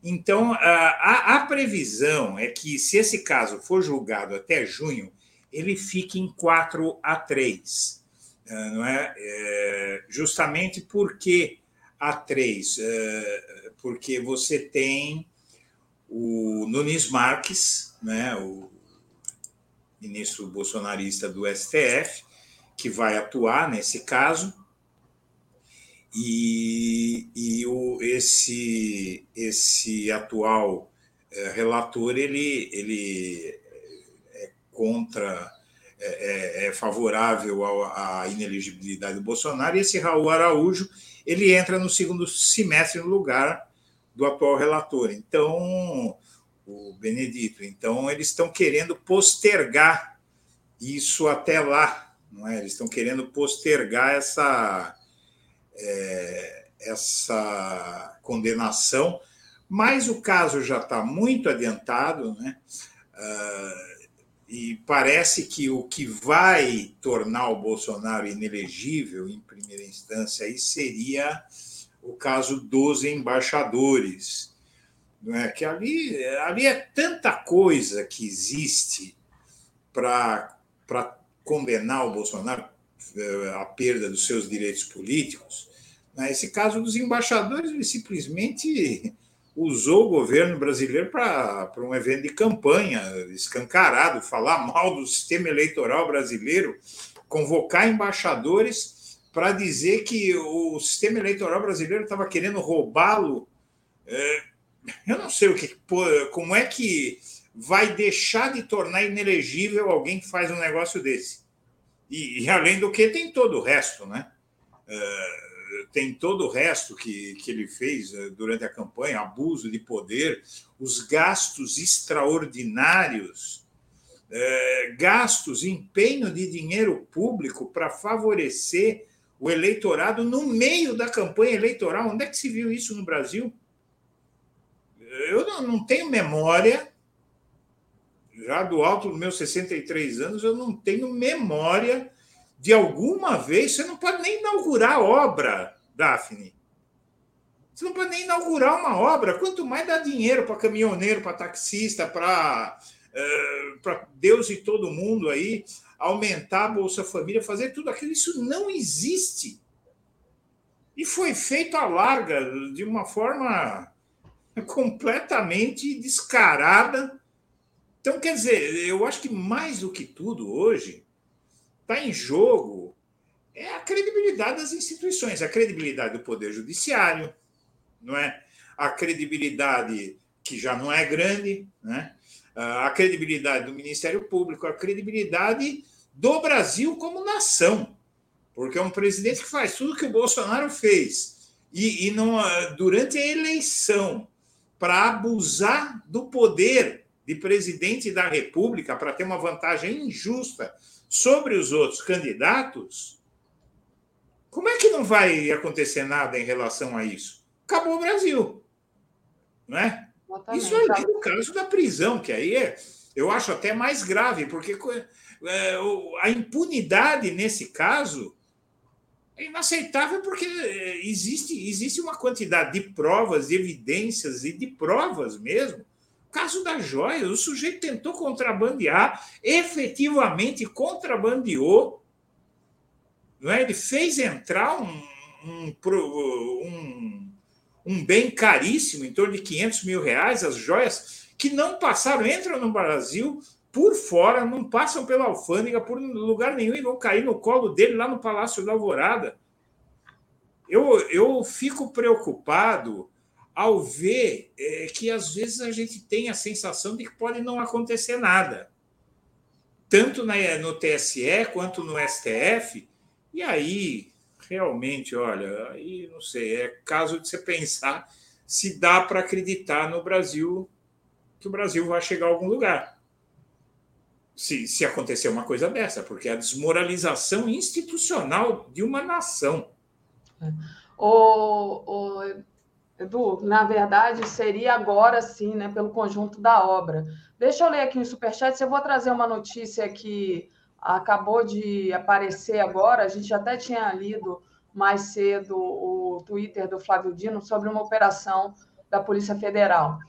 então, a, a, previsão é que, se esse caso for julgado até junho, ele fique em 4 a 3. Ah, não é? é justamente porque a 3, é, porque você tem o Nunes Marques, né, o ministro bolsonarista do STF, que vai atuar nesse caso, e, e o, esse, esse atual é, relator ele, ele é contra é, é, é favorável à inelegibilidade do Bolsonaro, e esse Raul Araújo ele entra no segundo semestre no lugar do atual relator. Então, o Benedito, então eles estão querendo postergar isso até lá, não é? Eles estão querendo postergar essa é, essa condenação, mas o caso já está muito adiantado, né? Uh, e parece que o que vai tornar o Bolsonaro inelegível em primeira instância aí seria o caso dos embaixadores. Não é? Que ali, ali é tanta coisa que existe para condenar o Bolsonaro eh, a perda dos seus direitos políticos. Né? Esse caso dos embaixadores, ele simplesmente usou o governo brasileiro para um evento de campanha escancarado, falar mal do sistema eleitoral brasileiro, convocar embaixadores para dizer que o sistema eleitoral brasileiro estava querendo roubá-lo. É, eu não sei o que, como é que vai deixar de tornar inelegível alguém que faz um negócio desse. E, e além do que, tem todo o resto, né? É, tem todo o resto que, que ele fez eh, durante a campanha, abuso de poder, os gastos extraordinários, é, gastos, empenho de dinheiro público para favorecer o eleitorado no meio da campanha eleitoral. Onde é que se viu isso no Brasil? Eu não, não tenho memória, já do alto dos meus 63 anos, eu não tenho memória de alguma vez, você não pode nem inaugurar obra, Daphne. Você não pode nem inaugurar uma obra, quanto mais dar dinheiro para caminhoneiro, para taxista, para uh, Deus e todo mundo aí, aumentar a Bolsa Família, fazer tudo aquilo, isso não existe. E foi feito à larga, de uma forma completamente descarada. Então, quer dizer, eu acho que mais do que tudo hoje, está em jogo é a credibilidade das instituições, a credibilidade do Poder Judiciário, não é? a credibilidade que já não é grande, né? a credibilidade do Ministério Público, a credibilidade do Brasil como nação, porque é um presidente que faz tudo que o Bolsonaro fez e, e não, durante a eleição para abusar do poder de presidente da República para ter uma vantagem injusta sobre os outros candidatos, como é que não vai acontecer nada em relação a isso? Acabou o Brasil. Não é? Isso é o caso da prisão, que aí é, eu acho até mais grave, porque é, a impunidade nesse caso é inaceitável porque é, existe, existe uma quantidade de provas, de evidências e de provas mesmo Caso da joia, o sujeito tentou contrabandear, efetivamente contrabandeou, não é? ele fez entrar um, um, um, um bem caríssimo, em torno de 500 mil reais, as joias, que não passaram, entram no Brasil por fora, não passam pela alfândega, por lugar nenhum, e vão cair no colo dele lá no Palácio da Alvorada. Eu, eu fico preocupado ao ver é, que às vezes a gente tem a sensação de que pode não acontecer nada, tanto na, no TSE quanto no STF, e aí realmente, olha, aí não sei, é caso de você pensar se dá para acreditar no Brasil que o Brasil vai chegar a algum lugar. Se, se acontecer uma coisa dessa, porque é a desmoralização institucional de uma nação. O, o, Edu, na verdade, seria agora sim, né, pelo conjunto da obra. Deixa eu ler aqui no Superchat, eu vou trazer uma notícia que acabou de aparecer agora, a gente até tinha lido mais cedo o Twitter do Flávio Dino sobre uma operação da Polícia Federal.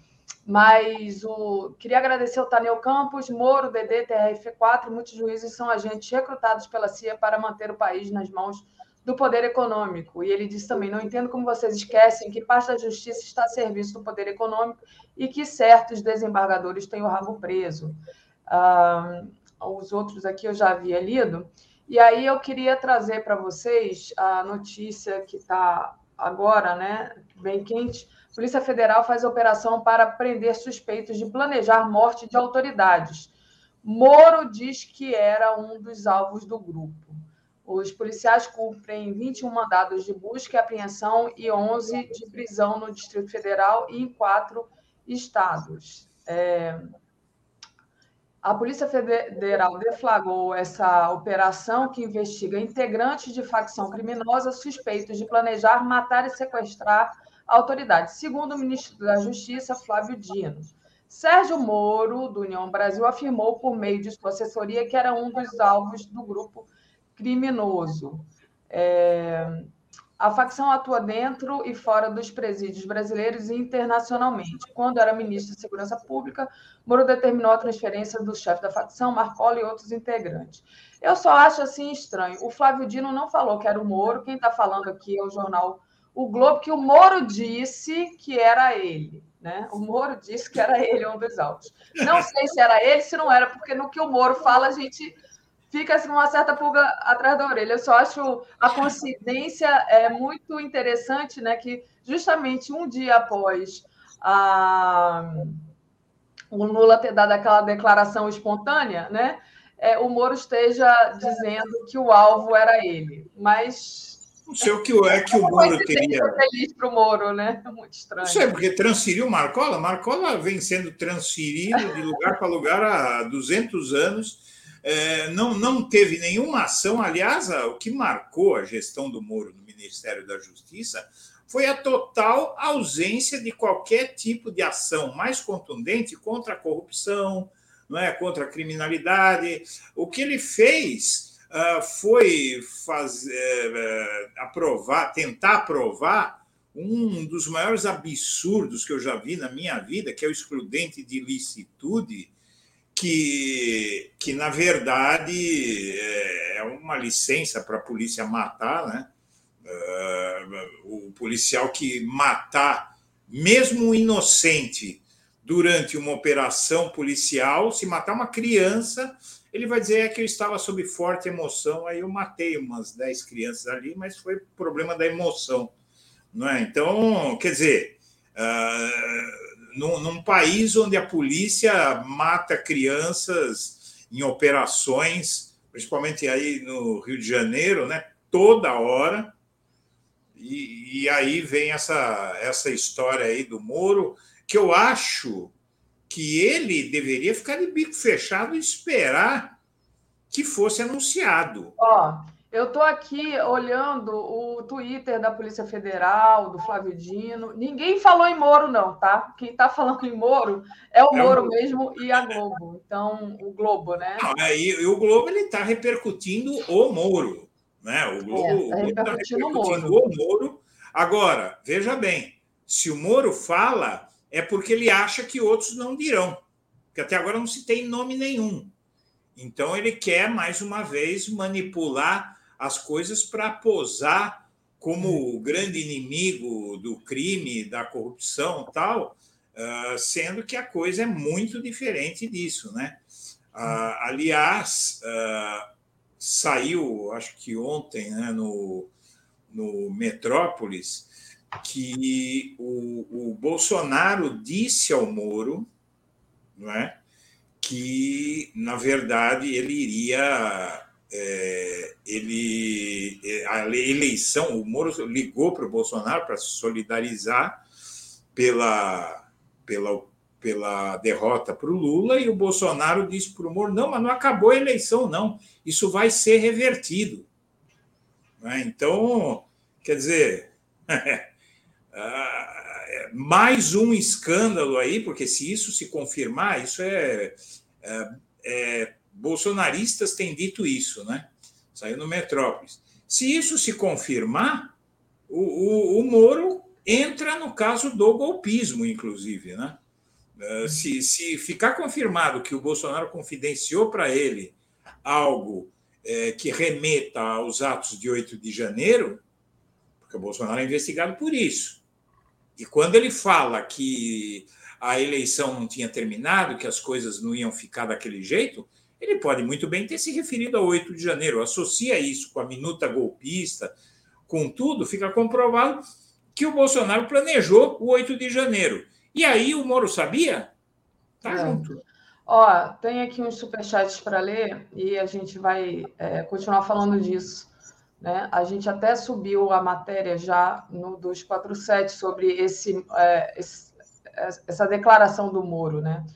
Mas o queria agradecer o Tanel Campos, Moro, DD, TRF4, muitos juízes são agentes recrutados pela CIA para manter o país nas mãos do poder econômico. E ele disse também: não entendo como vocês esquecem que parte da justiça está a serviço do poder econômico e que certos desembargadores têm o rabo preso. Ah, os outros aqui eu já havia lido. E aí eu queria trazer para vocês a notícia que está agora, né, bem quente. Polícia Federal faz operação para prender suspeitos de planejar morte de autoridades. Moro diz que era um dos alvos do grupo. Os policiais cumprem 21 mandados de busca e apreensão e 11 de prisão no Distrito Federal e em quatro estados. É... A Polícia Federal deflagrou essa operação que investiga integrantes de facção criminosa suspeitos de planejar matar e sequestrar autoridades, segundo o ministro da Justiça, Flávio Dino. Sérgio Moro, do União Brasil, afirmou por meio de sua assessoria que era um dos alvos do grupo criminoso. É, a facção atua dentro e fora dos presídios brasileiros e internacionalmente. Quando era ministro da Segurança Pública, Moro determinou a transferência do chefe da facção, Marcola e outros integrantes. Eu só acho assim estranho. O Flávio Dino não falou que era o Moro, quem está falando aqui é o jornal O Globo, que o Moro disse que era ele. Né? O Moro disse que era ele um dos alvos. Não sei se era ele, se não era, porque no que o Moro fala, a gente fica assim, uma certa pulga atrás da orelha. Eu só acho a coincidência é muito interessante, né? Que justamente um dia após a, o Lula ter dado aquela declaração espontânea, né? É, o Moro esteja dizendo que o alvo era ele. Mas não sei o que é que o Moro queria. feliz para o Moro, né? Muito estranho. Não sei, porque transferiu Marcola. Marcola vem sendo transferido de lugar para lugar há 200 anos é, não, não teve nenhuma ação. Aliás, o que marcou a gestão do Moro no Ministério da Justiça foi a total ausência de qualquer tipo de ação mais contundente contra a corrupção, não é, contra a criminalidade. O que ele fez uh, foi fazer, uh, aprovar, tentar aprovar um dos maiores absurdos que eu já vi na minha vida, que é o excludente de licitude, que, que na verdade é, é uma licença para a polícia matar, né? Uh, o policial que matar, mesmo um inocente, durante uma operação policial, se matar uma criança, ele vai dizer é que eu estava sob forte emoção, aí eu matei umas 10 crianças ali, mas foi problema da emoção. Não é? Então, quer dizer, uh, num, num país onde a polícia mata crianças em operações, principalmente aí no Rio de Janeiro, né? Toda hora. E, e, aí vem essa, essa história aí do Moro, que eu acho que ele deveria ficar de bico fechado e esperar que fosse anunciado. Ó, eu estou aqui olhando o Twitter da Polícia Federal, do Flávio Dino. Ninguém falou em Moro, não, tá? Quem está falando em Moro é o é Moro o... mesmo e a Globo. Então, o Globo, né? É, e, o Globo ele está repercutindo o Moro. Né? O Globo está é, tá repercutindo, tá repercutindo o, Moro. o Moro. Agora, veja bem, se o Moro fala, é porque ele acha que outros não dirão. Porque até agora não se tem nome nenhum. Então, ele quer, mais uma vez, manipular as coisas para posar como o grande inimigo do crime, da corrupção tal, uh, sendo que a coisa é muito diferente disso. Né? Uh, aliás, uh, saiu, acho que ontem, né, no, no Metrópolis, que o, o Bolsonaro disse ao Moro não é, que, na verdade, ele iria é, ele é, a eleição, o Moro ligou para o Bolsonaro para se solidarizar pela, pela, pela derrota para o Lula e o Bolsonaro disse para o Moro: não, mas não acabou a eleição, não, isso vai ser revertido. Né? Então, quer dizer, ah, é, mais um escândalo aí, porque se isso se confirmar, isso é, é, é bolsonaristas têm dito isso, né? Saiu no Metrópolis. Se isso se confirmar, o, o, o Moro entra no caso do golpismo, inclusive, né? Eh, se, se ficar confirmado que o Bolsonaro confidenciou para ele algo é, que remeta aos atos de 8 de janeiro, porque o Bolsonaro é investigado por isso. E quando ele fala que a eleição não tinha terminado, que as coisas não iam ficar daquele jeito, ele pode muito bem ter se referido a 8 de janeiro, associa isso com a minuta golpista, com tudo, fica comprovado que o Bolsonaro planejou o 8 de janeiro. E aí o Moro sabia? Tá é. junto. Ó, tem aqui uns superchats para ler e a gente vai é, continuar falando disso. Né? A gente até subiu a matéria já no 247 sobre esse, é, esse, essa declaração do Moro. Né?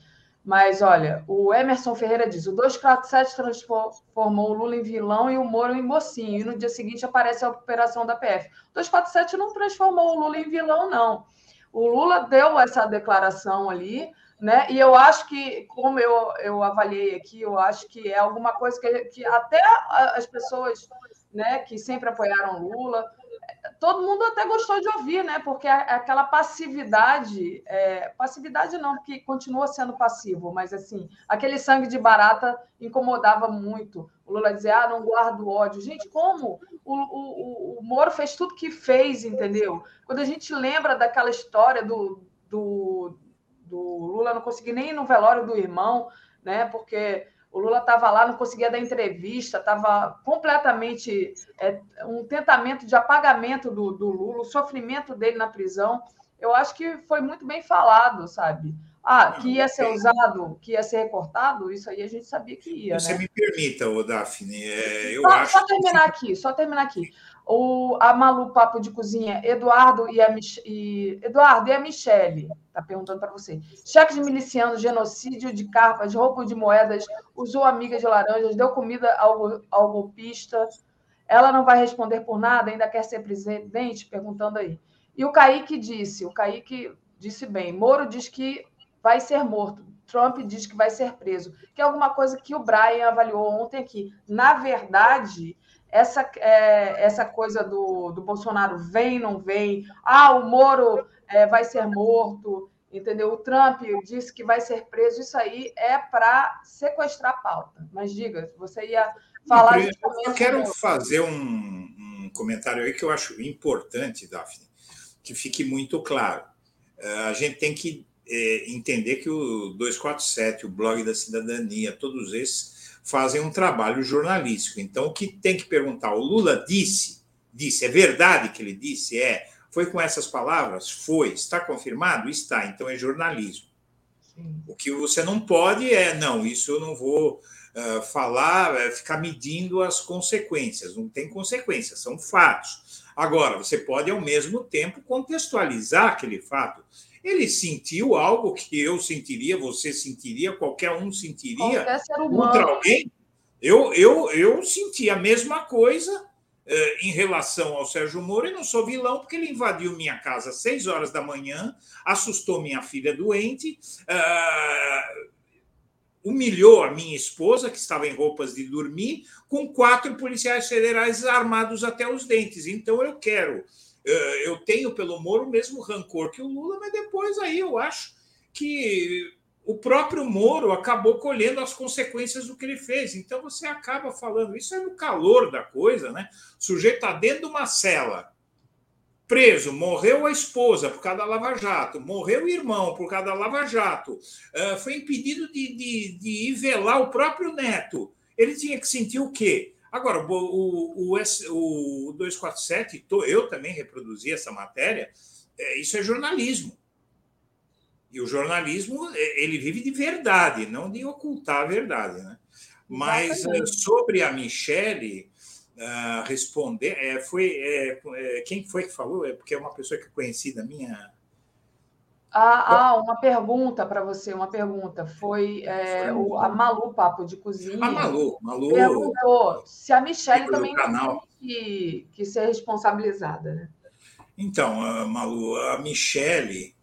Mas, olha, o Emerson Ferreira diz: o 247 transformou o Lula em vilão e o Moro em mocinho. E no dia seguinte aparece a operação da PF. O 247 não transformou o Lula em vilão, não. O Lula deu essa declaração ali né? E eu acho que, como eu, eu avaliei aqui, eu acho que é alguma coisa que, que até as pessoas né, que sempre apoiaram Lula, todo mundo até gostou de ouvir, né? Porque aquela passividade, é, passividade não, porque continua sendo passivo, mas assim, aquele sangue de barata incomodava muito. O Lula dizia, ah, não guardo ódio. Gente, como? O, o, o Moro fez tudo que fez, entendeu? Quando a gente lembra daquela história do, do do Lula, não consegui nem ir no velório do irmão, né? Porque o Lula estava lá, não conseguia dar entrevista, estava completamente é, um tentamento de apagamento do, do Lula, o sofrimento dele na prisão. Eu acho que foi muito bem falado, sabe? Ah, que ia ser usado, que ia ser recortado, isso aí a gente sabia que ia. Você né? me permita, o Daphne, é, eu só, acho. Só terminar que... aqui, só terminar aqui. O, a Malu Papo de Cozinha, Eduardo e a, Mich e, Eduardo e a Michele, está perguntando para você. Cheque de miliciano, genocídio de carpas, roubo de moedas, usou amiga de laranjas, deu comida ao, ao golpista. Ela não vai responder por nada, ainda quer ser presidente? Perguntando aí. E o Kaique disse, o Kaique disse bem, Moro diz que vai ser morto. Trump diz que vai ser preso, que é alguma coisa que o Brian avaliou ontem aqui. Na verdade, essa, é, essa coisa do, do Bolsonaro vem, não vem, ah, o Moro é, vai ser morto, entendeu? O Trump disse que vai ser preso, isso aí é para sequestrar a pauta. Mas diga, você ia falar. Não, eu quero fazer um, um, comentário aí que eu acho importante, Daphne, que fique muito claro. É, a gente tem que é, entender que o 247, o blog da cidadania, todos esses fazem um trabalho jornalístico. Então, o que tem que perguntar? O Lula disse, disse, é verdade que ele disse? É. Foi com essas palavras? Foi. Está confirmado? Está. Então, é jornalismo. Sim. O que você não pode é, não, isso eu não vou uh, falar, é ficar medindo as consequências. Não tem consequências, são fatos. Agora, você pode, ao mesmo tempo, contextualizar aquele fato ele sentiu algo que eu sentiria, você sentiria, qualquer um sentiria contra alguém. Eu, eu, eu senti a mesma coisa eh, em relação ao Sérgio Moro e não sou vilão porque ele invadiu minha casa às seis horas da manhã, assustou minha filha doente, uh, humilhou a minha esposa, que estava em roupas de dormir, com quatro policiais federais armados até os dentes. Então eu quero eu tenho pelo Moro o mesmo rancor que o Lula, mas depois aí eu acho que o próprio Moro acabou colhendo as consequências do que ele fez. Então você acaba falando, isso é no calor da coisa, né? O sujeito está dentro de uma cela, preso, morreu a esposa por causa da Lava Jato, morreu o irmão por causa da Lava Jato, foi impedido de, de, de ir velar o próprio neto. Ele tinha que sentir o quê? Agora, o, o, o, o 247, eu também reproduzi essa matéria, é, isso é jornalismo. E o jornalismo, é, ele vive de verdade, não de ocultar a verdade. Né? Mas Exatamente. É, sobre a Michelle uh, responder, é, foi, é, quem foi que falou? É porque é uma pessoa que é conhecida minha, ah, ah, uma pergunta para você, uma pergunta. Foi é, o, a Malu Papo de Cozinha. A Malu, Malu. Perguntou se a Michelle também tem que, que ser responsabilizada, né? Então, Malu, a Michelle,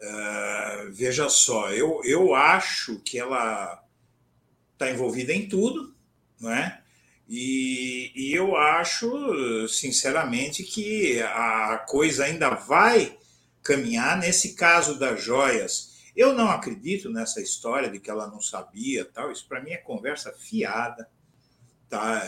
uh, veja só, eu, eu acho que ela está envolvida em tudo, não é? E, e eu acho, sinceramente, que a coisa ainda vai caminhar. Nesse caso das joias, eu não acredito nessa história de que ela não sabia, tal. Isso para mim é conversa fiada. Tá?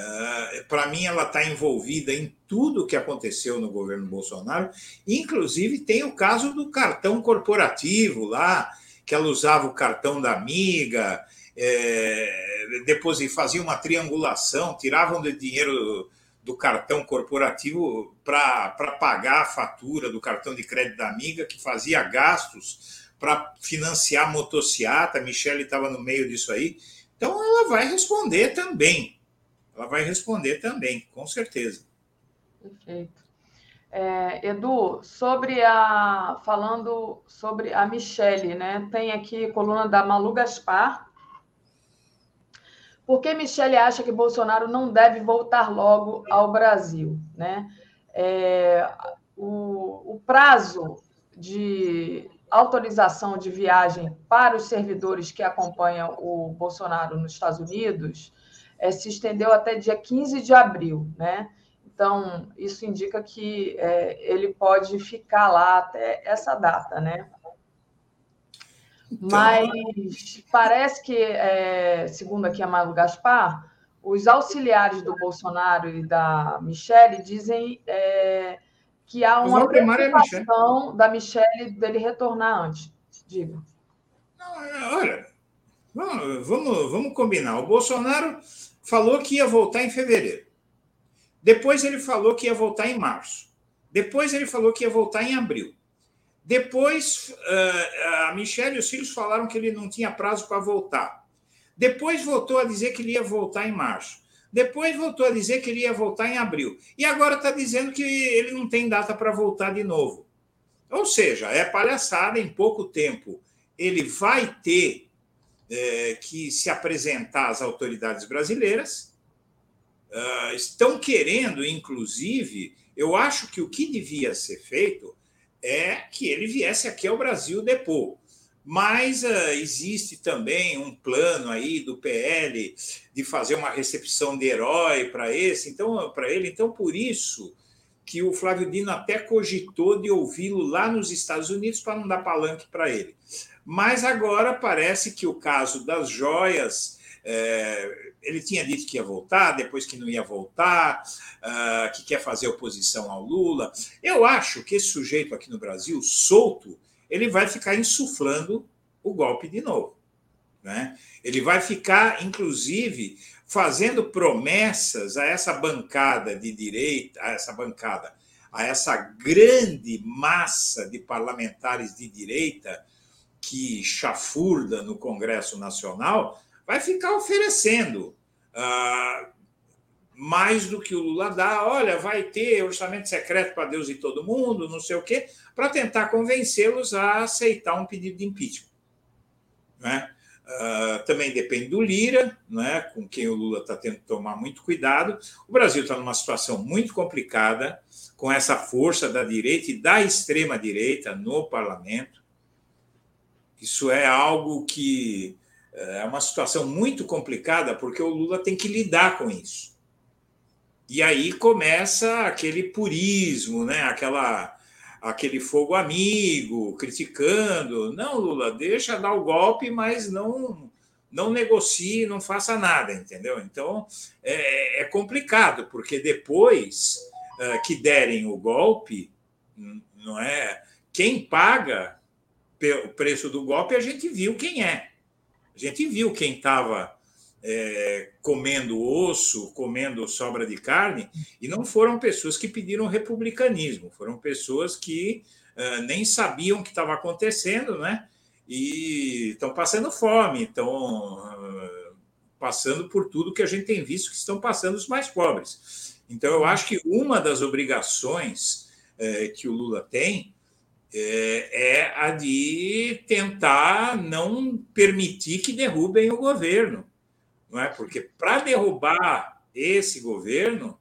É, para mim, ela está envolvida em tudo o que aconteceu no governo Bolsonaro. Inclusive, tem o caso do cartão corporativo lá, que ela usava o cartão da amiga, é, depois fazia uma triangulação, tiravam de dinheiro do cartão corporativo para pagar a fatura do cartão de crédito da amiga, que fazia gastos para financiar a motociata, a Michelle estava no meio disso aí. Então ela vai responder também. Ela vai responder também, com certeza. Perfeito. É, Edu, sobre a falando sobre a Michelle, né? Tem aqui coluna da Malu Gaspar. Por que Michelle acha que Bolsonaro não deve voltar logo ao Brasil, né? É, o, o prazo de autorização de viagem para os servidores que acompanham o Bolsonaro nos Estados Unidos é, se estendeu até dia 15 de abril, né? Então, isso indica que é, ele pode ficar lá até essa data, né? Então... Mas parece que, é, segundo aqui a Malu Gaspar, os auxiliares do Bolsonaro e da Michelle dizem é, que há uma é preocupação da Michelle dele retornar antes. Diga. Olha, vamos, vamos combinar. O Bolsonaro falou que ia voltar em fevereiro. Depois ele falou que ia voltar em março. Depois ele falou que ia voltar em abril. Depois a Michelle e os filhos falaram que ele não tinha prazo para voltar. Depois voltou a dizer que ele ia voltar em março. Depois voltou a dizer que ele ia voltar em abril. E agora está dizendo que ele não tem data para voltar de novo. Ou seja, é palhaçada em pouco tempo. Ele vai ter é, que se apresentar às autoridades brasileiras. Uh, estão querendo, inclusive, eu acho que o que devia ser feito é que ele viesse aqui ao Brasil depor mas uh, existe também um plano aí do PL de fazer uma recepção de herói para esse, então para ele, então por isso que o Flávio Dino até cogitou de ouvi-lo lá nos Estados Unidos para não dar palanque para ele. Mas agora parece que o caso das joias, é, ele tinha dito que ia voltar, depois que não ia voltar, uh, que quer fazer oposição ao Lula. Eu acho que esse sujeito aqui no Brasil, solto, ele vai ficar insuflando o golpe de novo. Né? Ele vai ficar, inclusive, fazendo promessas a essa bancada de direita, a essa bancada, a essa grande massa de parlamentares de direita que chafurda no Congresso Nacional, vai ficar oferecendo uh, mais do que o Lula dá. Olha, vai ter orçamento secreto para Deus e todo mundo, não sei o quê para tentar convencê-los a aceitar um pedido de impeachment. Né? Uh, também depende do Lira, né, com quem o Lula está tendo que tomar muito cuidado. O Brasil está numa situação muito complicada, com essa força da direita e da extrema-direita no parlamento. Isso é algo que é uma situação muito complicada, porque o Lula tem que lidar com isso. E aí começa aquele purismo, né, aquela aquele fogo amigo, criticando. Não, Lula, deixa dar o golpe, mas não não negocie, não faça nada, entendeu? Então é, é complicado, porque depois uh, que derem o golpe, não é quem paga o preço do golpe, a gente viu quem é. A gente viu quem estava é, comendo osso, comendo sobra de carne, e não foram pessoas que pediram republicanismo, foram pessoas que uh, nem sabiam o que estava acontecendo, né? E estão passando fome, estão uh, passando por tudo que a gente tem visto que estão passando os mais pobres. Então, eu acho que uma das obrigações uh, que o Lula tem é, é a de tentar não permitir que derrubem o governo não é? Porque para derrubar esse governo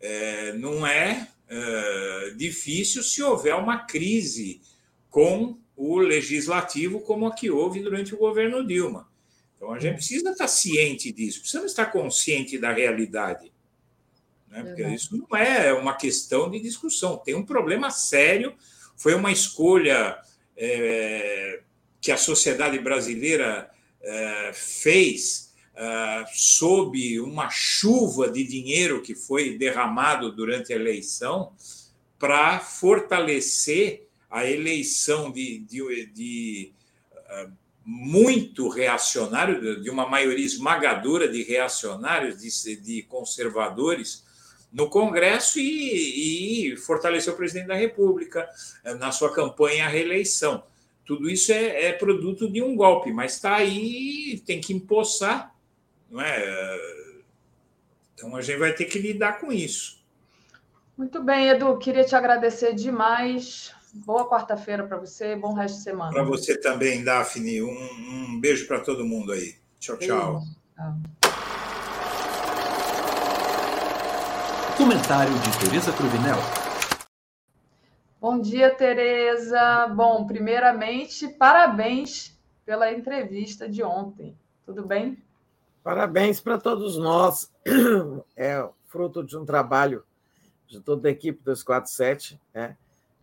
é, não é, é difícil se houver uma crise com o legislativo como a que houve durante o governo Dilma. Então a gente precisa estar ciente disso, precisa estar consciente da realidade. Né? Porque isso não é uma questão de discussão, tem um problema sério. Foi uma escolha é, que a sociedade brasileira é, fez uh, sob uma chuva de dinheiro que foi derramado durante a eleição para fortalecer a eleição de, de, de uh, muito reacionário, de uma maioria esmagadora de reacionários, de, de conservadores no Congresso e, e fortaleceu o presidente da República na sua campanha à reeleição. tudo isso é, é produto de um golpe, mas está aí, tem que empossar, não é? Então a gente vai ter que lidar com isso. Muito bem, Edu, queria te agradecer demais. Boa quarta-feira para você, bom resto de semana. Para você também, Daphne. Um, um beijo para todo mundo aí. Tchau, tchau. Comentário de Tereza Cruvinel. Bom dia, Tereza. Bom, primeiramente, parabéns pela entrevista de ontem. Tudo bem? Parabéns para todos nós. É fruto de um trabalho de toda a equipe 247. Né?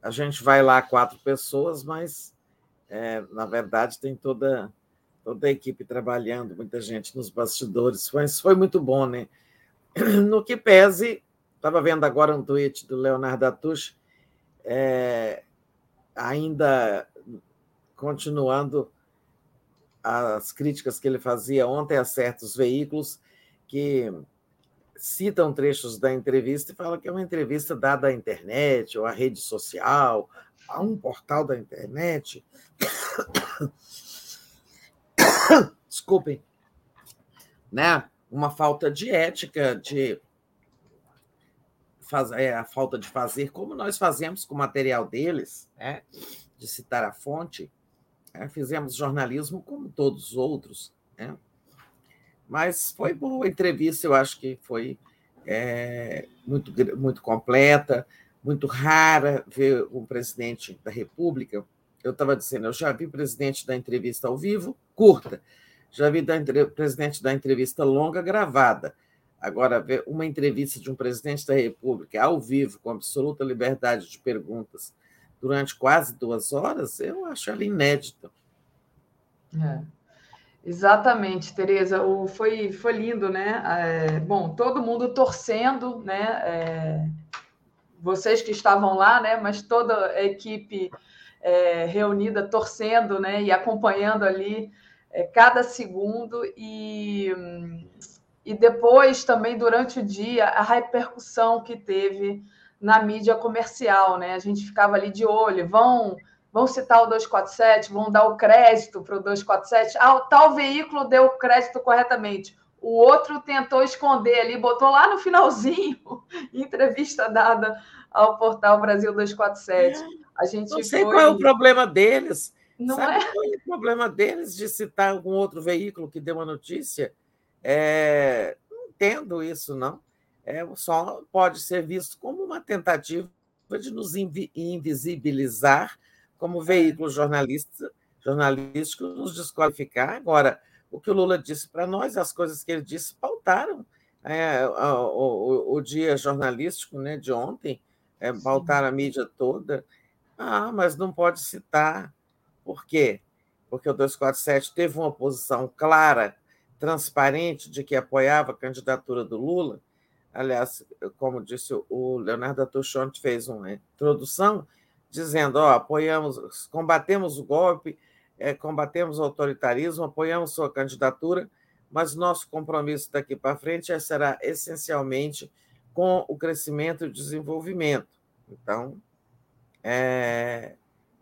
A gente vai lá quatro pessoas, mas é, na verdade tem toda, toda a equipe trabalhando, muita gente nos bastidores. Mas foi muito bom, né? No que pese, estava vendo agora um tweet do Leonardo Atush é, ainda continuando as críticas que ele fazia ontem a certos veículos que citam trechos da entrevista e falam que é uma entrevista dada à internet ou à rede social, a um portal da internet. Desculpem. Né? Uma falta de ética, de faz, é, a falta de fazer, como nós fazemos com o material deles, né? de citar a fonte, né? fizemos jornalismo como todos os outros. Né? Mas foi boa a entrevista, eu acho que foi é, muito, muito completa, muito rara ver um presidente da República. Eu estava dizendo, eu já vi presidente da entrevista ao vivo, curta, já vi da, presidente da entrevista longa, gravada. Agora, ver uma entrevista de um presidente da República ao vivo, com absoluta liberdade de perguntas, durante quase duas horas, eu acho ela inédita. É. Exatamente, Tereza. O, foi, foi lindo, né? É, bom, todo mundo torcendo, né? É, vocês que estavam lá, né? Mas toda a equipe é, reunida torcendo, né? E acompanhando ali é, cada segundo e e depois também durante o dia a repercussão que teve na mídia comercial, né? A gente ficava ali de olho, vão vão citar o 247, vão dar o crédito para o 247. Ah, o tal veículo deu o crédito corretamente. O outro tentou esconder ali, botou lá no finalzinho, entrevista dada ao portal Brasil 247. A gente Não sei foi... qual é o problema deles. Não Sabe é? qual é o problema deles de citar algum outro veículo que deu uma notícia? É, não entendo isso, não. É, só pode ser visto como uma tentativa de nos invisibilizar como veículo jornalista, jornalístico, nos desqualificar. Agora, o que o Lula disse para nós, as coisas que ele disse, pautaram é, o, o, o, dia jornalístico né, de ontem, é, pautaram a mídia toda. Ah, mas não pode citar. Por quê? Porque o 247 teve uma posição clara transparente de que apoiava a candidatura do Lula. Aliás, como disse o Leonardo Atuchonte, fez uma introdução dizendo: ó, apoiamos, combatemos o golpe, é, combatemos o autoritarismo, apoiamos sua candidatura, mas nosso compromisso daqui para frente será essencialmente com o crescimento e o desenvolvimento. Então, é,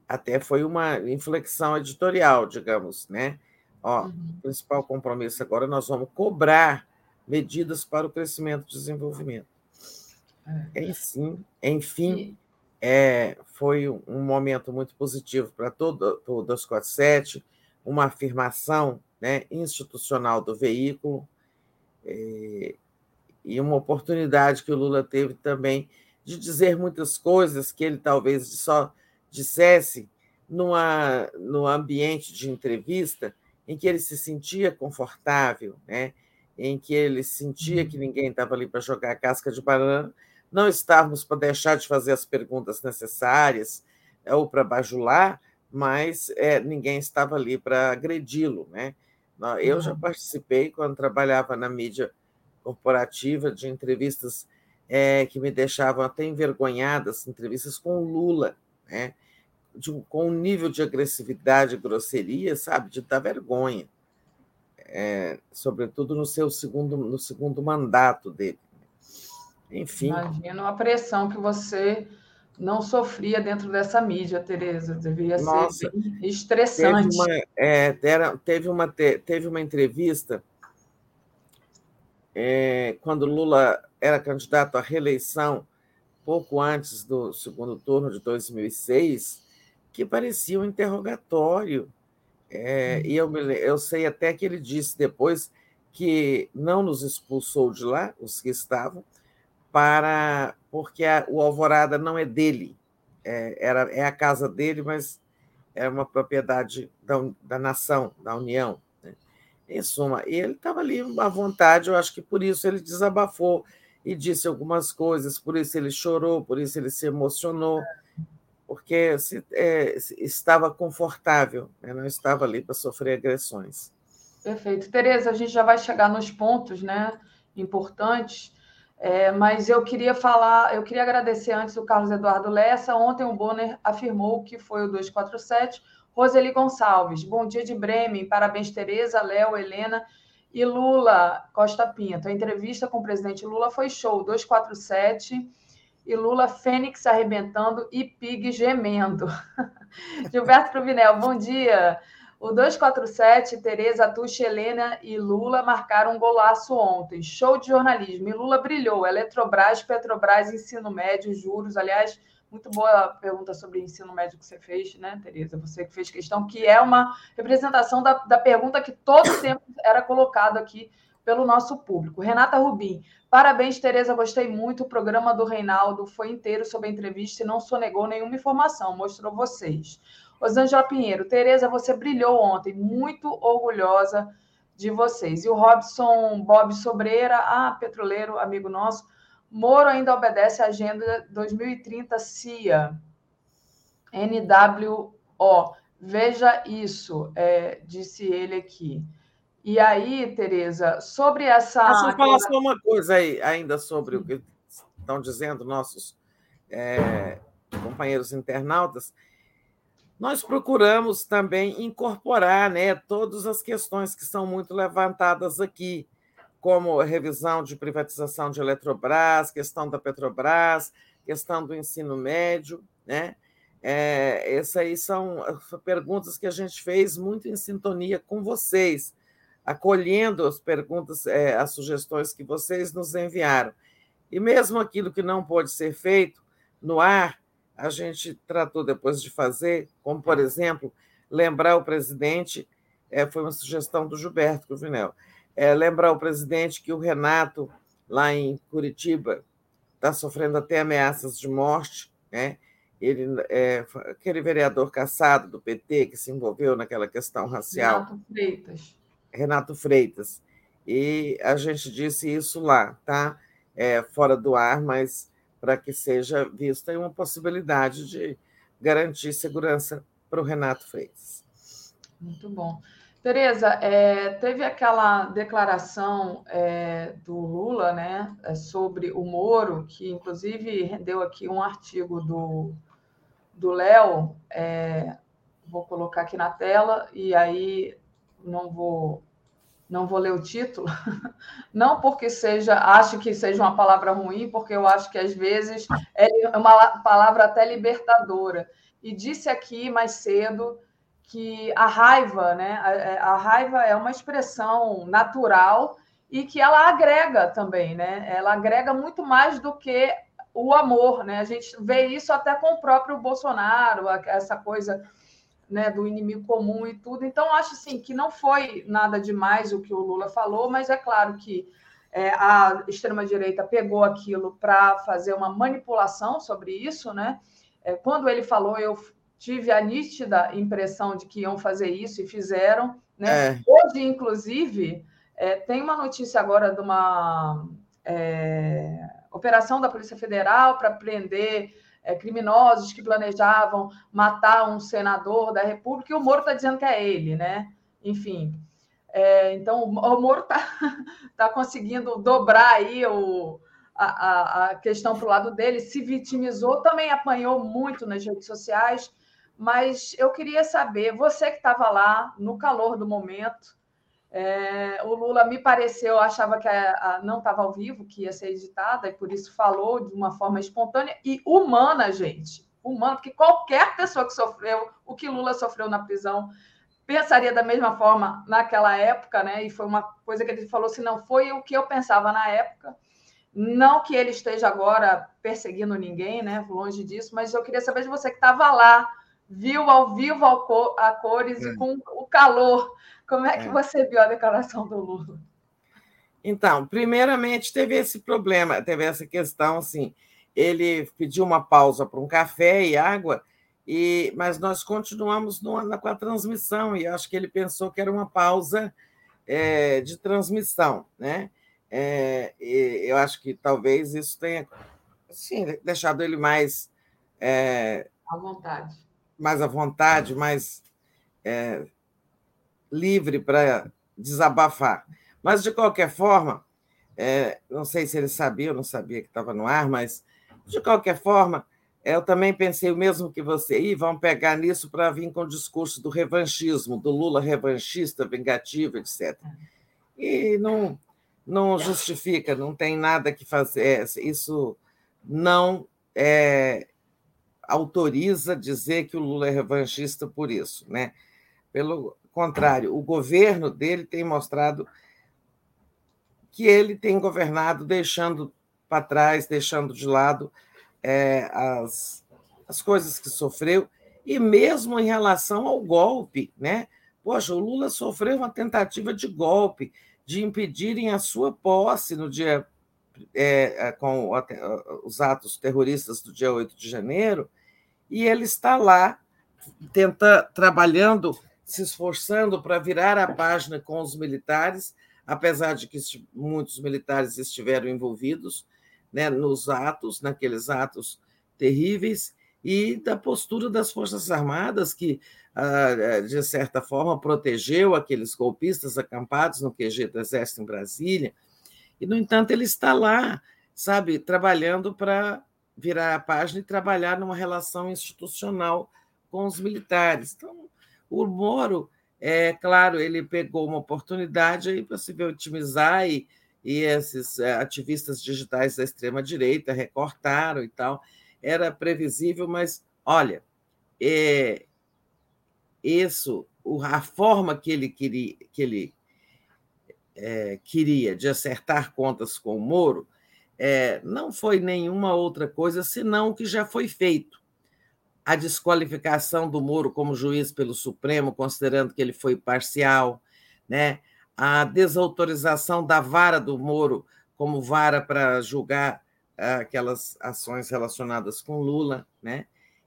até foi uma inflexão editorial, digamos, né? Ó, uhum. principal compromisso agora, nós vamos cobrar medidas para o crescimento e desenvolvimento. É. Enfim, enfim é, foi um momento muito positivo para todo o 247, uma afirmação né, institucional do veículo é, e uma oportunidade que o Lula teve também de dizer muitas coisas que ele talvez só dissesse numa, no ambiente de entrevista em que ele se sentia confortável, né? em que ele sentia que ninguém estava ali para jogar casca de banana, não estávamos para deixar de fazer as perguntas necessárias é, ou para bajular, mas é, ninguém estava ali para agredi-lo. Né? Eu já participei, quando trabalhava na mídia corporativa, de entrevistas é, que me deixavam até envergonhadas, entrevistas com o Lula, né? De, com um nível de agressividade e grosseria, sabe, de dar vergonha, é, sobretudo no seu segundo, no segundo mandato dele. Enfim. Imagino a pressão que você não sofria dentro dessa mídia, Tereza. Devia Nossa, ser estressante. Teve uma, é, era, teve, uma, teve uma entrevista é, quando Lula era candidato à reeleição, pouco antes do segundo turno de 2006, que parecia um interrogatório. É, e eu, eu sei até que ele disse depois que não nos expulsou de lá, os que estavam, para porque a, o Alvorada não é dele, é, era, é a casa dele, mas é uma propriedade da, da nação, da União. Né? Em suma, ele estava ali à vontade, eu acho que por isso ele desabafou e disse algumas coisas, por isso ele chorou, por isso ele se emocionou, porque se, é, estava confortável, né? não estava ali para sofrer agressões. Perfeito. Tereza, a gente já vai chegar nos pontos né, importantes, é, mas eu queria falar, eu queria agradecer antes o Carlos Eduardo Lessa. Ontem o Bonner afirmou que foi o 247. Roseli Gonçalves, bom dia de Bremen, parabéns, Tereza, Léo, Helena e Lula Costa Pinto. A entrevista com o presidente Lula foi show, 247 e Lula Fênix arrebentando e Pig gemendo. Gilberto Cruvinel, bom dia. O 247, Tereza, Tuxa, Helena e Lula marcaram um golaço ontem. Show de jornalismo. E Lula brilhou. Eletrobras, Petrobras, ensino médio, juros. Aliás, muito boa pergunta sobre ensino médio que você fez, né, Tereza? Você que fez questão, que é uma representação da, da pergunta que todo tempo era colocado aqui pelo nosso público. Renata Rubim, parabéns, Tereza, gostei muito. O programa do Reinaldo foi inteiro sobre a entrevista e não sonegou nenhuma informação, mostrou vocês. Rosângela Pinheiro, Tereza, você brilhou ontem, muito orgulhosa de vocês. E o Robson Bob Sobreira, ah, petroleiro, amigo nosso, Moro ainda obedece à Agenda 2030 CIA, NWO. Veja isso, é, disse ele aqui. E aí, Tereza, sobre essa. Deixa eu falar só uma coisa aí, ainda sobre o que estão dizendo nossos é, companheiros internautas. Nós procuramos também incorporar né, todas as questões que são muito levantadas aqui, como revisão de privatização de Eletrobras, questão da Petrobras, questão do ensino médio. Né? É, essas aí são perguntas que a gente fez muito em sintonia com vocês, acolhendo as perguntas, é, as sugestões que vocês nos enviaram. E mesmo aquilo que não pode ser feito no ar, a gente tratou depois de fazer, como, por exemplo, lembrar o presidente, é, foi uma sugestão do Gilberto Cruvinel, é, lembrar o presidente que o Renato, lá em Curitiba, está sofrendo até ameaças de morte, né? Ele, é, aquele vereador caçado do PT que se envolveu naquela questão racial. Renato Freitas. Renato Freitas. E a gente disse isso lá, tá? É, fora do ar, mas para que seja vista uma possibilidade de garantir segurança para o Renato Freitas. Muito bom. Tereza, é, teve aquela declaração é, do Lula né, é, sobre o Moro, que inclusive rendeu aqui um artigo do, do Léo, é, vou colocar aqui na tela, e aí não vou não vou ler o título, não porque seja, acho que seja uma palavra ruim, porque eu acho que às vezes é uma palavra até libertadora. E disse aqui mais cedo que a raiva, né, a, a raiva é uma expressão natural e que ela agrega também, né? Ela agrega muito mais do que o amor, né? A gente vê isso até com o próprio Bolsonaro, essa coisa né, do inimigo comum e tudo. Então, acho assim, que não foi nada demais o que o Lula falou, mas é claro que é, a extrema-direita pegou aquilo para fazer uma manipulação sobre isso. Né? É, quando ele falou, eu tive a nítida impressão de que iam fazer isso e fizeram. Né? É. Hoje, inclusive, é, tem uma notícia agora de uma é, operação da Polícia Federal para prender é, criminosos que planejavam matar um senador da República, e o Moro está dizendo que é ele, né? Enfim. É, então, o Moro está tá conseguindo dobrar aí o, a, a questão para o lado dele, se vitimizou, também apanhou muito nas redes sociais, mas eu queria saber, você que estava lá no calor do momento, É, o Lula me pareceu, achava que a, a, não estava ao vivo, que ia ser editada, e por isso falou de uma forma espontânea e humana, gente. Humana, porque qualquer pessoa que sofreu o que Lula sofreu na prisão pensaria da mesma forma naquela época, né? E foi uma coisa que ele falou assim: não foi o que eu pensava na época. Não que ele esteja agora perseguindo ninguém, né? Longe disso, mas eu queria saber de você que estava lá, viu ao vivo a cores é. com o calor como é que é. você viu a declaração do Lula? Então, primeiramente teve esse problema, teve essa questão assim, ele pediu uma pausa para um café e água, e mas nós continuamos no, com a transmissão e acho que ele pensou que era uma pausa é, de transmissão, né? É, eu acho que talvez isso tenha assim, deixado ele mais é, à vontade, mais à vontade, mais é, livre para desabafar. Mas, de qualquer forma, é, não sei se ele sabia ou não sabia que estava no ar, mas, de qualquer forma, eu também pensei o mesmo que você, e vão pegar nisso para vir com o discurso do revanchismo, do Lula revanchista, vingativo, etc. E não, não justifica, não tem nada que fazer. É, isso não é, autoriza dizer que o Lula é revanchista por isso. Né? Pelo, contrário, o governo dele tem mostrado que ele tem governado deixando para trás, deixando de lado é, as, as coisas que sofreu, e mesmo em relação ao golpe, né? Poxa, o Lula sofreu uma tentativa de golpe, de impedirem a sua posse no dia é, é com os atos terroristas do dia 8 de janeiro, e ele está lá tenta, trabalhando se esforçando para virar a página com os militares, apesar de que muitos militares estiveram envolvidos né, nos atos, naqueles atos terríveis, e da postura das Forças Armadas, que, ah, de certa forma, protegeu aqueles golpistas acampados no QG do Exército em Brasília. E, no entanto, ele está lá, sabe, trabalhando para virar a página e trabalhar numa relação institucional com os militares. Então, o Moro, é claro, ele pegou uma oportunidade para se otimizar e, e esses é, ativistas digitais da extrema-direita recortaram e tal. Era previsível, mas, olha, é, isso, a forma que ele queria, que ele, é, queria de acertar contas com o Moro é, não foi nenhuma outra coisa senão o que já foi feito a desqualificação do Moro como juiz pelo Supremo, considerando que ele foi parcial, né? a desautorização da vara do Moro como vara para julgar ah, aquelas ações relacionadas com Lula, né?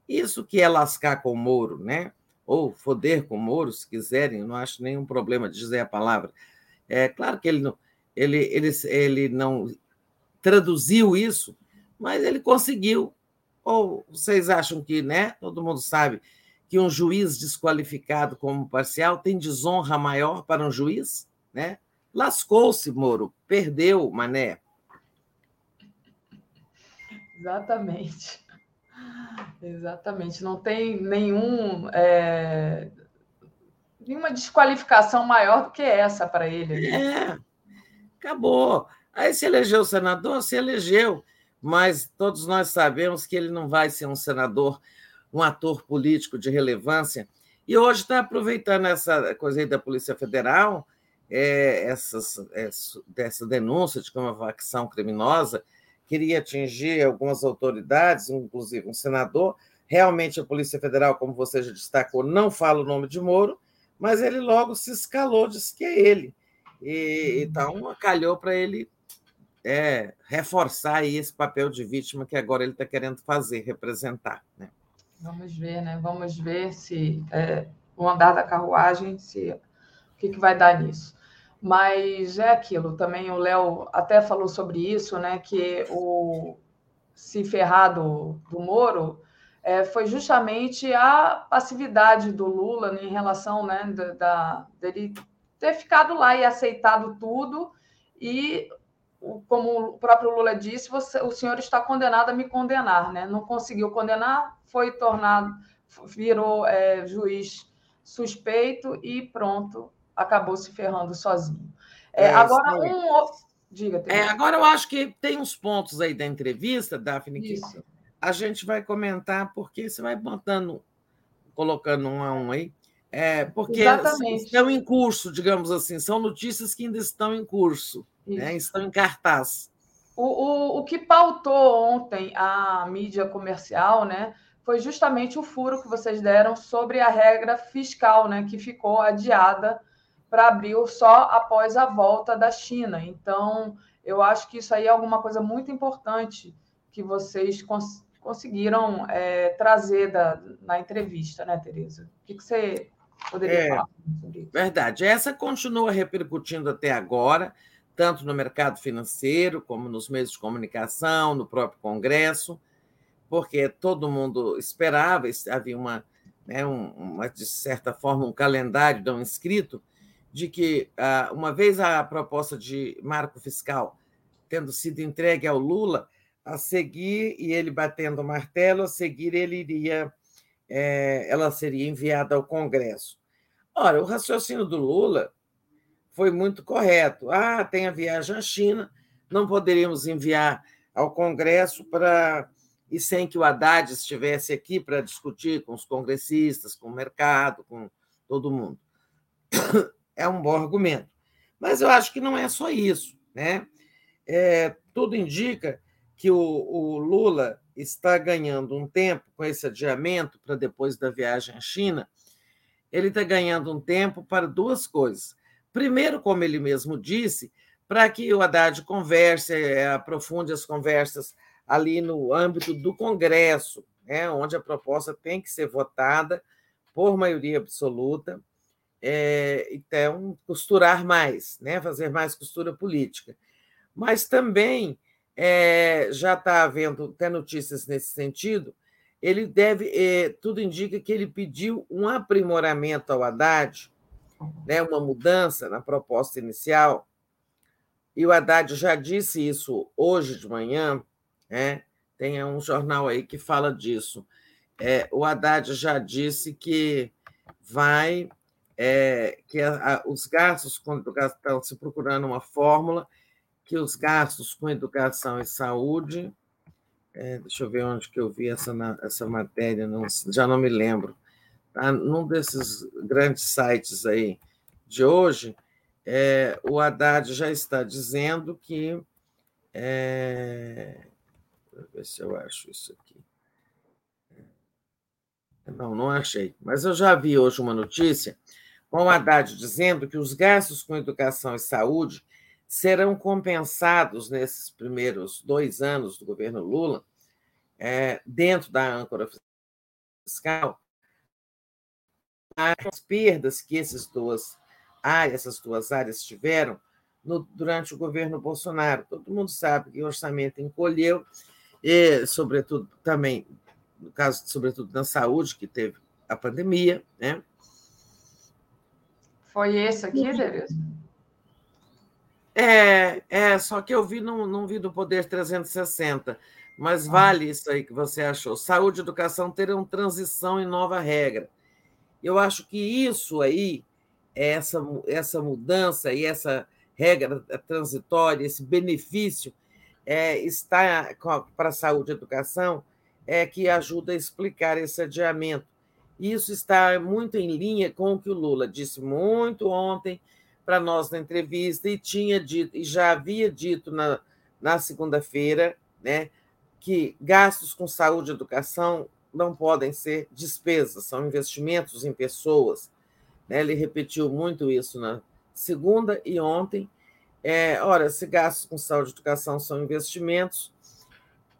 Isso que é lascar com o Moro, né? Ou foder com o Moro, se quiserem, não acho nenhum problema de dizer a palavra. É claro que ele não, ele, ele, ele não traduziu isso, mas ele conseguiu ou vocês acham que, né? Todo mundo sabe que um juiz desqualificado como parcial tem desonra maior para um juiz, né? Lascou-se, Moro, perdeu, Mané. Exatamente. Exatamente. Não tem nenhum é, nenhuma desqualificação maior do que essa para ele. É, acabou. Aí se elegeu senador, se elegeu mas todos nós sabemos que ele não vai ser um senador, um ator político de relevância. E hoje está aproveitando essa coisa aí da Polícia Federal, é, essas, é, dessa denúncia de que uma facção criminosa queria atingir algumas autoridades, inclusive um senador. Realmente, a Polícia Federal, como você já destacou, não fala o nome de Moro, mas ele logo se escalou, disse que é ele. E, então, calhou para ele é, reforçar esse papel de vítima que agora ele está querendo fazer, representar. Né? Vamos ver, né? Vamos ver se é, o andar da carruagem, se o que, que vai dar nisso. Mas é aquilo, também o Léo até falou sobre isso, né? Que o se ferrar do, do Moro é, foi justamente a passividade do Lula em relação né, da, da, dele ter ficado lá e aceitado tudo e como o próprio Lula disse, você, o senhor está condenado a me condenar, né? Não conseguiu condenar, foi tornado, virou é, juiz suspeito e pronto, acabou se ferrando sozinho. É, é, agora, um. Diga, é, agora eu acho que tem uns pontos aí da entrevista, Daphne, que Isso. a gente vai comentar, porque você vai botando, colocando um a um aí. É, porque Exatamente. estão em curso, digamos assim, são notícias que ainda estão em curso, né, estão em cartaz. O, o, o que pautou ontem a mídia comercial, né, foi justamente o furo que vocês deram sobre a regra fiscal, né, que ficou adiada para abril só após a volta da China. Então, eu acho que isso aí é alguma coisa muito importante que vocês cons conseguiram é, trazer da, na entrevista, né, Tereza? O que, que você poderia é, falar sobre isso? Verdade. Essa continua repercutindo até agora, tanto no mercado financeiro, como nos meios de comunicação, no próprio Congresso, porque todo mundo esperava, havia uma, né, uma de certa forma, um calendário não escrito de que, ah, uma vez a proposta de marco fiscal tendo sido entregue ao Lula, a seguir, e ele batendo o martelo, a seguir ele iria, é, ela seria enviada ao Congresso. Ora, o raciocínio do Lula foi muito correto. Ah, tem a viagem à China, não poderíamos enviar ao Congresso para e sem que o Haddad estivesse aqui para discutir com os congressistas, com o mercado, com todo mundo é um bom argumento. Mas eu acho que não é só isso. Né? É, tudo indica que o, o Lula está ganhando um tempo com esse adiamento para depois da viagem à China. Ele está ganhando um tempo para duas coisas. Primeiro, como ele mesmo disse, para que o Haddad converse, é, aprofunde as conversas ali no âmbito do Congresso, né, onde a proposta tem que ser votada por maioria absoluta é, então, costurar mais, né? fazer mais costura política. Mas também é, já está havendo até notícias nesse sentido. Ele deve, é, tudo indica que ele pediu um aprimoramento ao Haddad, né, uma mudança na proposta inicial. E o Haddad já disse isso hoje de manhã, né? tem um jornal aí que fala disso. É, o Haddad já disse que vai é, que a, a, os gastos com educação estão se procurando uma fórmula que os gastos com educação e saúde, é, deixa eu ver onde que eu vi essa, essa matéria, não, já não me lembro? Num desses grandes sites aí de hoje, é, o Haddad já está dizendo que. É, deixa eu ver se eu acho isso aqui. Não, não achei. Mas eu já vi hoje uma notícia com o Haddad dizendo que os gastos com educação e saúde serão compensados nesses primeiros dois anos do governo Lula, é, dentro da âncora fiscal, as perdas que esses duas áreas, essas duas áreas tiveram no, durante o governo Bolsonaro. Todo mundo sabe que o orçamento encolheu, e, sobretudo, também, no caso, sobretudo na saúde, que teve a pandemia, né? Foi esse aqui, Tereza? É, é, só que eu vi, não, não vi do Poder 360, mas ah. vale isso aí que você achou. Saúde e educação terão transição em nova regra. Eu acho que isso aí, essa, essa mudança e essa regra transitória, esse benefício, é, está para a saúde e educação, é que ajuda a explicar esse adiamento. Isso está muito em linha com o que o Lula disse muito ontem para nós na entrevista e tinha dito e já havia dito na, na segunda-feira, né, que gastos com saúde e educação não podem ser despesas, são investimentos em pessoas. Né? Ele repetiu muito isso na segunda e ontem. É, ora, se gastos com saúde e educação são investimentos,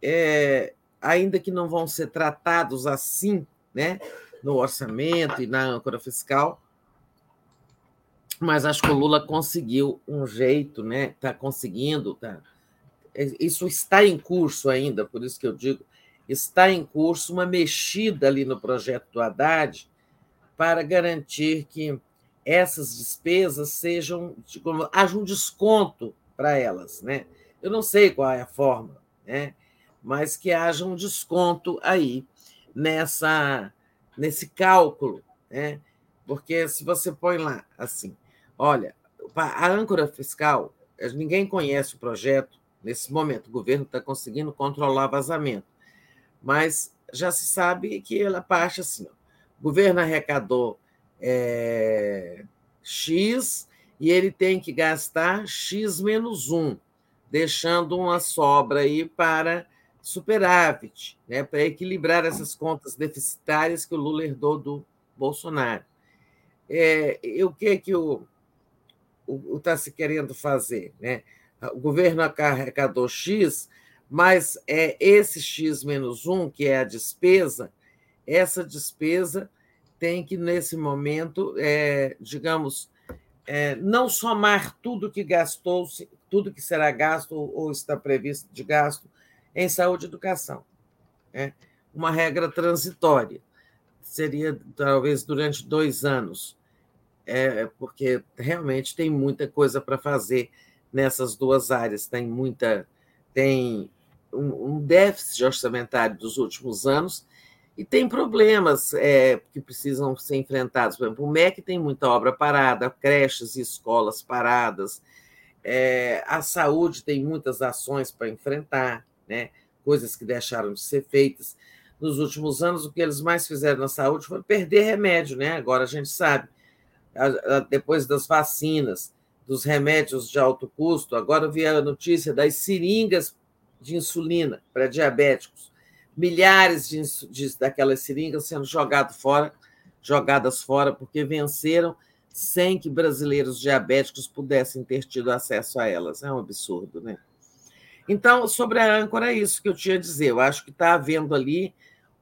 é, ainda que não vão ser tratados assim, né? no orçamento e na âncora fiscal, mas acho que o Lula conseguiu um jeito, né? Está conseguindo, tá? Isso está em curso ainda, por isso que eu digo, está em curso uma mexida ali no projeto do Haddad para garantir que essas despesas sejam, como, haja um desconto para elas, né? Eu não sei qual é a forma, né? Mas que haja um desconto aí nessa nesse cálculo, né? porque se você põe lá assim, Olha, a âncora fiscal, ninguém conhece o projeto nesse momento. O governo está conseguindo controlar vazamento, mas já se sabe que ela parte assim: o governo arrecadou é, X e ele tem que gastar X menos 1, deixando uma sobra aí para superávit, né, para equilibrar essas contas deficitárias que o Lula herdou do Bolsonaro. É, e o que é que o está se querendo fazer? Né? O governo arrecadou X, mas é esse X menos 1, que é a despesa, essa despesa tem que, nesse momento, é, digamos, é, não somar tudo que gastou, tudo que será gasto ou está previsto de gasto em saúde e educação. É uma regra transitória. Seria, talvez, durante dois anos, é, porque realmente tem muita coisa para fazer nessas duas áreas. Tem muita. Tem um, déficit orçamentário dos últimos anos e tem problemas é, que precisam ser enfrentados. Por exemplo, o MEC tem muita obra parada, creches e escolas paradas, é, a saúde tem muitas ações para enfrentar, né? coisas que deixaram de ser feitas. Nos últimos anos, o que eles mais fizeram na saúde foi perder remédio, né? agora a gente sabe. Depois das vacinas, dos remédios de alto custo, agora vi a notícia das seringas de insulina para diabéticos milhares de, de, daquelas seringas sendo jogado fora, jogadas fora porque venceram sem que brasileiros diabéticos pudessem ter tido acesso a elas. É um absurdo, né? Então, sobre a âncora, é isso que eu tinha a dizer. Eu acho que está havendo ali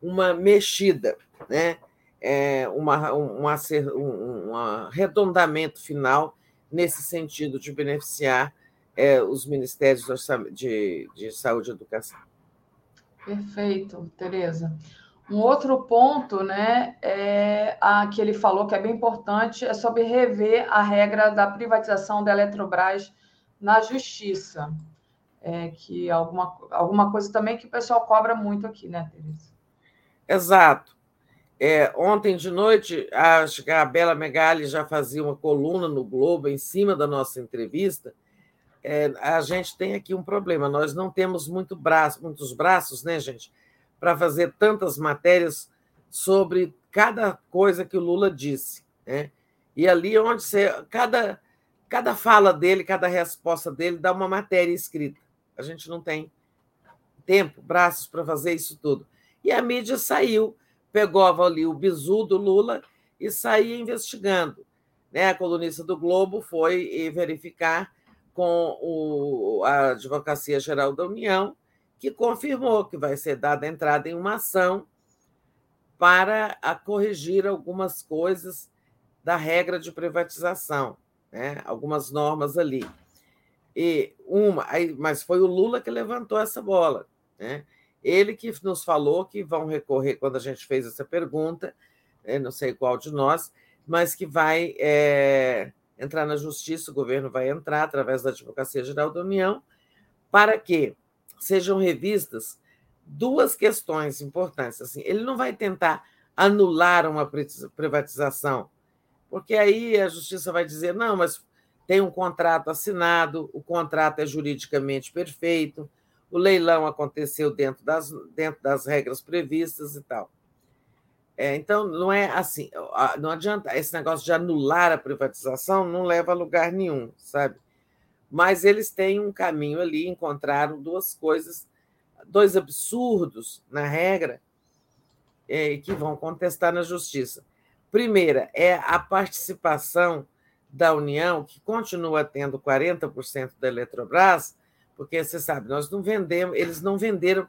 uma mexida, né? É uma, um, um, um arredondamento final nesse sentido de beneficiar é, os ministérios de, de saúde e educação. Perfeito, Tereza. Um outro ponto, né, é a que ele falou que é bem importante, é sobre rever a regra da privatização da Eletrobras na justiça. É, que alguma, alguma coisa também que o pessoal cobra muito aqui, né, Tereza? Exato. É, ontem de noite, acho que a Bela Megali já fazia uma coluna no Globo em cima da nossa entrevista, é, a gente tem aqui um problema. Nós não temos muito braço, muitos braços, né, gente, para fazer tantas matérias sobre cada coisa que o Lula disse. Né? E ali onde você. Cada, cada fala dele, cada resposta dele dá uma matéria escrita. A gente não tem tempo, braços para fazer isso tudo. E a mídia saiu, pegou ali o bizu do Lula e saía investigando. Né? A colunista do Globo foi verificar com o, a Advocacia Geral da União, que confirmou que vai ser dada entrada em uma ação para corrigir algumas coisas da regra de privatização, né? algumas normas ali. E uma, mas foi o Lula que levantou essa bola. Né? Ele que nos falou que vão recorrer, quando a gente fez essa pergunta, né? não sei qual de nós, mas que vai é, entrar na justiça, o governo vai entrar através da Advocacia Geral da União, para que sejam revistas duas questões importantes. Assim, ele não vai tentar anular uma privatização, porque aí a justiça vai dizer: não, mas tem um contrato assinado, o contrato é juridicamente perfeito, o leilão aconteceu dentro das, dentro das regras previstas e tal. É, então, não é assim, não adianta, esse negócio de anular a privatização não leva a lugar nenhum, sabe? Mas eles têm um caminho ali, encontraram duas coisas, dois absurdos na regra, é, que vão contestar na justiça. Primeira é a participação da União, que continua tendo 40% da Eletrobras, porque você sabe, nós não vendemos, eles não venderam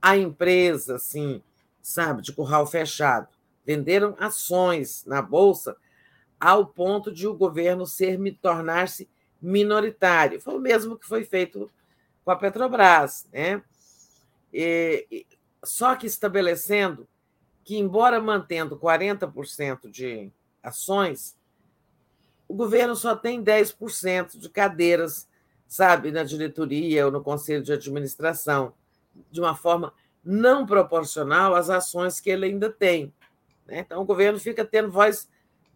a empresa assim, sabe, de curral fechado. Venderam ações na bolsa ao ponto de o governo ser tornar-se minoritário. Foi o mesmo que foi feito com a Petrobras, né? E, só que estabelecendo que, embora mantendo 40% de ações, o governo só tem 10% de cadeiras, sabe, na diretoria ou no conselho de administração, de uma forma não proporcional às ações que ele ainda tem. Né? Então, o governo fica tendo voz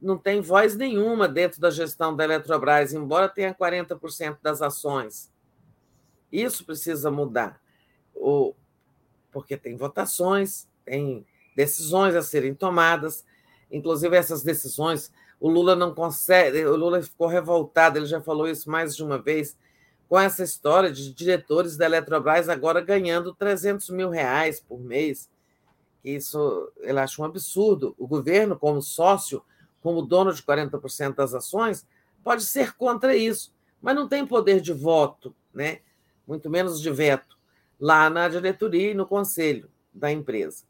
não tem voz nenhuma dentro da gestão da Eletrobras, embora tenha 40% das ações. Isso precisa mudar, o, porque tem votações, tem decisões a serem tomadas, inclusive essas decisões. O Lula não consegue, o Lula ficou revoltado, ele já falou isso mais de uma vez, com essa história de diretores da Eletrobras agora ganhando 300 mil reais por mês. Isso ele acha um absurdo. O governo, como sócio, como dono de 40% das ações, pode ser contra isso, mas não tem poder de voto, né? muito menos de veto, lá na diretoria e no conselho da empresa.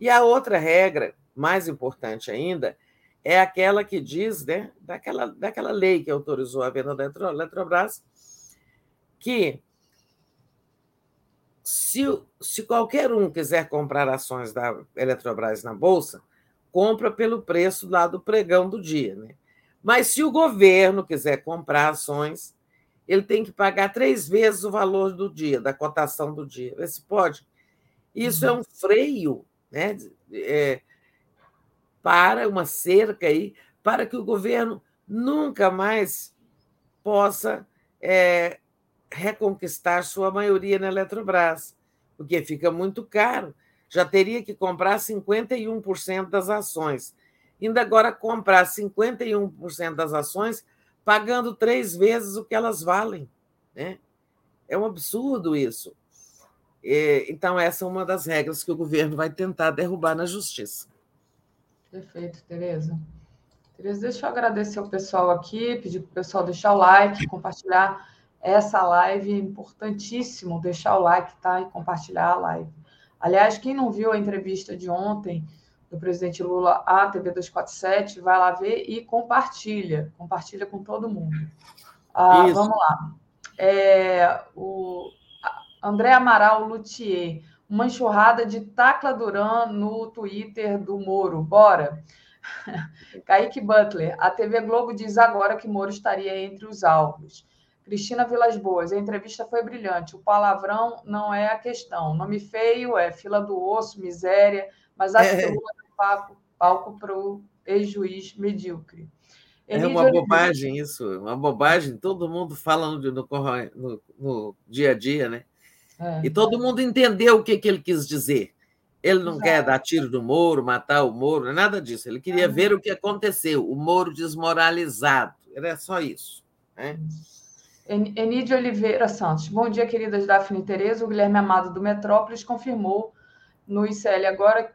E a outra regra, mais importante ainda, é aquela que diz, né, daquela, daquela lei que autorizou a venda da Eletrobras, que se, se qualquer um quiser comprar ações da Eletrobras na Bolsa, compra pelo preço lá do pregão do dia. Né? Mas se o governo quiser comprar ações, ele tem que pagar três vezes o valor do dia, da cotação do dia. Vê se pode. Isso é uhum. um freio né, é, para uma cerca aí, para que o governo nunca mais possa é, reconquistar sua maioria na Eletrobras, porque fica muito caro já teria que comprar 51% das ações. Ainda agora comprar 51% das ações, pagando três vezes o que elas valem. Né? É um absurdo isso. Então, essa é uma das regras que o governo vai tentar derrubar na justiça. Perfeito, Tereza. Tereza, deixa eu agradecer o pessoal aqui, pedir para o pessoal deixar o like, compartilhar essa live, importantíssimo deixar o like tá? e compartilhar a live. Aliás, quem não viu a entrevista de ontem do presidente Lula à TV 247, vai lá ver e compartilha. Compartilha com todo mundo. Ah, vamos lá. É, o André Amaral Luthier, uma enxurrada de Tacla Duran no Twitter do Moro. Bora! Kaique Butler, a TV Globo diz agora que Moro estaria entre os alvos. Cristina Vilas Boas, a entrevista foi brilhante. O palavrão não é a questão. Nome feio é fila do osso, miséria, mas acho é. que Lula palco, palco para o ex-juiz medíocre. é uma bobagem isso, uma bobagem. Todo mundo fala no, no, no, dia a dia, né? É. E todo mundo entendeu o que, que ele quis dizer. Ele não Exato. quer dar tiro no Moro, matar o Moro, nada disso. Ele queria é. ver o que aconteceu, o Moro desmoralizado. Era só isso. Né? Enide Oliveira Santos. Bom dia, queridas Daphne e Tereza. O Guilherme Amado do Metrópolis confirmou no ICL agora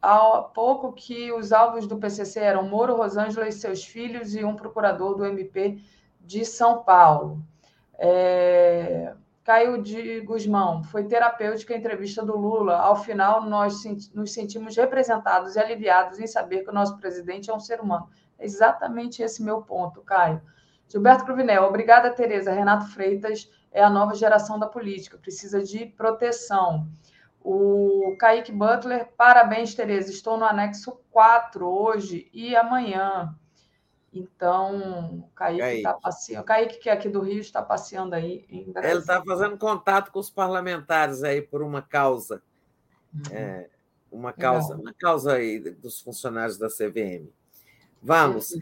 há pouco que os alvos do PCC eram Moro, Rosângela e seus filhos e um procurador do MP de São Paulo. É... Caio de Guzmão, foi terapêutica a entrevista do Lula. Ao final, nós nos sentimos representados e aliviados em saber que o nosso presidente é um ser humano. É exatamente esse meu ponto, Caio. Gilberto Cruvinel, obrigada, Tereza. Renato Freitas é a nova geração da política, precisa de proteção. O Kaique Butler, parabéns, Tereza. Estou no anexo 4 hoje e amanhã. Então, o Kaique está passeando. O Kaique, que é aqui do Rio, está passeando aí em Brasília. Ele está fazendo contato com os parlamentares aí por uma causa. Uhum. É, uma causa, Legal. uma causa aí dos funcionários da CVM. Vamos.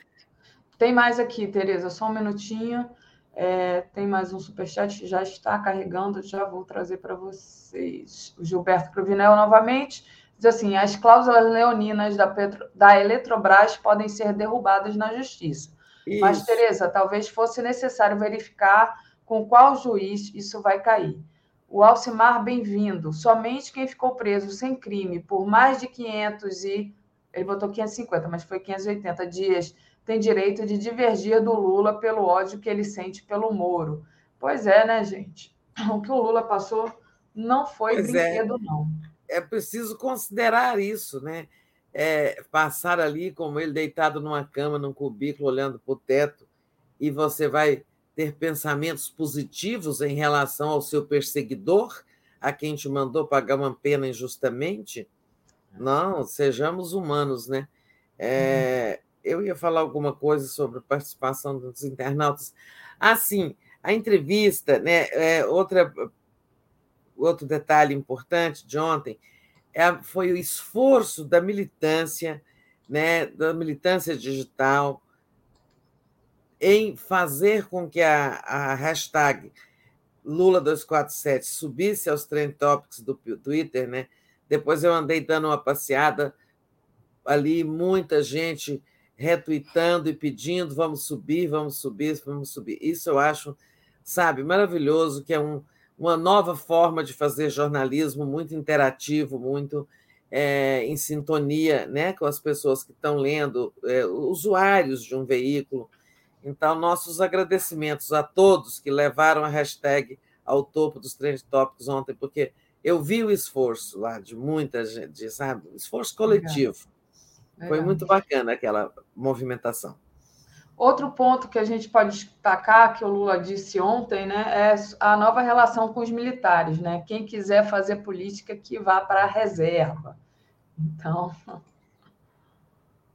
Tem mais aqui, Tereza, só um minutinho. É, tem mais um superchat já está carregando, já vou trazer para vocês. O Gilberto Provinel novamente diz assim: as cláusulas leoninas da, Petro, da Eletrobras podem ser derrubadas na justiça. Isso. Mas, Tereza, talvez fosse necessário verificar com qual juiz isso vai cair. O Alcimar, bem-vindo. Somente quem ficou preso sem crime por mais de 500 e. Ele botou 550, mas foi 580 dias tem direito de divergir do Lula pelo ódio que ele sente pelo Moro. Pois é, né, gente? O que o Lula passou não foi pois é. brinquedo, é. não. É preciso considerar isso, né? É, passar ali como ele deitado numa cama, num cubículo, olhando para o teto, e você vai ter pensamentos positivos em relação ao seu perseguidor, a quem te mandou pagar uma pena injustamente? Não, sejamos humanos, né? É, eu ia falar alguma coisa sobre a participação dos internautas. Assim, a entrevista, né, é, outra, outro detalhe importante de ontem é, foi o esforço da militância né, da militância digital, em fazer com que a, a hashtag Lula247 subisse aos trend topics do Twitter, né? Depois eu andei dando uma passeada ali, muita gente retweetando e pedindo, vamos subir, vamos subir, vamos subir. Isso eu acho, sabe, maravilhoso, que é um, uma nova forma de fazer jornalismo muito interativo, muito é, em sintonia né, com as pessoas que estão lendo, é, usuários de um veículo. Então, nossos agradecimentos a todos que levaram a hashtag ao topo dos trend tópicos ontem, porque eu vi o esforço lá de muita gente, sabe? esforço coletivo. Foi muito bacana aquela movimentação. Outro ponto que a gente pode destacar, que o Lula disse ontem, né, é a nova relação com os militares. Né? Quem quiser fazer política, que vá para a reserva. Então.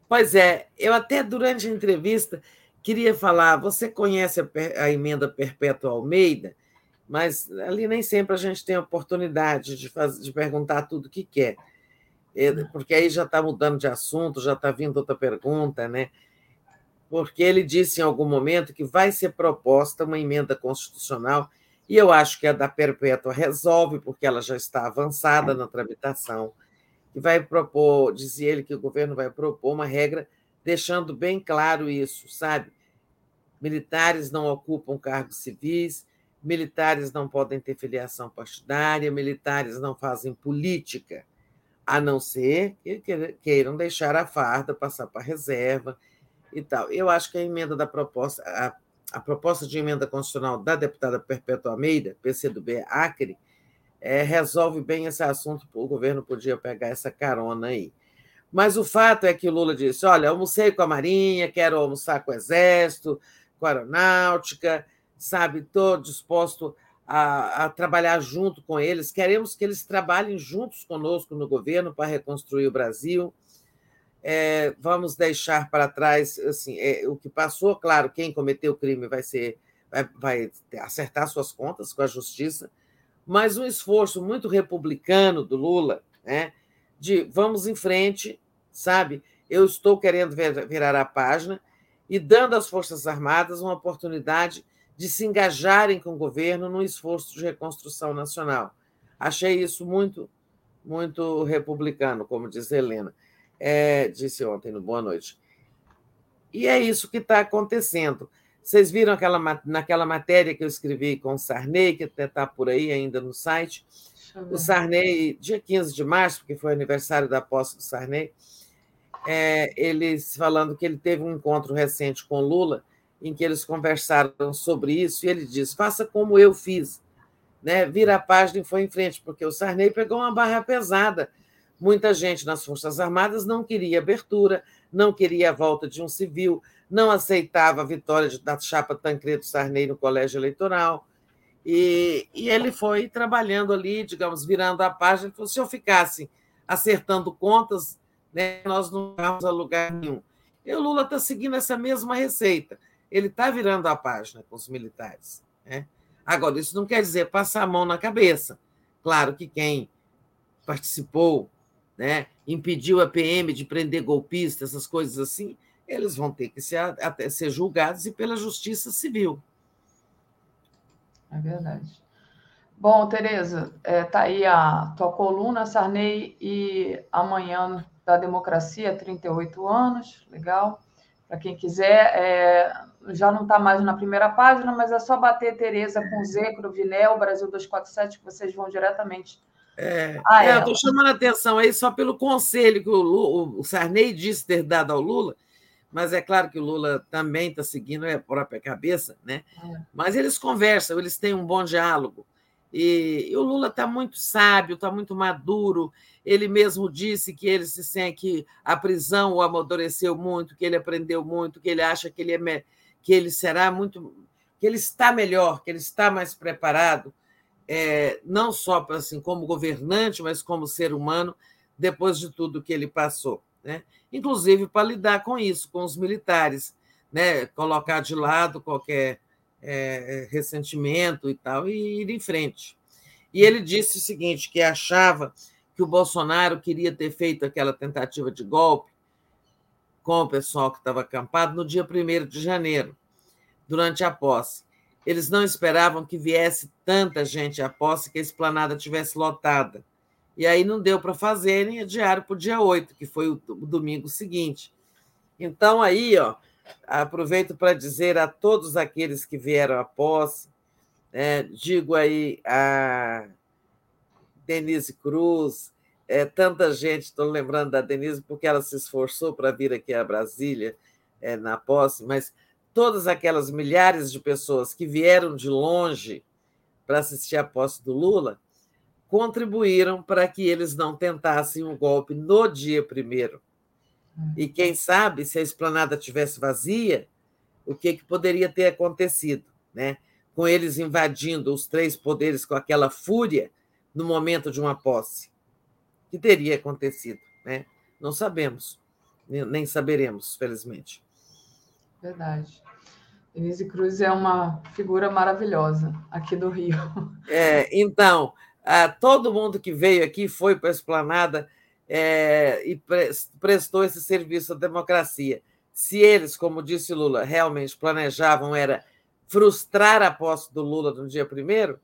Pois é, eu até durante a entrevista queria falar, você conhece a, a emenda perpétua Almeida, mas ali nem sempre a gente tem a oportunidade de, fazer, de perguntar tudo o que quer, porque aí já está mudando de assunto, já está vindo outra pergunta, né? Porque ele disse em algum momento que vai ser proposta uma emenda constitucional, e eu acho que a da perpétua resolve, porque ela já está avançada na tramitação, que vai propor, dizia ele que o governo vai propor uma regra deixando bem claro isso, sabe? militares não ocupam cargos civis, militares não podem ter filiação partidária, militares não fazem política, a não ser que queiram deixar a farda, passar para a reserva e tal. Eu acho que a emenda da proposta, a, a proposta de emenda constitucional da deputada Perpétua Almeida, PCdoB Acre, é, resolve bem esse assunto, o governo podia pegar essa carona aí. Mas o fato é que o Lula disse: olha, almocei com a Marinha, quero almoçar com o Exército, com a aeronáutica, sabe? Estou disposto a, a, trabalhar junto com eles. Queremos que eles trabalhem juntos conosco no governo para reconstruir o Brasil. É, vamos deixar para trás assim, é, o que passou. Claro, quem cometeu o crime vai ser vai, vai acertar suas contas com a justiça, mas um esforço muito republicano do Lula, né? De vamos em frente, sabe? Eu estou querendo virar a página e dando às Forças Armadas uma oportunidade de se engajarem com o governo no esforço de reconstrução nacional. Achei isso muito, muito republicano, como diz Helena, é, disse ontem no Boa Noite. E é isso que está acontecendo. Vocês viram aquela, naquela matéria que eu escrevi com o Sarney, que até está por aí ainda no site. O Sarney, dia 15 de março, porque foi aniversário da posse do Sarney, é, eles falando que ele teve um encontro recente com Lula, em que eles conversaram sobre isso, e ele disse: faça como eu fiz, né? vira a página e foi em frente, porque o Sarney pegou uma barra pesada. Muita gente nas Forças Armadas não queria abertura, não queria a volta de um civil, não aceitava a vitória da chapa Tancredo Sarney no colégio eleitoral. E, e ele foi trabalhando ali, digamos, virando a página, falou: se eu ficasse acertando contas, né, nós não vamos a lugar nenhum. E o Lula está seguindo essa mesma receita. Ele está virando a página com os militares. Né? Agora, isso não quer dizer passar a mão na cabeça. Claro que quem participou, né, impediu a PM de prender golpistas, essas coisas assim, eles vão ter que ser, até ser julgados e pela justiça civil. É verdade. Bom, Tereza, está é, tá aí a tua coluna, Sarney, e amanhã da democracia, 38 anos, legal. Para quem quiser, é, já não está mais na primeira página, mas é só bater Tereza com Z, Cruvinel, Brasil 247, que vocês vão diretamente. É, é eu estou chamando a atenção aí só pelo conselho que o, Lula, o Sarney disse ter dado ao Lula, mas é claro que o Lula também está seguindo a própria cabeça, né? É. Mas eles conversam, eles têm um bom diálogo. E, e o Lula está muito sábio, está muito maduro. Ele mesmo disse que ele se sente que a prisão o amadureceu muito, que ele aprendeu muito, que ele acha que ele, é, que ele será muito. que ele está melhor, que ele está mais preparado, é, não só para, assim, como governante, mas como ser humano, depois de tudo que ele passou. Né? Inclusive para lidar com isso, com os militares, né? colocar de lado qualquer é, ressentimento e tal, e ir em frente. E ele disse o seguinte: que achava que o Bolsonaro queria ter feito aquela tentativa de golpe com o pessoal que estava acampado no dia 1 de janeiro, durante a posse. Eles não esperavam que viesse tanta gente à posse que a esplanada tivesse lotada. E aí não deu para fazerem, adiaram para o dia 8, que foi o domingo seguinte. Então, aí, ó, aproveito para dizer a todos aqueles que vieram à posse, é, digo aí a Denise Cruz, é, tanta gente, estou lembrando da Denise, porque ela se esforçou para vir aqui a Brasília é, na posse, mas todas aquelas milhares de pessoas que vieram de longe para assistir à posse do Lula contribuíram para que eles não tentassem um golpe no dia primeiro. E quem sabe, se a esplanada tivesse vazia, o que, que poderia ter acontecido, né? Com eles invadindo os três poderes com aquela fúria no momento de uma posse. Que teria acontecido, né? Não sabemos, nem saberemos, felizmente. Verdade. Denise Cruz é uma figura maravilhosa aqui do Rio. É, então, todo mundo que veio aqui foi para a esplanada é, e prestou esse serviço à democracia. Se eles, como disse Lula, realmente planejavam era frustrar a posse do Lula no dia primeiro,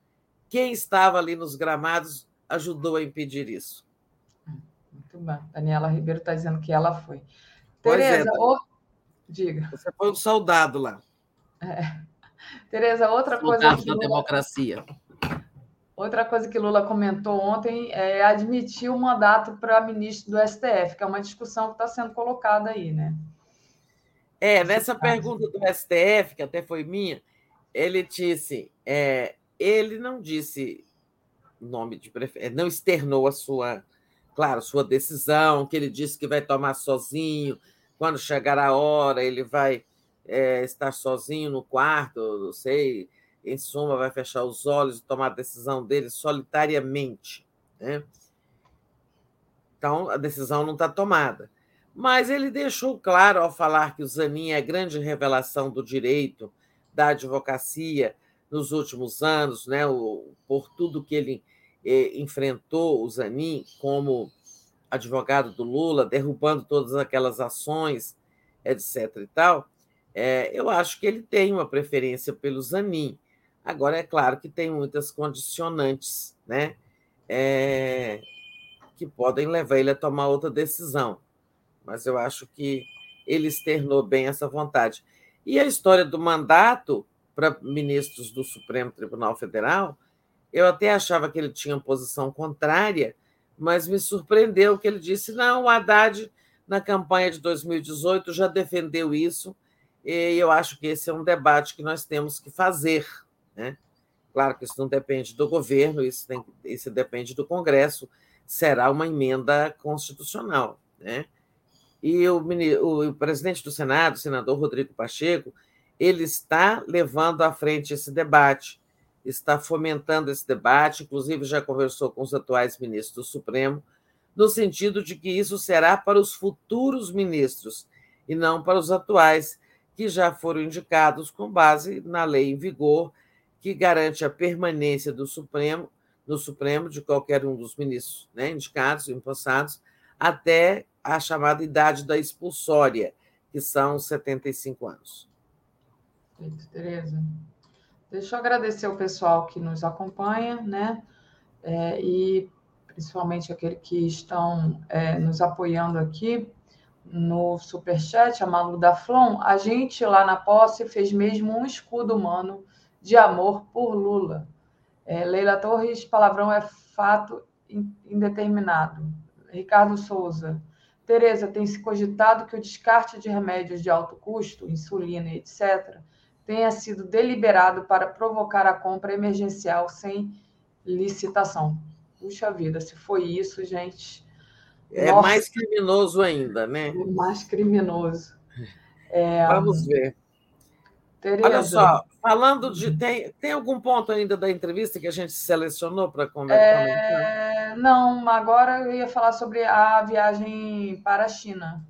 quem estava ali nos gramados ajudou a impedir isso. Muito bem. Daniela Ribeiro está dizendo que ela foi. É, Tereza, é, o... diga. Você foi um soldado lá. É. Tereza, outra soldado coisa. Soldado da democracia. Outra coisa que Lula comentou ontem é admitir o mandato para ministro do STF, que é uma discussão que está sendo colocada aí, né? É, nessa pergunta do STF, que até foi minha, ele disse, é, ele não disse nome de preferência, é, não externou a sua, claro, sua decisão, que ele disse que vai tomar sozinho, quando chegar a hora ele vai é, estar sozinho no quarto, não sei, em suma, vai fechar os olhos e tomar a decisão dele solitariamente. Né? Então, a decisão não está tomada. Mas ele deixou claro, ao falar que o Zanin é a grande revelação do direito, da advocacia nos últimos anos, né? por tudo que ele eh, enfrentou, o Zanin, como advogado do Lula, derrubando todas aquelas ações, etc. e tal, é, eu acho que ele tem uma preferência pelo Zanin. Agora, é claro que tem muitas condicionantes né, é, que podem levar ele a tomar outra decisão, mas eu acho que ele externou bem essa vontade. E a história do mandato para ministros do Supremo Tribunal Federal, eu até achava que ele tinha posição contrária, mas me surpreendeu que ele disse: não, o Haddad, na campanha de 2018, já defendeu isso, e eu acho que esse é um debate que nós temos que fazer né? Claro que isso não depende do governo, isso, tem, isso depende do Congresso, será uma emenda constitucional. Né? E o, o, o presidente do Senado, o senador Rodrigo Pacheco, ele está levando à frente esse debate, está fomentando esse debate, inclusive já conversou com os atuais ministros do Supremo, no sentido de que isso será para os futuros ministros e não para os atuais, que já foram indicados com base na lei em vigor que garante a permanência do Supremo, no Supremo de qualquer um dos ministros né, indicados, empossados, até a chamada idade da expulsória, que são 75 anos. Tereza. Deixa eu agradecer o pessoal que nos acompanha, né? É, e principalmente aqueles que estão é, nos apoiando aqui no Superchat, a Malu da Flon. A gente lá na posse fez mesmo um escudo humano de amor por Lula. É, Leila Torres, palavrão é fato indeterminado. Ricardo Souza. Tereza, tem se cogitado que o descarte de remédios de alto custo, insulina, etc., tenha sido deliberado para provocar a compra emergencial sem licitação. Puxa vida, se foi isso, gente. É Nossa, mais criminoso ainda, né? É mais criminoso. É, Vamos ver. Tereza. Olha só, falando de. Tem, tem algum ponto ainda da entrevista que a gente selecionou para conversar? É, não, agora eu ia falar sobre a viagem para a China.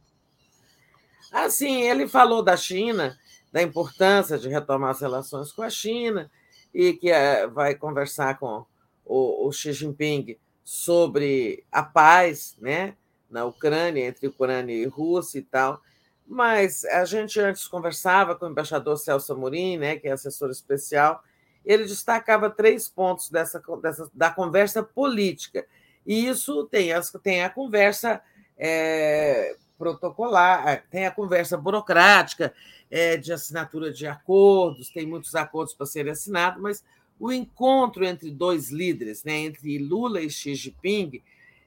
Ah, sim, ele falou da China, da importância de retomar as relações com a China, e que é, vai conversar com o, o Xi Jinping sobre a paz né, na Ucrânia, entre Ucrânia e Rússia e tal. Mas a gente antes conversava com o embaixador Celso Amorim, né, que é assessor especial, ele destacava três pontos dessa, dessa da conversa política. E isso tem, as, tem a conversa é, protocolar, tem a conversa burocrática é, de assinatura de acordos, tem muitos acordos para serem assinados, mas o encontro entre dois líderes, né, entre Lula e Xi Jinping,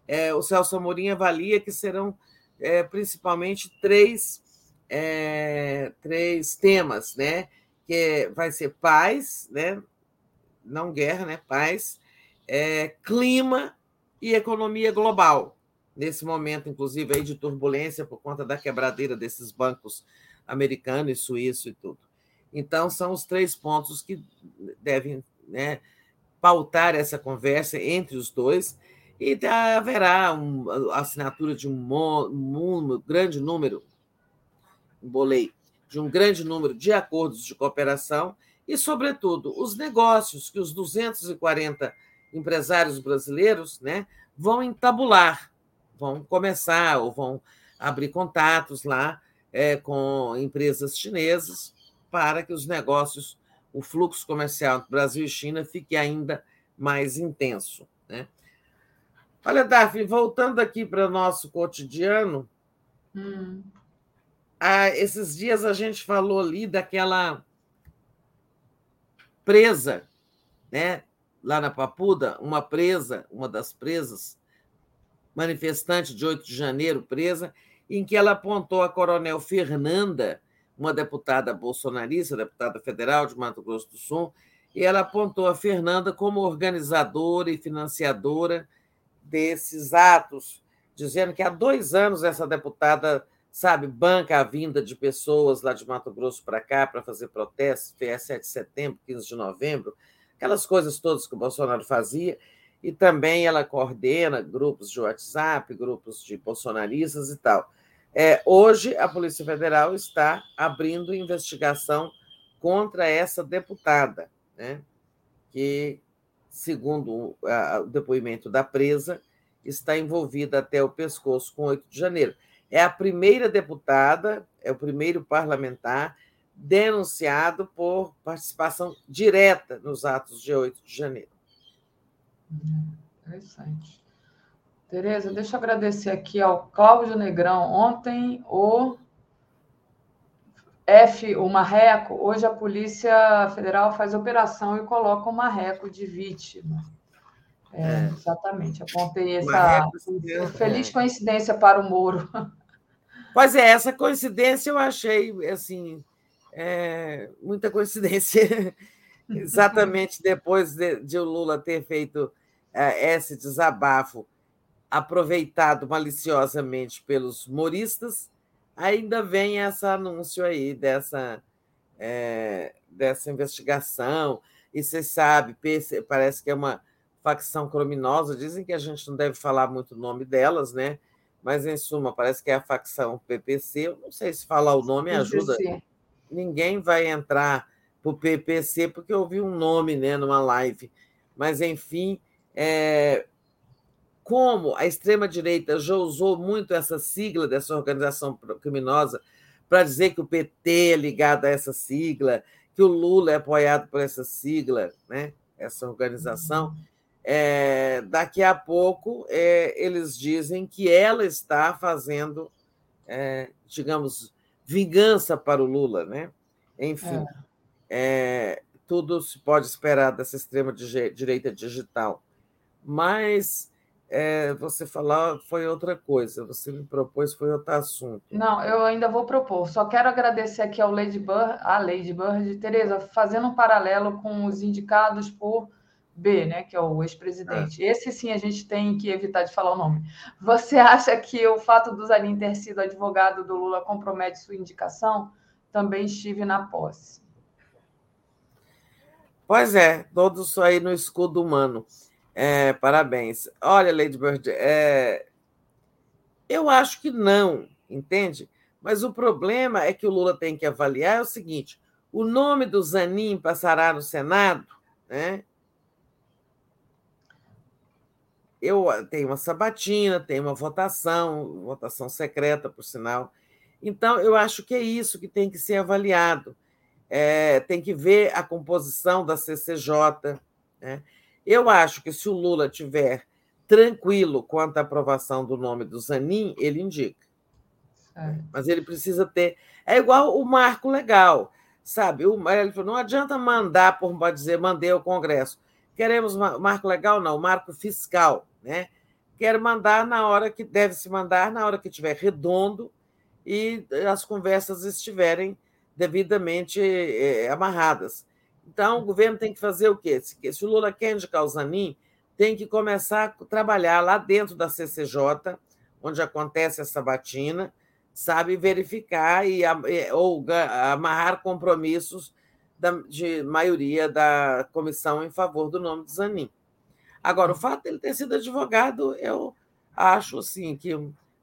é, o Celso Amorim avalia que serão é, principalmente três, três temas, né? Que vai ser paz, né? Não guerra, né? Paz, clima e economia global. Nesse momento, inclusive, aí de turbulência por conta da quebradeira desses bancos americano e suíço e tudo. Então, são os três pontos que devem né, pautar essa conversa entre os dois e haverá um, a assinatura de um, um grande número, bolei, de um grande número de acordos de cooperação e, sobretudo, os negócios que os 240 empresários brasileiros né, vão entabular, vão começar ou vão abrir contatos lá é, com empresas chinesas para que os negócios, o fluxo comercial entre Brasil e China fique ainda mais intenso. Né? Olha, Daphne, voltando aqui para o nosso cotidiano, hum. ah, esses dias a gente falou ali daquela presa, né? lá na Papuda, uma presa, uma das presas, manifestante de 8 de janeiro, presa, em que ela apontou a coronel Fernanda, uma deputada bolsonarista, deputada federal de Mato Grosso do Sul, e ela apontou a Fernanda como organizadora e financiadora desses atos, dizendo que há dois anos essa deputada, sabe, banca a vinda de pessoas lá de Mato Grosso para cá para fazer protestos, foi 7 de setembro, 15 de novembro, aquelas coisas todas que o Bolsonaro fazia, e também ela coordena grupos de WhatsApp, grupos de bolsonaristas e tal. É, hoje, a Polícia Federal está abrindo investigação contra essa deputada, né, que, segundo o depoimento da presa, está envolvida até o pescoço com 8 de janeiro. É a primeira deputada, é o primeiro parlamentar denunciado por participação direta nos atos de 8 de janeiro. Interessante. Tereza, deixa eu agradecer aqui ao Cláudio Negrão. Ontem o F, o Marreco, hoje a Polícia Federal faz operação e coloca o Marreco de vítima. É, é. Exatamente, apontei essa Marreco, feliz é. coincidência para o Moro. Pois é, essa coincidência eu achei assim é, muita coincidência. Exatamente depois de, de, o Lula ter feito é, esse desabafo aproveitado maliciosamente pelos moristas, ainda vem esse anúncio aí dessa, é, dessa investigação. E você sabe, parece que é uma facção criminosa, dizem que a gente não deve falar muito o nome delas, né? Mas, em suma, parece que é a facção PPC. Eu não sei se falar o nome ajuda. Ninguém vai entrar para o PPC porque eu ouvi um nome né, numa live. Mas, enfim, é, como a extrema-direita já usou muito essa sigla dessa organização criminosa para dizer que o PT é ligado a essa sigla, que o Lula é apoiado por essa sigla, né? essa organização. É, daqui a pouco é, eles dizem que ela está fazendo, é, digamos, vingança para o Lula, né? Enfim, é. É, tudo se pode esperar dessa extrema direita digital. Mas é, você falar foi outra coisa, você me propôs foi outro assunto. Não, eu ainda vou propor. Só quero agradecer aqui ao Lady Bird, a Lady Bird, Tereza, fazendo um paralelo com os indicados por B, né, que é o ex-presidente. É. Esse sim a gente tem que evitar de falar o nome. Você acha que o fato do Zanin ter sido advogado do Lula compromete sua indicação? Também estive na posse. Pois é, todos aí no escudo humano. É, parabéns. Olha, Lady Bird, é, eu acho que não, entende? Mas o problema é que o Lula tem que avaliar é o seguinte: o nome do Zanin passará no Senado, né? Eu tenho uma sabatina, tem uma votação, votação secreta, por sinal. Então, eu acho que é isso que tem que ser avaliado. É, tem que ver a composição da CCJ. Né? Eu acho que se o Lula tiver tranquilo quanto à aprovação do nome do Zanin, ele indica. É. Mas ele precisa ter. É igual o marco legal, sabe? O, ele falou, não adianta mandar por dizer, mandei ao Congresso. Queremos marco legal? Não, marco fiscal. Né? Quero mandar na hora que deve se mandar, na hora que estiver redondo e as conversas estiverem devidamente é, amarradas. Então, o governo tem que fazer o quê? Se, se o Lula quer indicar o Zanin, tem que começar a trabalhar lá dentro da CCJ, onde acontece essa batina, sabe, verificar e, ou amarrar compromissos de maioria da comissão em favor do nome de Zanin. Agora, o fato dele ter sido advogado, eu acho assim, que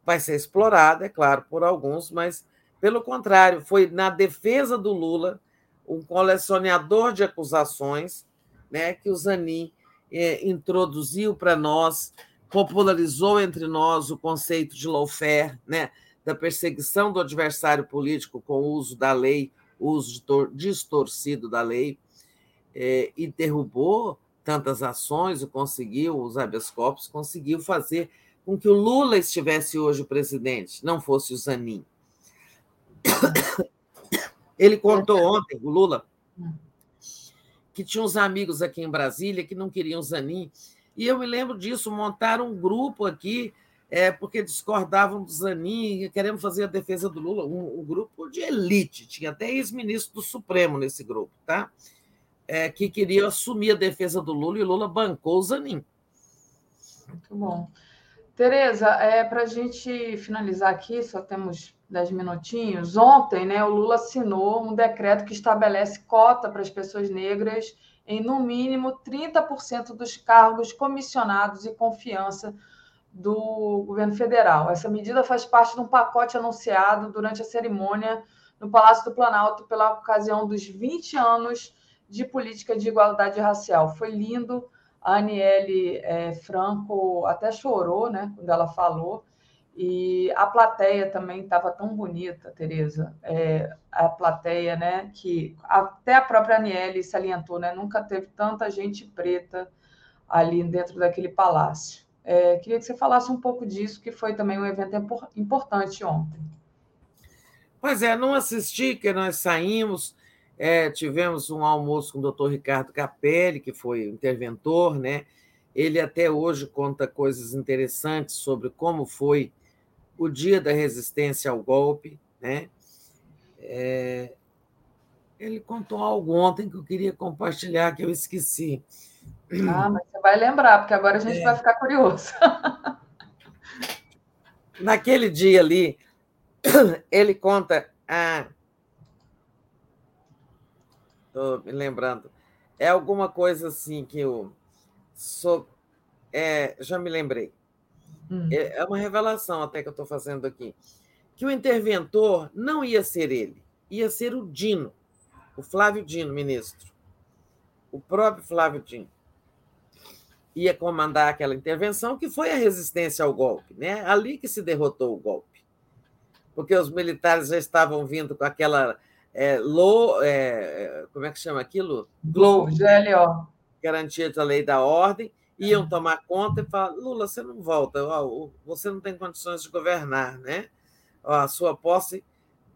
vai ser explorado, é claro, por alguns, mas, pelo contrário, foi na defesa do Lula, um colecionador de acusações, né, que o Zanin eh, introduziu para nós, popularizou entre nós o conceito de lawfare, né, da perseguição do adversário político com o uso da lei, o uso distorcido da lei, eh, e derrubou tantas ações e conseguiu, os habeas corpus, conseguiu fazer com que o Lula estivesse hoje presidente, não fosse o Zanin. Ele contou ontem, o Lula, que tinha uns amigos aqui em Brasília que não queriam Zanin. E eu me lembro disso, montaram um grupo aqui, é, porque discordavam do Zanin, querendo fazer a defesa do Lula, um, um grupo de elite, tinha até ex-ministro do Supremo nesse grupo, tá? É, que queria assumir a defesa do Lula e o Lula bancou o Zanin. Muito bom. Tereza, é, para a gente finalizar aqui, só temos dez minutinhos. Ontem, né, o Lula assinou um decreto que estabelece cota para as pessoas negras em, no mínimo, 30% dos cargos comissionados e confiança do governo federal. Essa medida faz parte de um pacote anunciado durante a cerimônia no Palácio do Planalto pela ocasião dos 20 anos de política de igualdade racial. Foi lindo a Aniele é, Franco até chorou, né, quando ela falou. E a plateia também estava tão bonita, Tereza. É, a plateia, né, que até a própria Aniele salientou, né, nunca teve tanta gente preta ali dentro daquele palácio. É, queria que você falasse um pouco disso, que foi também um evento importante ontem. Pois é, não assisti, que nós saímos, é, tivemos um almoço com o doutor Ricardo Capelli, que foi interventor, né? Ele até hoje conta coisas interessantes sobre como foi o dia da resistência ao golpe, né? É, ele contou algo ontem que eu queria compartilhar, que eu esqueci. Ah, mas você vai lembrar, porque agora a gente é. vai ficar curioso. Naquele dia ali, ele conta a Estou me lembrando. É alguma coisa assim que eu sou. É, já me lembrei. Hum. É, é uma revelação até que eu estou fazendo aqui. Que o interventor não ia ser ele, ia ser o Dino, o Flávio Dino, ministro. O próprio Flávio Dino ia comandar aquela intervenção, que foi a resistência ao golpe, né? Ali que se derrotou o golpe. Porque os militares já estavam vindo com aquela é, low, é, como é que chama aquilo? Glow, GLO. Garantia da lei da ordem, iam tomar conta e falar: Lula, você não volta, você não tem condições de governar, né? a sua posse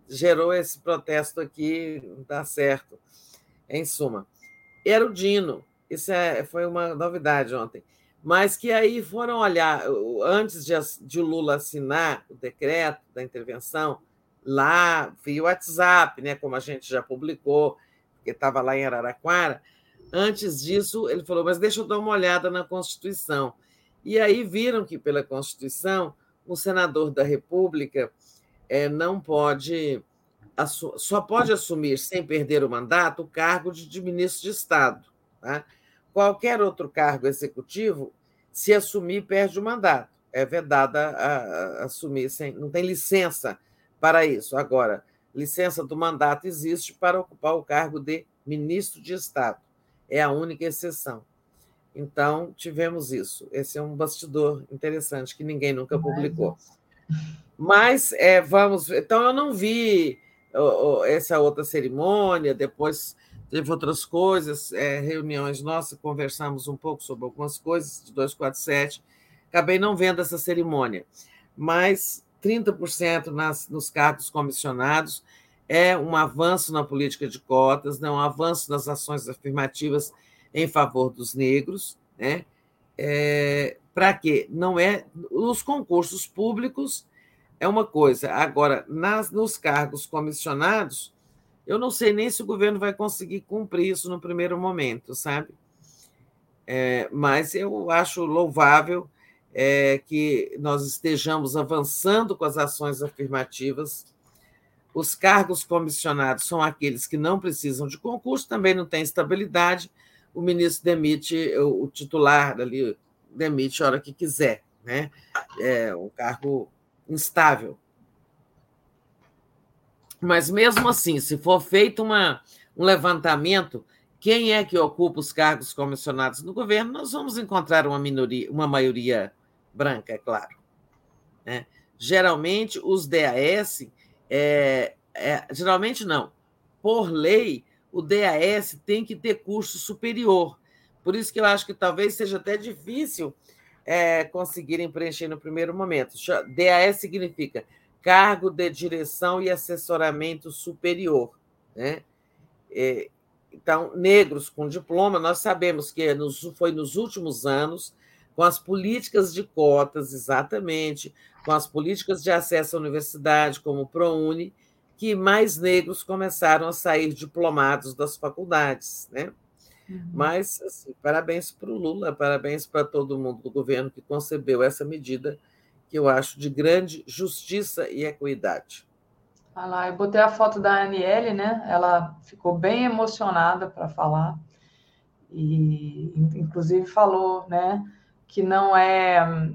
gerou esse protesto aqui, não dá certo. Em suma, era o Dino, isso é, foi uma novidade ontem. Mas que aí foram olhar, antes de, de Lula assinar o decreto da intervenção, lá via WhatsApp, né, como a gente já publicou, porque estava lá em Araraquara. Antes disso, ele falou: Mas deixa eu dar uma olhada na Constituição. E aí viram que, pela Constituição, o senador da República é, não pode, só pode assumir, sem perder o mandato, o cargo de, ministro de Estado. Tá? Qualquer outro cargo executivo, se assumir, perde o mandato. É vedada a, a assumir, sem, não tem licença para isso. Agora, licença do mandato existe para ocupar o cargo de ministro de Estado. É a única exceção. Então, tivemos isso. Esse é um bastidor interessante que ninguém nunca publicou. Mas é, vamos. Então, eu não vi essa outra cerimônia, depois teve outras coisas, é, reuniões nossas, conversamos um pouco sobre algumas coisas de 247. Acabei não vendo essa cerimônia, mas 30% nas, nos cargos comissionados é um avanço na política de cotas, né, um avanço nas ações afirmativas em favor dos negros. Né? É, Para quê? Não é. Os concursos públicos é uma coisa. Agora, nas, nos cargos comissionados, eu não sei nem se o governo vai conseguir cumprir isso no primeiro momento, sabe? É, mas eu acho louvável é, que nós estejamos avançando com as ações afirmativas. Os cargos comissionados são aqueles que não precisam de concurso, também não tem estabilidade. O ministro demite, o titular ali demite a hora que quiser, né? É um cargo instável. Mas mesmo assim, se for feito uma, um levantamento, quem é que ocupa os cargos comissionados no governo, nós vamos encontrar uma minoria, uma maioria branca, é claro. Né? Geralmente, os DAS, é, é, geralmente não, por lei, o DAS tem que ter curso superior. Por isso que eu acho que talvez seja até difícil é, conseguirem preencher no primeiro momento. DAS significa cargo de direção e assessoramento superior. Né? É, então, negros com diploma, nós sabemos que nos, foi nos últimos anos, com as políticas de cotas, exatamente, com as políticas de acesso à universidade, como o ProUni, que mais negros começaram a sair diplomados das faculdades. Né? Uhum. Mas, assim, parabéns para o Lula, parabéns para todo mundo do governo que concebeu essa medida, que eu acho de grande justiça e equidade. Ah lá, eu botei a foto da Aniele, né? Ela ficou bem emocionada para falar e, inclusive, falou, né, que não é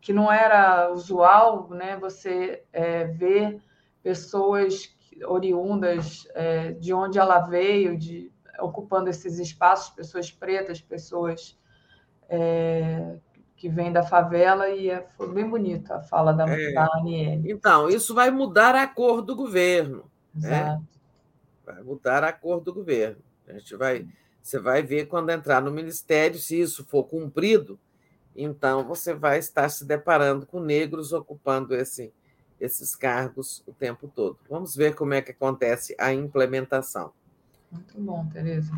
que não era usual, né, você é, ver pessoas oriundas é, de onde ela veio, de ocupando esses espaços, pessoas pretas, pessoas é, que vêm da favela, e é, foi bem bonita a fala da, é. da Aniele. Então, isso vai mudar a cor do governo. Né? Exato. Né? Vai mudar a cor do governo. A gente vai, você vai ver quando entrar no ministério, se isso for cumprido, então você vai estar se deparando com negros ocupando esse, esses cargos o tempo todo. Vamos ver como é que acontece a implementação. Muito bom, Tereza.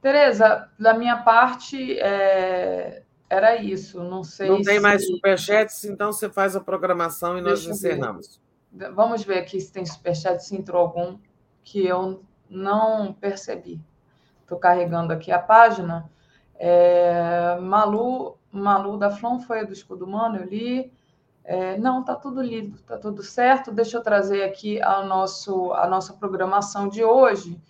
Tereza, da minha parte, é... era isso. Não sei. Não tem se... mais superchats, então você faz a programação e Deixa nós encerramos. Ver. Vamos ver aqui se tem superchat, se entrou algum que eu não percebi. Estou carregando aqui a página. É... Malu, Malu da Flon foi do Escudo Humano, eu li. É, não, está tudo lido, está tudo certo. Deixa eu trazer aqui a, nosso, a nossa programação de hoje.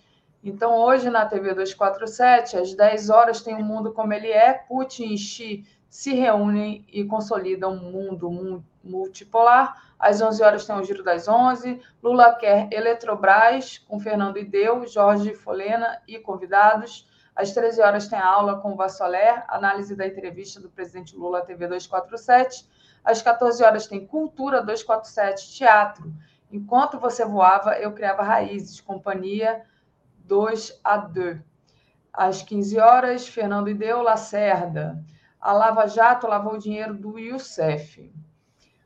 Então, hoje na TV 247, às 10 horas, tem o um mundo como ele é. Putin e Xi se reúnem e consolidam um mundo multipolar. Às 11 horas tem o Giro das 11. Lula quer Eletrobras, com Fernando Ideu, Jorge Folena e convidados. Às 13 horas tem aula com o Vassoler, análise da entrevista do presidente Lula à TV 247. Às 14 horas tem Cultura 247, teatro. Enquanto você voava, eu criava raízes, companhia 2 a 2. Às 15 horas, Fernando Ideu Lacerda. A Lava Jato lavou o dinheiro do Youssef.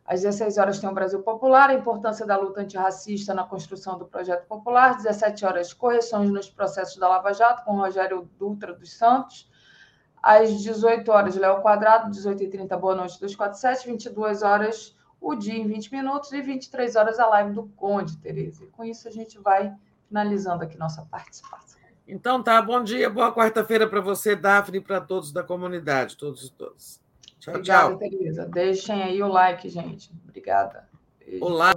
Às 16 horas tem o Brasil Popular, a importância da luta antirracista na construção do projeto popular. 17 horas, correções nos processos da Lava Jato, com Rogério Dutra dos Santos. Às 18 horas, Léo Quadrado, 18h30, Boa Noite 247. 22 horas, o dia em 20 minutos. E 23 horas, a live do Conde, Tereza. E com isso, a gente vai finalizando aqui nossa participação. Então tá, bom dia, boa quarta-feira para você, Daphne, e para todos da comunidade, todos e todas. Tchau, Obrigada, tchau. Tereza. Deixem aí o like, gente. Obrigada. Beijo Olá.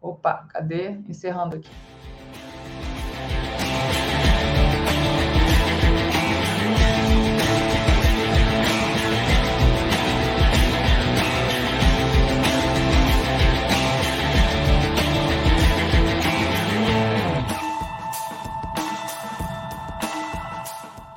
Opa, cadê? Encerrando aqui.